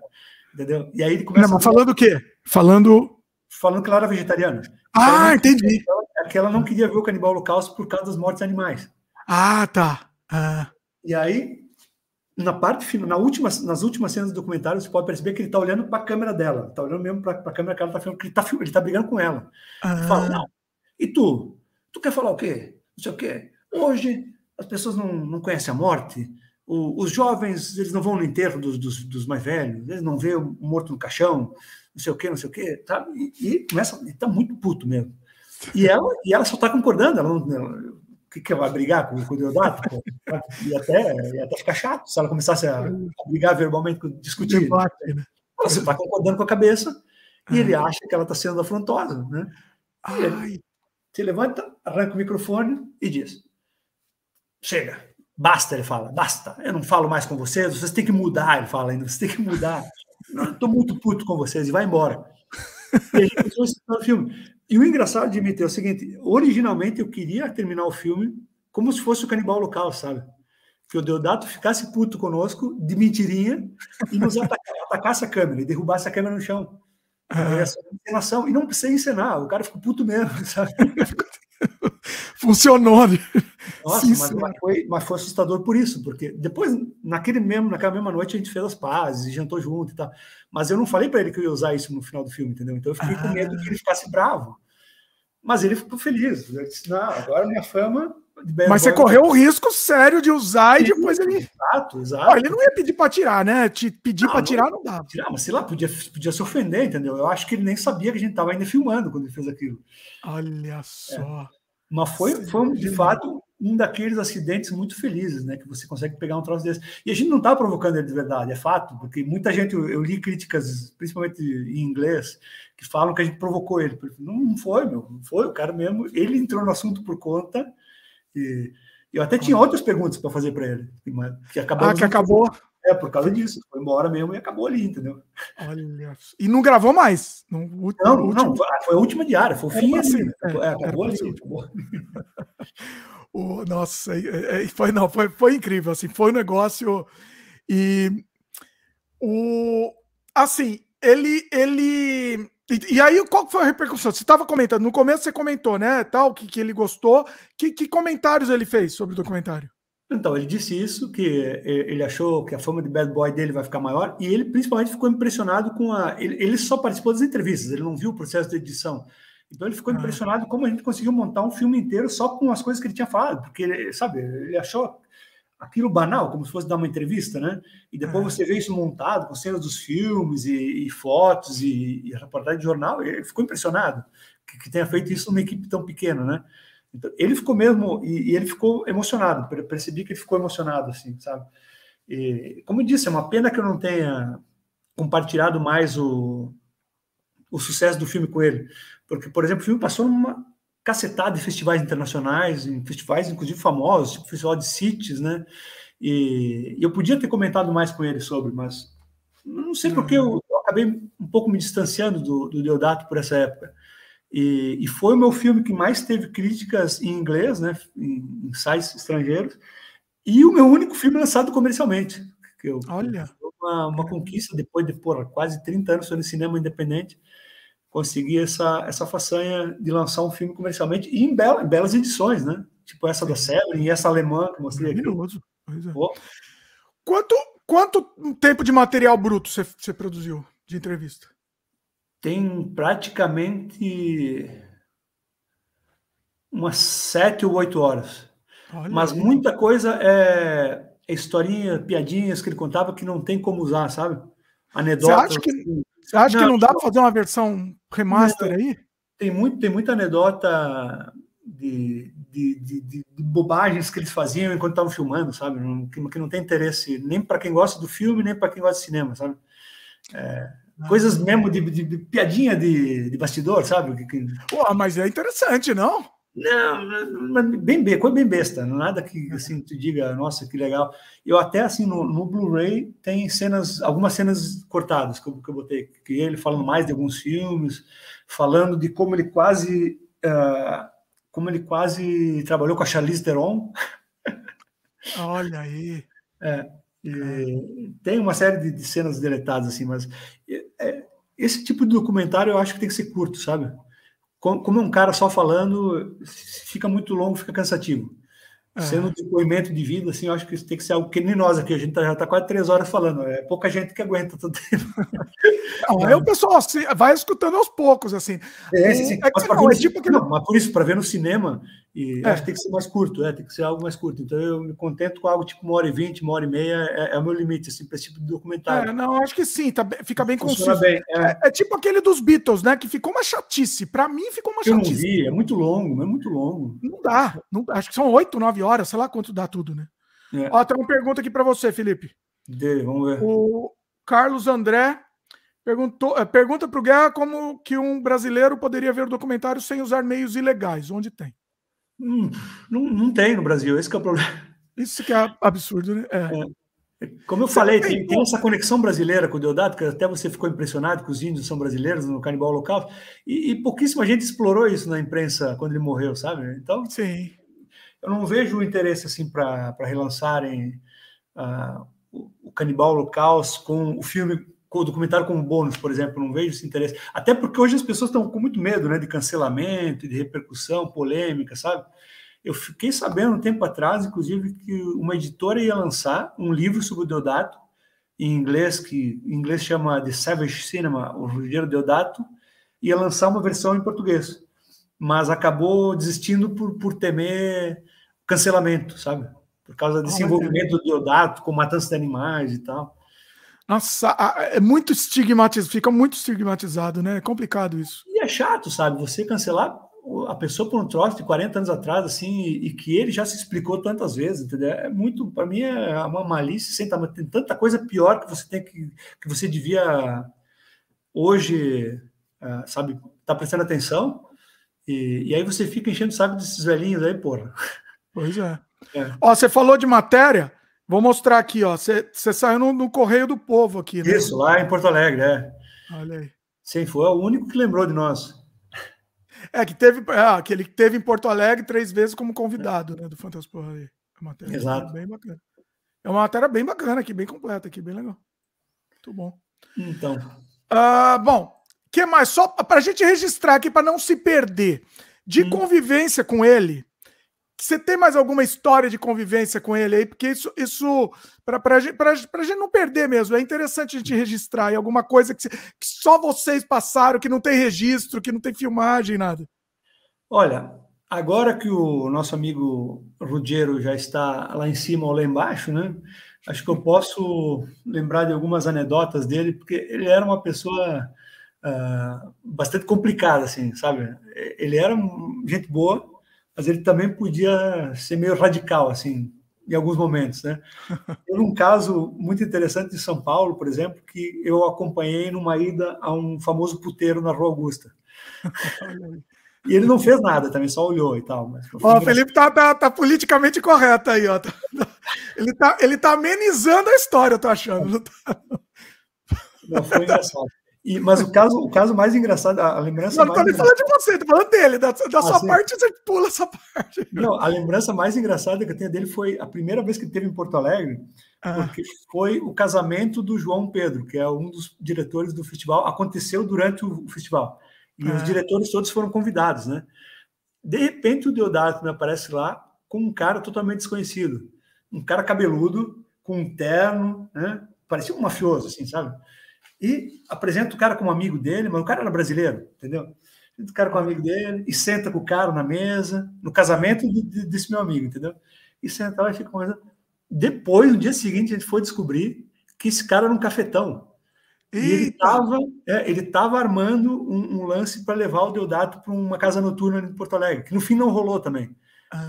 Entendeu? E aí ele começa. Não, mas falando o quê? Falando. Falando que ela era vegetariana. Ah, entendi. Ela, que ela não queria ver o canibal holocausto por causa das mortes animais. Ah, tá. Ah. E aí, na parte final, na última, nas últimas cenas do documentário, você pode perceber que ele está olhando para a câmera dela, está olhando mesmo para a câmera que ela está filmando, que ele está ele tá brigando com ela. Ah. Fala, não, e tu? Tu quer falar o quê? Não sei o quê. Hoje, as pessoas não, não conhecem a morte. O, os jovens, eles não vão no enterro dos, dos, dos, mais velhos. Eles não vê o morto no caixão. Não sei o quê, não sei o quê. Tá? E, e começa, está muito puto mesmo. E ela, e ela só está concordando. Ela não, ela, que, que vai brigar com, com o Deodato? e até, ia até ficar chato se ela começasse a, a brigar verbalmente, discutir. Debate, né? Você está concordando com a cabeça e ele acha que ela está sendo afrontosa. Né? Ai, se levanta, arranca o microfone e diz: Chega, basta, ele fala, basta, eu não falo mais com vocês, vocês têm que mudar, ele fala ainda, vocês têm que mudar. Estou muito puto com vocês e vai embora. E a gente começou a o filme. E o engraçado de meter é o seguinte: originalmente eu queria terminar o filme como se fosse o canibal local, sabe? Que o Deodato ficasse puto conosco, de mentirinha, e nos atacasse a câmera, e derrubasse a câmera no chão. Encenação. E não precisa encenar, o cara ficou puto mesmo, sabe? Funcionou. Né? Nossa, Sim, mas, foi, mas foi assustador por isso, porque depois, naquele mesmo, naquela mesma noite, a gente fez as pazes, jantou junto e tal. Mas eu não falei para ele que eu ia usar isso no final do filme, entendeu? Então eu fiquei ah. com medo que ele ficasse bravo. Mas ele ficou feliz. Eu disse, não, agora minha fama mas você correu o risco sério de usar e depois ele. Exato, exato. ele não ia pedir para tirar, né? Te pedir para tirar não dá. Tirar, mas sei lá, podia, podia se ofender, entendeu? Eu acho que ele nem sabia que a gente estava ainda filmando quando ele fez aquilo. Olha só. É. Mas foi, foi de fato um daqueles acidentes muito felizes, né? Que você consegue pegar um troço desse. E a gente não está provocando ele de verdade, é fato, porque muita gente, eu, li críticas, principalmente em inglês, que falam que a gente provocou ele. Não, não foi, meu, não foi, o cara mesmo, ele entrou no assunto por conta e eu até tinha outras perguntas para fazer para ele, que acabou. Ah, que acabou. É, por causa disso. Foi embora mesmo e acabou ali, entendeu? Olha. E não gravou mais? No último, não, último... não, foi a última diária, foi o fim assim. Né? É, é, acabou ali. Acabou. o, nossa, é, é, foi, não, foi, foi incrível, assim, foi um negócio. E o assim, ele, ele e, e, aí, qual foi a repercussão? Você estava comentando, no começo você comentou, né, tal, que, que ele gostou. Que, que comentários ele fez sobre o documentário? Então, ele disse isso, que ele achou que a fama de bad boy dele vai ficar maior, e ele principalmente ficou impressionado com a. Ele, ele só participou das entrevistas, ele não viu o processo de edição. Então, ele ficou ah. impressionado como a gente conseguiu montar um filme inteiro só com as coisas que ele tinha falado, porque, ele, sabe, ele achou aquilo banal, como se fosse dar uma entrevista, né? E depois é. você vê isso montado com cenas dos filmes e, e fotos e, e reportagem de jornal, ele ficou impressionado que, que, tenha feito isso numa equipe tão pequena, né? Então, ele ficou mesmo, e, e ele ficou emocionado, percebi que ele ficou emocionado, assim, sabe? E, como eu disse, é uma pena que eu não tenha compartilhado mais o, o sucesso do filme com ele, porque, por exemplo, o filme passou numa cacetada de festivais internacionais, em festivais inclusive famosos, tipo o Festival de Cities, né? E, e, eu podia ter comentado mais com ele sobre, mas não sei porque eu, eu acabei um pouco me distanciando do, do Deodato por essa época. E, e, foi o meu filme que mais teve críticas em inglês, né, em, em sites estrangeiros, e o meu único filme lançado comercialmente. Que eu, Olha! Uma, uma conquista depois de porra, quase 30 anos no cinema independente conseguir essa, essa façanha de lançar um filme comercialmente e em, bela, em belas edições, né? Tipo essa da Severin e essa alemã que eu mostrei aqui. É. Quanto, quanto tempo de material bruto você, você produziu de entrevista? Tem praticamente umas sete ou oito horas. Olha Mas aí. muita coisa é, é historinha, piadinhas que ele contava que não tem como usar, sabe? Anedotas. Você acha que, assim. Você acha não, que não dá para fazer uma versão remaster não, aí? Tem, muito, tem muita anedota de, de, de, de, bobagens que eles faziam enquanto estavam filmando, sabe? Que, que, não tem interesse nem para quem gosta do filme, nem para quem gosta de cinema, sabe? É, coisas mesmo de, piadinha de, bastidor, sabe? Pô, mas é interessante, não? Não, bem, bem, coisa bem besta, nada que assim te diga, nossa, que legal. Eu até assim no, no Blu-ray tem cenas, algumas cenas cortadas que eu, que eu botei, que ele falando mais de alguns filmes, falando de como ele quase, uh, como ele quase trabalhou com a Charlize Theron. Olha aí. É, tem uma série de, de, cenas deletadas assim, mas é, esse tipo de documentário eu acho que tem que ser curto, sabe? como é um cara só falando, fica muito longo, fica cansativo. É. Sendo um depoimento de vida, assim, eu acho que tem que ser algo que nem nós aqui, a gente tá, já está quase três horas falando, é pouca gente que aguenta tanto tempo. Não, aí o pessoal assim, vai escutando aos poucos, assim. É, sim, sim. É, mas, não, é tipo que... não, mas por isso, para ver no cinema, e é. acho que tem que ser mais curto, é, tem que ser algo mais curto. Então eu me contento com algo tipo uma hora e vinte, uma hora e meia, é, é o meu limite, assim, para esse tipo de documentário. É, não, acho que sim, tá, fica bem conciso. Bem, é. é. é. tipo aquele dos Beatles, né? Que ficou uma chatice. Para mim ficou uma chatice. Eu não vi, é muito longo, é muito longo. Não dá, não, acho que são oito, nove horas, sei lá quanto dá tudo, né? É. Ó, tem uma pergunta aqui para você, Felipe. De, vamos ver. O Carlos André perguntou, é, pergunta para o Guerra como que um brasileiro poderia ver o documentário sem usar meios ilegais. Onde tem? Hum, não, não tem no Brasil, esse é o problema. Isso que é absurdo, né? É. É. Como eu falei, tem, tem, essa conexão brasileira com o Deodato, que até você ficou impressionado que os índios são brasileiros no canibal local, e, e pouquíssima gente explorou isso na imprensa quando ele morreu, sabe? Então, Sim. eu não vejo o interesse assim para relançarem uh, o, o Canibal Holocaust com o filme com o documentário como bônus, por exemplo, não vejo esse interesse. Até porque hoje as pessoas estão com muito medo né, de cancelamento, de repercussão, polêmica, sabe? Eu fiquei sabendo um tempo atrás, inclusive, que uma editora ia lançar um livro sobre o Deodato, em inglês, que em inglês chama The Savage Cinema, o Ruggiero Deodato, ia lançar uma versão em português. Mas acabou desistindo por, por temer cancelamento, sabe? Por causa desse ah, envolvimento do Deodato com matança de animais e tal. Nossa, é muito estigmatizado, fica muito estigmatizado, né? É complicado isso. E é chato, sabe? Você cancelar a pessoa por um troço de 40 anos atrás, assim, e, que ele já se explicou tantas vezes, entendeu? É muito, para mim, é uma malícia sem tamanho. Tem tanta coisa pior que você tem que, que você devia hoje, uh, sabe, tá prestando atenção, e, e, aí você fica enchendo o saco desses velhinhos aí, porra. Pois é. é. Ó, você falou de matéria, Vou mostrar aqui, ó. Você saiu no, no, Correio do Povo aqui, né? Isso, lá em Porto Alegre, é. Olha aí. Sim, foi o único que lembrou de nós. É, que teve, é, que ele teve em Porto Alegre três vezes como convidado, né, do Fantaspo aí. A matéria Exato. bem bacana. É uma matéria bem bacana aqui, bem completa aqui, bem legal. Muito bom. Então. Uh, bom, que mais? Só para a gente registrar aqui, para não se perder. De hum. convivência com ele, você tem mais alguma história de convivência com ele aí? Porque isso, isso para a gente não perder mesmo, é interessante a gente registrar aí alguma coisa que, que, só vocês passaram, que não tem registro, que não tem filmagem, nada. Olha, agora que o nosso amigo Ruggiero já está lá em cima ou lá embaixo, né? Acho que eu posso lembrar de algumas anedotas dele, porque ele era uma pessoa uh, bastante complicada, assim, sabe? Ele era gente boa, mas ele também podia ser meio radical, assim, em alguns momentos, né? Teve um caso muito interessante de São Paulo, por exemplo, que eu acompanhei numa ida a um famoso puteiro na Rua Augusta. E ele não fez nada, também só olhou e tal. Mas ó, o Felipe tá, tá, tá, politicamente correto aí, ó. Ele tá, ele tá amenizando a história, eu tô achando. Não, tá... não foi engraçado. E, mas o caso, o caso mais engraçado, a lembrança. Não, não tô nem falando de você, tô falando dele. Da, da ah, sua sim. parte, você pula essa parte. Não, a lembrança mais engraçada que eu tenho dele foi a primeira vez que ele teve em Porto Alegre, ah. porque foi o casamento do João Pedro, que é um dos diretores do festival. Aconteceu durante o festival. E ah. os diretores todos foram convidados, né? De repente, o Deodato me aparece lá com um cara totalmente desconhecido. Um cara cabeludo, com um terno, né? Parecia um mafioso, assim, sabe? E apresenta o cara como amigo dele, mas o cara era brasileiro, entendeu? O cara com amigo dele e senta com o cara na mesa, no casamento desse meu amigo, entendeu? E senta lá e fica conversando. Depois, no dia seguinte, a gente foi descobrir que esse cara era um cafetão. E ele estava é, ele tava armando um, um lance para levar o Deodato para uma casa noturna em Porto Alegre, que no fim não rolou também.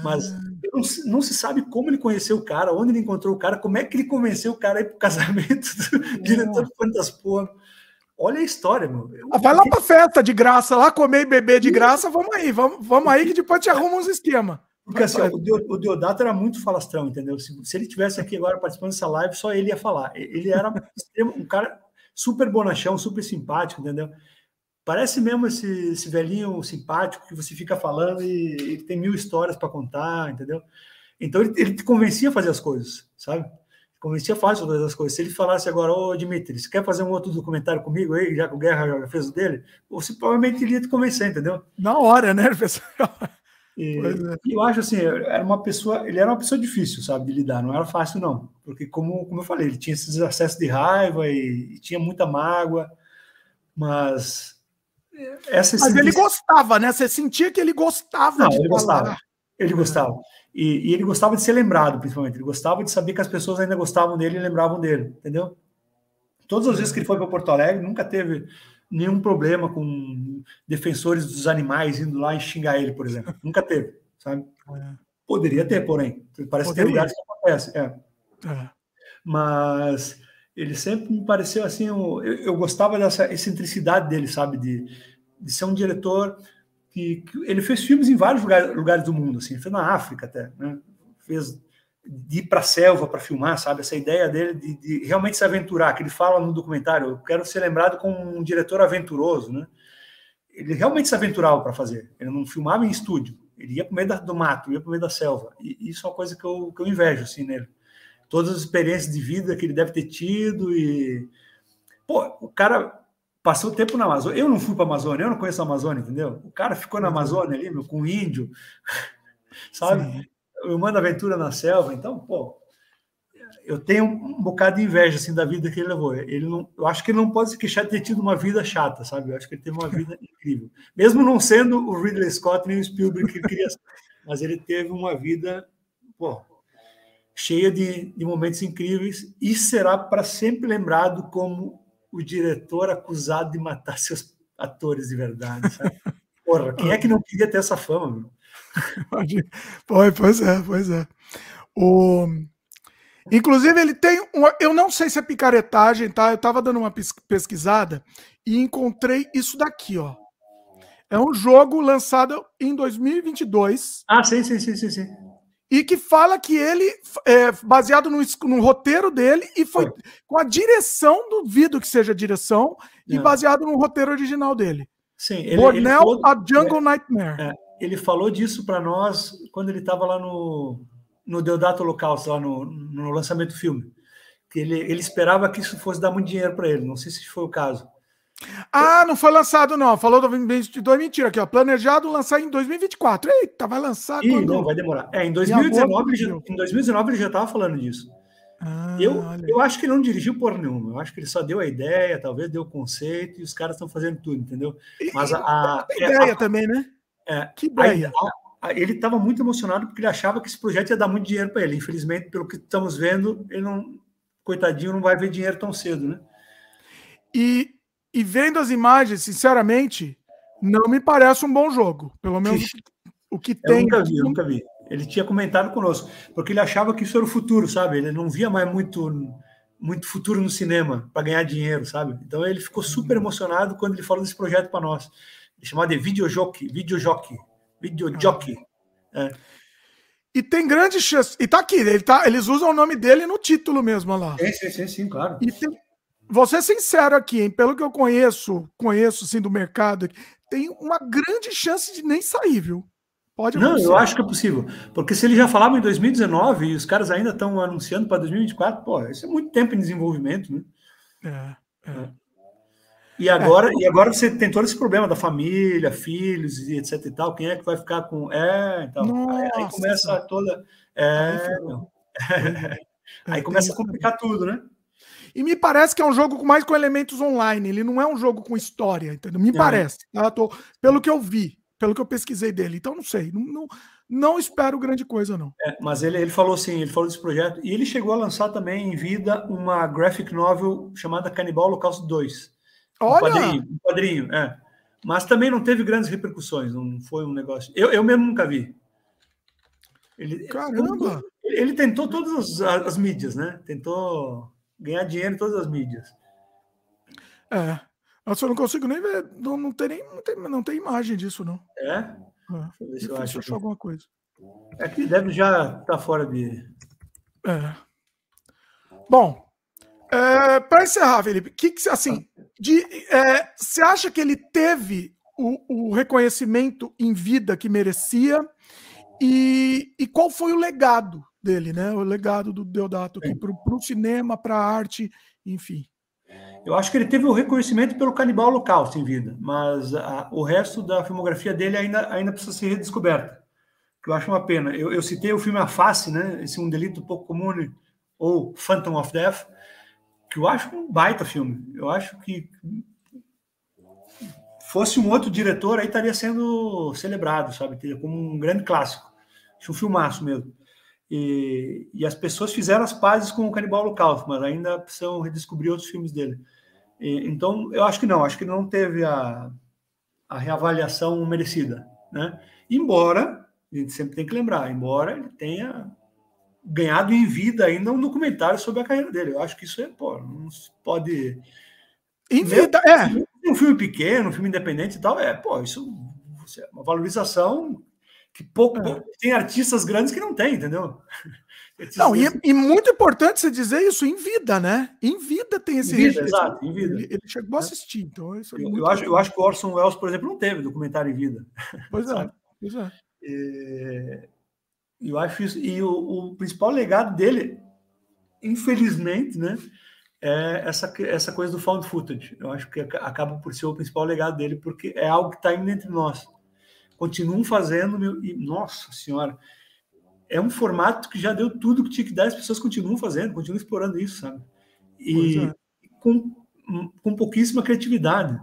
Mas ah. não, não, se sabe como ele conheceu o cara, onde ele encontrou o cara, como é que ele convenceu o cara a ir pro casamento do diretor do Fantas Porno. Olha a história, meu. Eu, ah, vai lá pra festa de graça, lá comer e beber de graça, vamos aí, vamos, vamos aí que depois te arruma uns esquema. Porque assim, ó, o Deodato era muito falastrão, entendeu? Se, se ele tivesse aqui agora participando dessa live, só ele ia falar. Ele era um cara super bonachão, super simpático, entendeu? Parece mesmo esse, esse velhinho simpático que você fica falando e ele tem mil histórias para contar, entendeu? Então ele, ele te convencia a fazer as coisas, sabe? Convencia fácil a fazer as coisas. Se ele falasse agora, ô Dimitri, você quer fazer um outro documentário comigo aí, já que o Guerra já fez o dele? Você provavelmente iria te convencer, entendeu? Na hora, né, pessoal? E, é. eu acho assim, era uma pessoa, ele era uma pessoa difícil, sabe, de lidar, não era fácil não, porque como, como eu falei, ele tinha esses acessos de raiva e, e tinha muita mágoa, mas essa Mas ele gostava, né? Você sentia que ele gostava Não, de ele falar. gostava. Ele gostava. E, e, ele gostava de ser lembrado, principalmente. Ele gostava de saber que as pessoas ainda gostavam dele e lembravam dele, entendeu? Todas as vezes que ele foi para Porto Alegre, nunca teve nenhum problema com defensores dos animais indo lá e xingar ele, por exemplo. nunca teve, sabe? É. Poderia ter, porém. Parece Poderia. que tem lugares que acontece. É. É. Mas ele sempre me pareceu assim, eu, eu gostava dessa excentricidade dele, sabe, de, de ser um diretor que, que, ele fez filmes em vários lugares, lugares do mundo, assim, fez na África até, né? fez de ir para a selva para filmar, sabe, essa ideia dele de, de, realmente se aventurar, que ele fala no documentário, eu quero ser lembrado como um diretor aventuroso, né? Ele realmente se aventurava para fazer, ele não filmava em estúdio, ele ia para o meio do mato, ia para o meio da selva, e isso é uma coisa que eu, que eu invejo, assim, nele todas as experiências de vida que ele deve ter tido e pô, o cara passou tempo na Amazônia. Eu não fui para a Amazônia, eu não conheço a Amazônia, entendeu? O cara ficou na uhum. Amazônia ali, meu, com um índio, sabe? Sim. Eu mando aventura na selva, então, pô, eu tenho um bocado de inveja assim da vida que ele levou. Ele não, eu acho que ele não pode se queixar de ter tido uma vida chata, sabe? Eu acho que ele teve uma vida incrível, mesmo não sendo o Ridley Scott nem o Spielberg que queria, mas ele teve uma vida, pô, cheia de, de momentos incríveis e será para sempre lembrado como o diretor acusado de matar seus atores de verdade. Sabe? Porra, quem é que não queria ter essa fama? Meu? Pois é, pois é. O... Inclusive, ele tem. Uma... Eu não sei se é picaretagem, tá? Eu estava dando uma pesquisada e encontrei isso daqui, ó. É um jogo lançado em 2022. Ah, sim, sim, sim, sim. sim e que fala que ele, é, baseado no, no, roteiro dele, e foi é. com a direção, duvido que seja a direção, e é. baseado no roteiro original dele. Sim, ele, Bornel, ele falou, a Jungle é, Nightmare. É, ele falou disso para nós quando ele estava lá no, no Deodato Holocausto, lá no, no lançamento do filme. Que ele, ele esperava que isso fosse dar muito dinheiro para ele, não sei se foi o caso. Ah, não foi lançado, não. Falou do 2022, mentira aqui, ó. Planejado lançar em 2024. Eita, vai lançar Ih, quando? Não, vai demorar. É, em 2019, ele já, em 2019 ele já estava falando disso. Ah, eu, eu acho que ele não dirigiu por nenhuma. Eu acho que ele só deu a ideia, talvez deu o conceito, e os caras estão fazendo tudo, entendeu? Mas a. a, a ideia é, a, também, né? É, que ideia. ele estava muito emocionado porque ele achava que esse projeto ia dar muito dinheiro para ele. Infelizmente, pelo que estamos vendo, ele não, coitadinho, não vai ver dinheiro tão cedo, né? E, e vendo as imagens, sinceramente, não me parece um bom jogo. Pelo menos o que tem. Eu nunca vi, eu nunca vi. Ele tinha comentado conosco, porque ele achava que isso era o futuro, sabe? Ele não via mais muito muito futuro no cinema para ganhar dinheiro, sabe? Então ele ficou super emocionado quando ele falou desse projeto para nós. Ele chamava de videojockey, videojockey, videojockey. É. E tem grande chance. E tá aqui, ele tá, eles usam o nome dele no título mesmo lá. Sim, sim, sim, sim claro. E tem, vou ser sincero aqui, hein? pelo que eu conheço, conheço assim do mercado, tem uma grande chance de nem sair, viu? Pode Não, eu acho que é possível. Porque se ele já falava em 2019 e os caras ainda estão anunciando para 2024, pô, isso é muito tempo em desenvolvimento, né? É, é. é. E agora, é. e agora você tem todo esse problema da família, filhos e etc e tal. Quem é que vai ficar com. É, então. Nossa, aí, aí, começa toda. É, aí começa a complicar tudo, né? E me parece que é um jogo mais com elementos online. Ele não é um jogo com história, entendeu? Me é. parece. Tá? Tô, pelo que eu vi pelo que eu pesquisei dele. Então, não sei. Não, não, não espero grande coisa, não. É, mas ele, ele falou assim, ele falou desse projeto, e ele chegou a lançar também em vida uma graphic novel chamada Canibal Holocausto 2. Olha! Um quadrinho, um quadrinho, é. Mas também não teve grandes repercussões, não foi um negócio. Eu, eu mesmo nunca vi. Ele, Caramba! Ele, ele tentou todas as, as, mídias, né? Tentou ganhar dinheiro em todas as mídias. É. Nossa, eu não consigo nem ver. Não, não, tem, nem, não, tem, não tem imagem disso, não. É? é. Deixa eu ver se eu acho alguma coisa. É que deve já estar tá fora de. É. Bom, é, para encerrar, Felipe, que, que assim, de, é, você acha que ele teve o, o, reconhecimento em vida que merecia? E, e qual foi o legado dele, né? O legado do Deodato para o cinema, para a arte, enfim. Eu acho que ele teve o reconhecimento pelo Canibal Holocausto em vida, mas a, o resto da filmografia dele ainda, ainda precisa ser redescoberta, que eu acho uma pena. Eu, eu citei o filme A Face, né? Esse é um delito pouco comum, ou Phantom of Death, que eu acho um baita filme. Eu acho que fosse um outro diretor, aí estaria sendo celebrado, sabe? Como um grande clássico. Acho um filmaço mesmo. E, e, as pessoas fizeram as pazes com o Canibal Holocausto, mas ainda precisam redescobrir outros filmes dele. E, então, eu acho que não, acho que não teve a, a reavaliação merecida. Né? Embora, a gente sempre tem que lembrar, embora ele tenha ganhado em vida ainda um documentário sobre a carreira dele. Eu acho que isso é, pô, não se pode. Em vida, é. Um filme pequeno, um filme independente e tal, é, pô, isso é uma valorização que pouco. É. Tem artistas grandes que não tem, entendeu? Não, e, e, muito importante você dizer isso em vida, né? Em vida tem esse. Em vida, exato, em vida. Ele, ele chegou a é. assistir, então isso é eu, eu acho, eu acho que o Orson Welles, por exemplo, não teve documentário em vida. Pois é, pois é. é. Eu acho isso. E o, o, principal legado dele, infelizmente, né? É essa, essa coisa do found footage. Eu acho que acaba por ser o principal legado dele, porque é algo que está indo entre nós continuam fazendo, meu, e nossa senhora, é um formato que já deu tudo que tinha que dar, as pessoas continuam fazendo, continuam explorando isso, sabe? E é. com, com pouquíssima criatividade.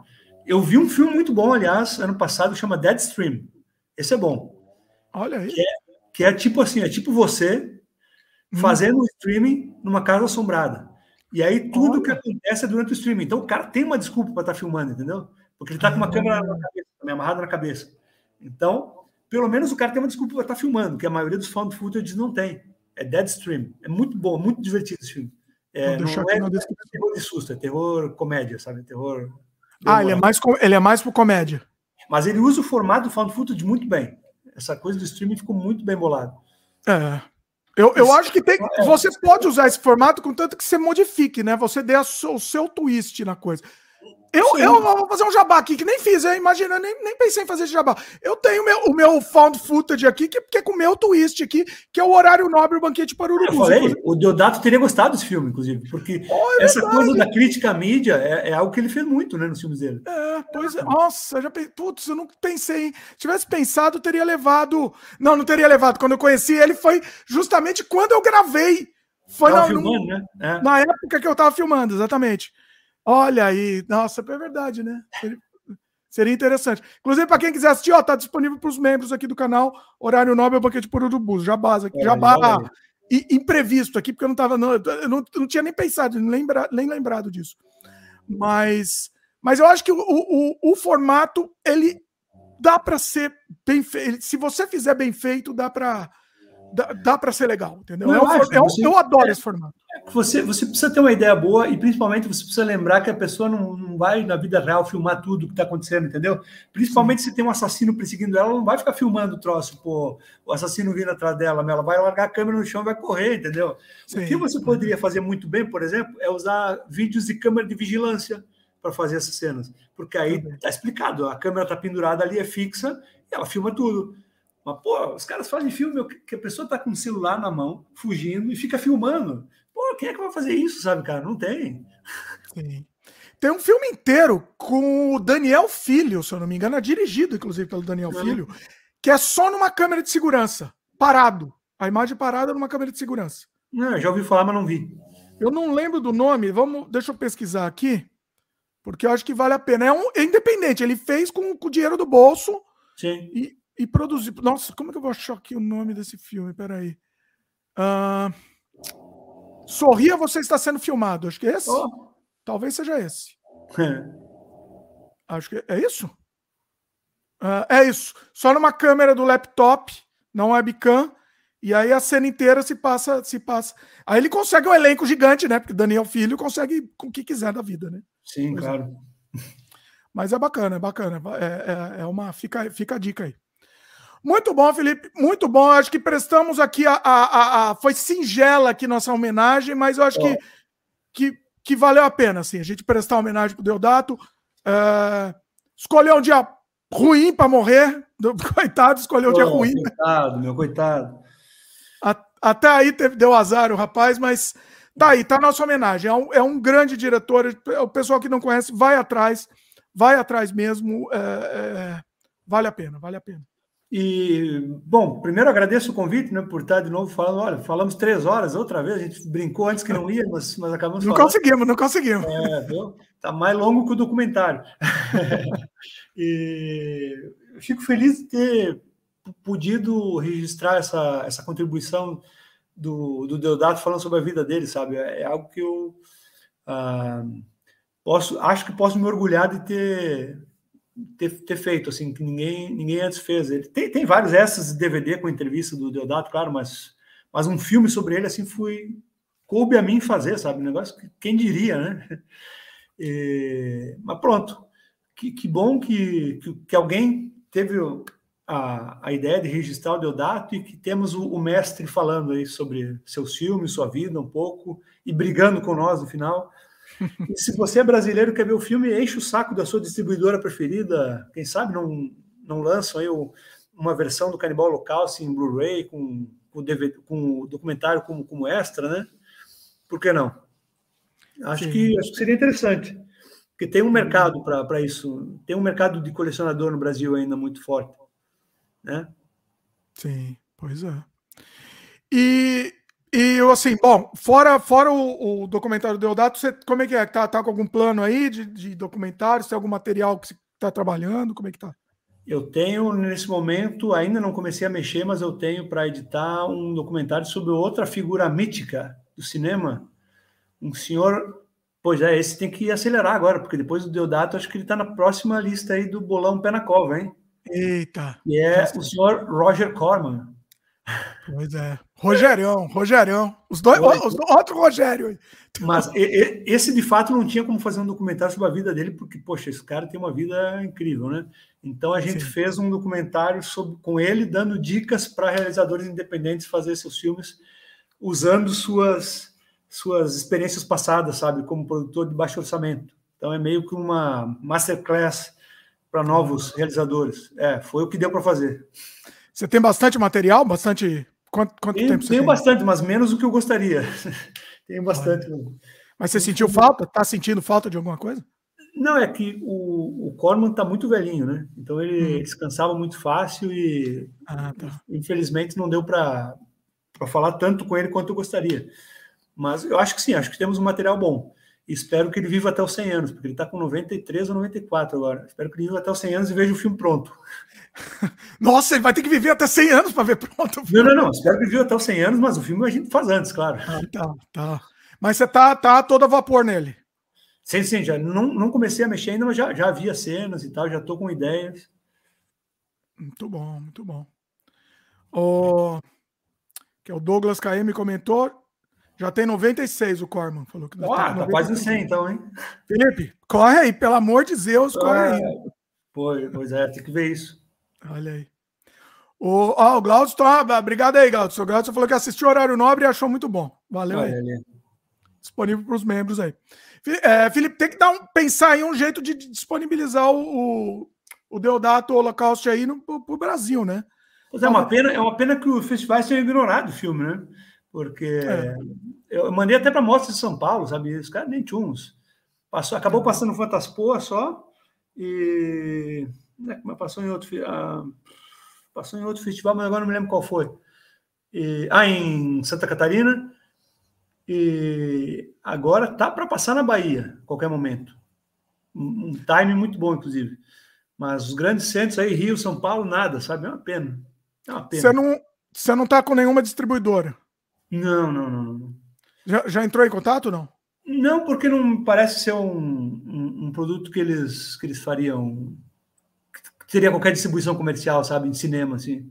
Eu vi um filme muito bom, aliás, ano passado, chama Deadstream. Esse é bom. Olha aí. Que é, que é tipo assim, é tipo você hum. fazendo um streaming numa casa assombrada. E aí tudo Olha. que acontece é durante o streaming. Então o cara tem uma desculpa para estar tá filmando, entendeu? Porque ele está com uma câmera na cabeça, amarrada na cabeça. Então, pelo menos o cara tem uma desculpa para estar tá filmando, que a maioria dos found footage não tem. É Deadstream. É muito bom, muito divertido esse filme. É, não, não é, é terror de susto, é terror comédia, sabe? Terror. Ah, ele é mais ele é mais por comédia. Mas ele usa o formato do found footage muito bem. Essa coisa do streaming ficou muito bem bolado. É. Eu, eu acho que tem, é. você pode usar esse formato contanto que você modifique, né? Você dê seu, o seu twist na coisa. Eu, eu vou fazer um jabá aqui, que nem fiz, hein? imagina, nem, nem pensei em fazer esse jabá. Eu tenho meu, o meu found footage aqui, que, que é com o meu twist aqui, que é o horário nobre, o banquete para urubu. Eu falei, o Deodato teria gostado desse fille, inclusive, porque oh, é essa coisa da crítica à mídia é, é, algo que ele fez muito, né, nos filmes dele. É, pois é. Nossa, já pensei, putz, eu não pensei, hein? Se tivesse pensado, teria levado. Não, não teria levado. Quando eu conheci ele, foi justamente quando eu gravei. Foi na, filmando, né? É. na época que eu tava filmando, exatamente. Olha aí, nossa, é verdade, né? Seria interessante. Inclusive, para quem quiser assistir, ó, tá disponível para os membros aqui do canal, Horário Nobre, Banquete por Urubus, Jabás aqui, é, Jabá e, imprevisto aqui, porque eu não tava, não, eu não, eu não tinha nem pensado, nem, lembra, nem lembrado disso. Mas, mas eu acho que o, o, o formato, ele dá para ser bem feito. Se você fizer bem feito, dá para dá, dá para ser legal, entendeu? Eu, é um, é você, eu adoro é, esse formato. Você, você precisa ter uma ideia boa e principalmente você precisa lembrar que a pessoa não, não vai na vida real filmar tudo que está acontecendo, entendeu? Principalmente Sim. se tem um assassino perseguindo ela, ela não vai ficar filmando o troço, pô, o assassino vindo atrás dela, ela vai largar a câmera no chão e vai correr, entendeu? Sim. O que você poderia fazer muito bem, por exemplo, é usar vídeos de câmera de vigilância para fazer essas cenas, porque aí está explicado, a câmera está pendurada ali, é fixa, e ela filma tudo. Mas, pô, os caras fazem filme que a pessoa tá com o celular na mão, fugindo e fica filmando. Pô, quem é que vai fazer isso, sabe, cara? Não tem. Sim. Tem um filme inteiro com o Daniel Filho, se eu não me engano, é dirigido, inclusive, pelo Daniel não. Filho, que é só numa câmera de segurança, parado. A imagem parada numa câmera de segurança. Não, já ouvi falar, mas não vi. Eu não lembro do nome. Vamos, deixa eu pesquisar aqui, porque eu acho que vale a pena. É, um, é independente. Ele fez com, com o dinheiro do bolso. Sim. E, e produzir. Nossa, como é que eu vou achar aqui o nome desse filme? Peraí. Uh... Sorria, você está sendo filmado. Acho que é esse. Oh. Talvez seja esse. Acho que é isso. Uh, é isso. Só numa câmera do laptop, não webcam. E aí a cena inteira se passa, se passa. Aí ele consegue um elenco gigante, né? Porque Daniel Filho consegue com o que quiser da vida, né? Sim, pois é. claro. É. Mas é bacana, é bacana. É, é, é, uma. Fica, fica a dica aí. Muito bom, Felipe. Muito bom. Acho que prestamos aqui a, a, a, Foi singela aqui nossa homenagem, mas eu acho que, que, que valeu a pena, assim, a gente prestar homenagem para o Deodato. É, escolher um dia ruim para morrer. Coitado, escolheu um dia ruim. Coitado, meu coitado. até aí teve, deu azar o rapaz, mas tá aí, tá a nossa homenagem. É um, é um grande diretor. O pessoal que não conhece, vai atrás, vai atrás mesmo. É, é, vale a pena, vale a pena. E, bom, primeiro agradeço o convite, né, por estar de novo falando. Olha, falamos três horas outra vez, a gente brincou antes que não ia, mas, mas acabamos Não falando. conseguimos, não conseguimos. É, viu? Tá mais longo que o documentário. e eu fico feliz de ter podido registrar essa, essa contribuição do, do Deodato falando sobre a vida dele, sabe? É, é algo que eu ah, posso, acho que posso me orgulhar de ter ter, ter, feito, assim, que ninguém, ninguém antes fez. Ele tem, tem vários essas DVD com entrevista do Deodato, claro, mas, mas um filme sobre ele, assim, foi. coube a mim fazer, sabe? Um negócio que quem diria, né? E, mas pronto. Que, que bom que, que, que, alguém teve a, a ideia de registrar o Deodato e que temos o, o mestre falando aí sobre seus filmes, sua vida um pouco e brigando com nós no final. E se você é brasileiro e quer ver o filme, enche o saco da sua distribuidora preferida. Quem sabe não, não lançam aí uma versão do Canibal Local, assim, em Blu-ray, com, com, DVD, com o documentário como, como extra, né? Por que não? Acho que, acho que seria interessante. Porque tem um mercado para isso. Tem um mercado de colecionador no Brasil ainda muito forte. Né? Sim, pois é. E e eu, assim, bom, fora, fora o, o documentário do Deodato, você, como é que é? Tá, tá com algum plano aí de, de documentário? tem algum material que você está trabalhando? Como é que tá? Eu tenho, nesse momento, ainda não comecei a mexer, mas eu tenho para editar um documentário sobre outra figura mítica do cinema. Um senhor. Pois é, esse tem que acelerar agora, porque depois do Deodato, acho que ele está na próxima lista aí do Bolão Pé na Cova, hein? Eita! E é Nossa. o senhor Roger Corman. Pois é. Rogerão, Rogerão. Os dois, os, outro Rogério. Mas esse de fato não tinha como fazer um documentário sobre a vida dele, porque, poxa, esse cara tem uma vida incrível, né? Então a gente Sim. fez um documentário sobre, com ele, dando dicas para realizadores independentes fazer seus filmes, usando suas, suas experiências passadas, sabe? Como produtor de baixo orçamento. Então é meio que uma masterclass para novos realizadores. É, foi o que deu para fazer. Você tem bastante material? Bastante. Quanto, quanto tenho, tempo você tenho tem? bastante, mas menos do que eu gostaria. tenho bastante. Mas você sentiu falta? Está sentindo falta de alguma coisa? Não, é que o, o Corman está muito velhinho, né? Então ele hum. descansava muito fácil e ah, tá. infelizmente não deu para falar tanto com ele quanto eu gostaria. Mas eu acho que sim, acho que temos um material bom. Espero que ele viva até os 100 anos, porque ele está com 93 ou 94 agora. Espero que ele viva até os 100 anos e veja o filme pronto. Nossa, ele vai ter que viver até 100 anos para ver pronto. Não, não, não. Espero que ele viva até os 100 anos, mas o filme a gente faz antes, claro. Ah, tá, tá. Mas você tá, tá todo a vapor nele. Sim, sim, já não, não comecei a mexer ainda, mas já, já havia cenas e tal, já estou com ideias. Muito bom, muito bom. O, que é o Douglas KM comentou, já tem 96 o Corman. Falou que ah, tá quase 100 então, hein? Felipe, corre aí, pelo amor de Deus, corre ah, aí. Pois, pois é, tem que ver isso. Olha aí. O, ó, o Glaucio, tá, obrigado aí, Glaucio. O Glaucio falou que assistiu Horário Nobre e achou muito bom. Valeu aí. Disponível para os membros aí. É, Felipe, tem que dar um, pensar em um jeito de disponibilizar o, o, o Deodato Holocausto aí no, pro, Brasil, né? Pois é, uma pena, é uma pena que os festivais tenham ignorado o filme, né? Porque é. eu mandei até para a Mostra de São Paulo, sabe? Os caras nem tinham uns. Passou, acabou é. passando Fantaspoa só e né, passou em outro uh, passou em outro festival, mas agora não me lembro qual foi. E, ah, em Santa Catarina e agora tá para passar na Bahia, a qualquer momento. Um, um time muito bom, inclusive. Mas os grandes centros aí, Rio, São Paulo, nada, sabe? É uma pena. É uma pena. Você não, você não tá com nenhuma distribuidora? Não, não, não. não. Já, já entrou em contato não? Não, porque não parece ser um, um, um, produto que eles, que eles fariam. Que teria qualquer distribuição comercial, sabe? Em cinema, assim.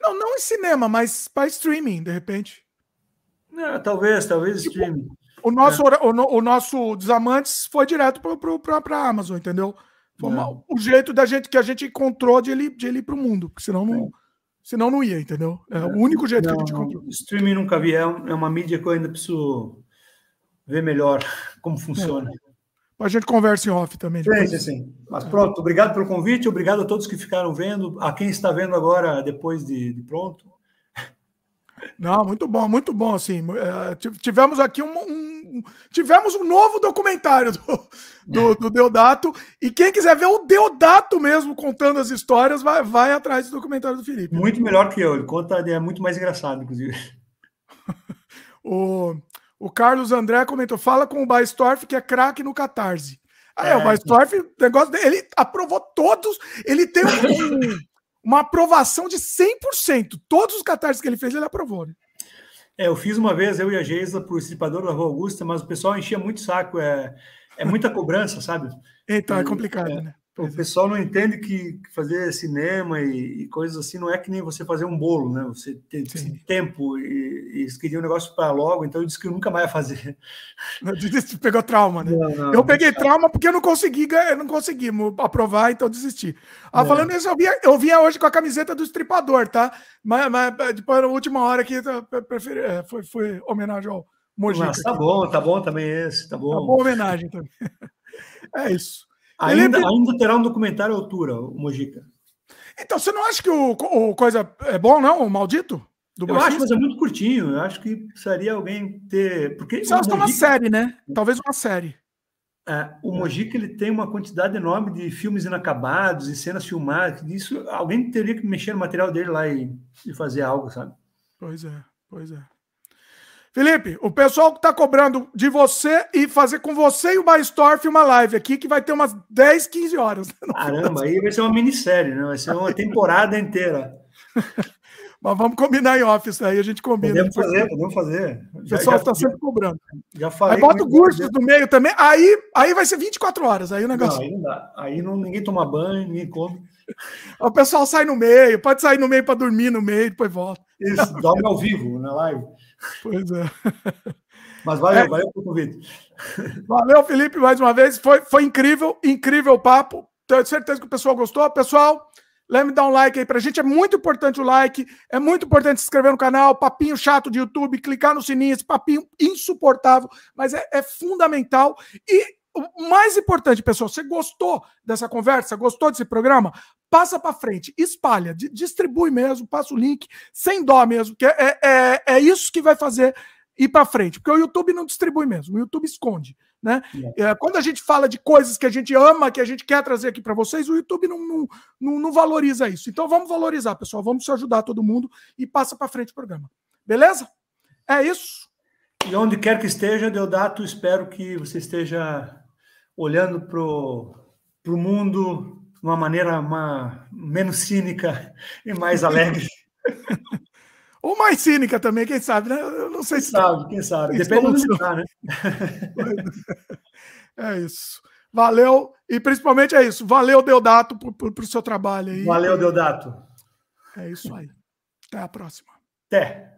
Não, não em cinema, mas para streaming, de repente. É, talvez, talvez tipo, streaming. O nosso, é. o, o, nosso Desamantes foi direto para a Amazon, entendeu? Foi é. o jeito da gente que a gente encontrou de ele, de ele ir para o mundo, porque senão não. É. Senão não ia, entendeu? É o único jeito não, que a gente comprou. Streaming nunca vi, é, é uma mídia que eu ainda preciso ver melhor como funciona. É. A gente conversa em off também. Depois. Sim, sim. Mas pronto, obrigado pelo convite, obrigado a todos que ficaram vendo, a quem está vendo agora depois de, de pronto. Não, muito bom, muito bom, assim. É, tivemos aqui um, um, tivemos um novo documentário do, do, do, Deodato. E quem quiser ver o Deodato mesmo contando as histórias, vai, vai atrás do documentário do Felipe. Muito melhor que eu. Ele conta, é muito mais engraçado, inclusive. o, o Carlos André comentou: fala com o Baistorff que é craque no Catarse. Ah, é, é o Baistorff, o negócio dele, ele aprovou todos. Ele tem um, uma aprovação de 100%. Todos os catarses que ele fez, ele aprovou. Né? É, eu fiz uma vez, eu e a Geisa, para o Estripador da Rua Augusta, mas o pessoal enchia muito saco. É, é muita cobrança, sabe? Então, é complicado, é, né? O é. pessoal não entende que fazer cinema e, e, coisas assim não é que nem você fazer um bolo, né? Você tem tempo e, e eles queriam um negócio para logo, então eu disse que eu nunca mais ia fazer. Pegou trauma, né? Não, não, eu peguei trauma porque eu não consegui, eu não consegui aprovar, então desisti. Ah, falando isso, eu vinha, eu vinha hoje com a camiseta do estripador, tá? Mas, mas depois, na última hora aqui, preferi, é, foi, foi homenagem ao Mojica. Mas tá bom, tá bom também esse, tá bom. Tá boa homenagem também. É isso. Ainda, ainda terá um documentário à altura, o Mojica. Então, você não acha que o, o coisa é bom, não? O maldito? Do eu acho, mas é muito curtinho. Eu acho que precisaria alguém ter. Porque Você acha que é uma série, né? Talvez uma série. É, o Mojica ele tem uma quantidade enorme de filmes inacabados e cenas filmadas. Isso, alguém teria que mexer no material dele lá e, e fazer algo, sabe? Pois é, pois é. Felipe, o pessoal que está cobrando de você e fazer com você e o Baistorf uma live aqui que vai ter umas 10, 15 horas. Caramba, aí vai ser uma minissérie, né? Vai ser uma temporada inteira. Mas vamos combinar em office aí, a gente combina. Podemos fazer, podemos fazer. O pessoal está sempre cobrando. Já falei. Aí bota o Gustos no meio também, aí, aí vai ser 24 horas. Aí o negócio. Não, aí não dá. Aí não, ninguém toma banho, ninguém come. O pessoal sai no meio, pode sair no meio para dormir no meio, depois volta. Isso, dorme ao vivo na live. Pois é. Mas valeu, é. valeu pelo convite. Valeu, Felipe, mais uma vez. Foi, foi incrível, incrível o papo. Tenho certeza que o pessoal gostou. Pessoal, lembre de dar um like aí pra gente. É muito importante o like, é muito importante se inscrever no canal. Papinho chato de YouTube, clicar no sininho, esse papinho insuportável, mas é, é fundamental. E o mais importante, pessoal, você gostou dessa conversa, gostou desse programa? Passa para frente, espalha, distribui mesmo, passa o link, sem dó mesmo, que é, é, é isso que vai fazer ir para frente, porque o YouTube não distribui mesmo, o YouTube esconde, né? É. quando a gente fala de coisas que a gente ama, que a gente quer trazer aqui para vocês, o YouTube não, não, não, não, valoriza isso. Então vamos valorizar, pessoal, vamos se ajudar todo mundo e passa para frente o programa. Beleza? É isso. E onde quer que esteja, Deodato, espero que você esteja olhando para o mundo de uma maneira uma, menos cínica e mais alegre. Ou mais cínica também, quem sabe, né? Eu não sei quem se sabe, quem sabe. Depende do lugar, né? é isso. Valeu, e principalmente é isso. Valeu, Deodato, por, por, por seu trabalho aí. Valeu, Deodato. É isso aí. Até a próxima. Até.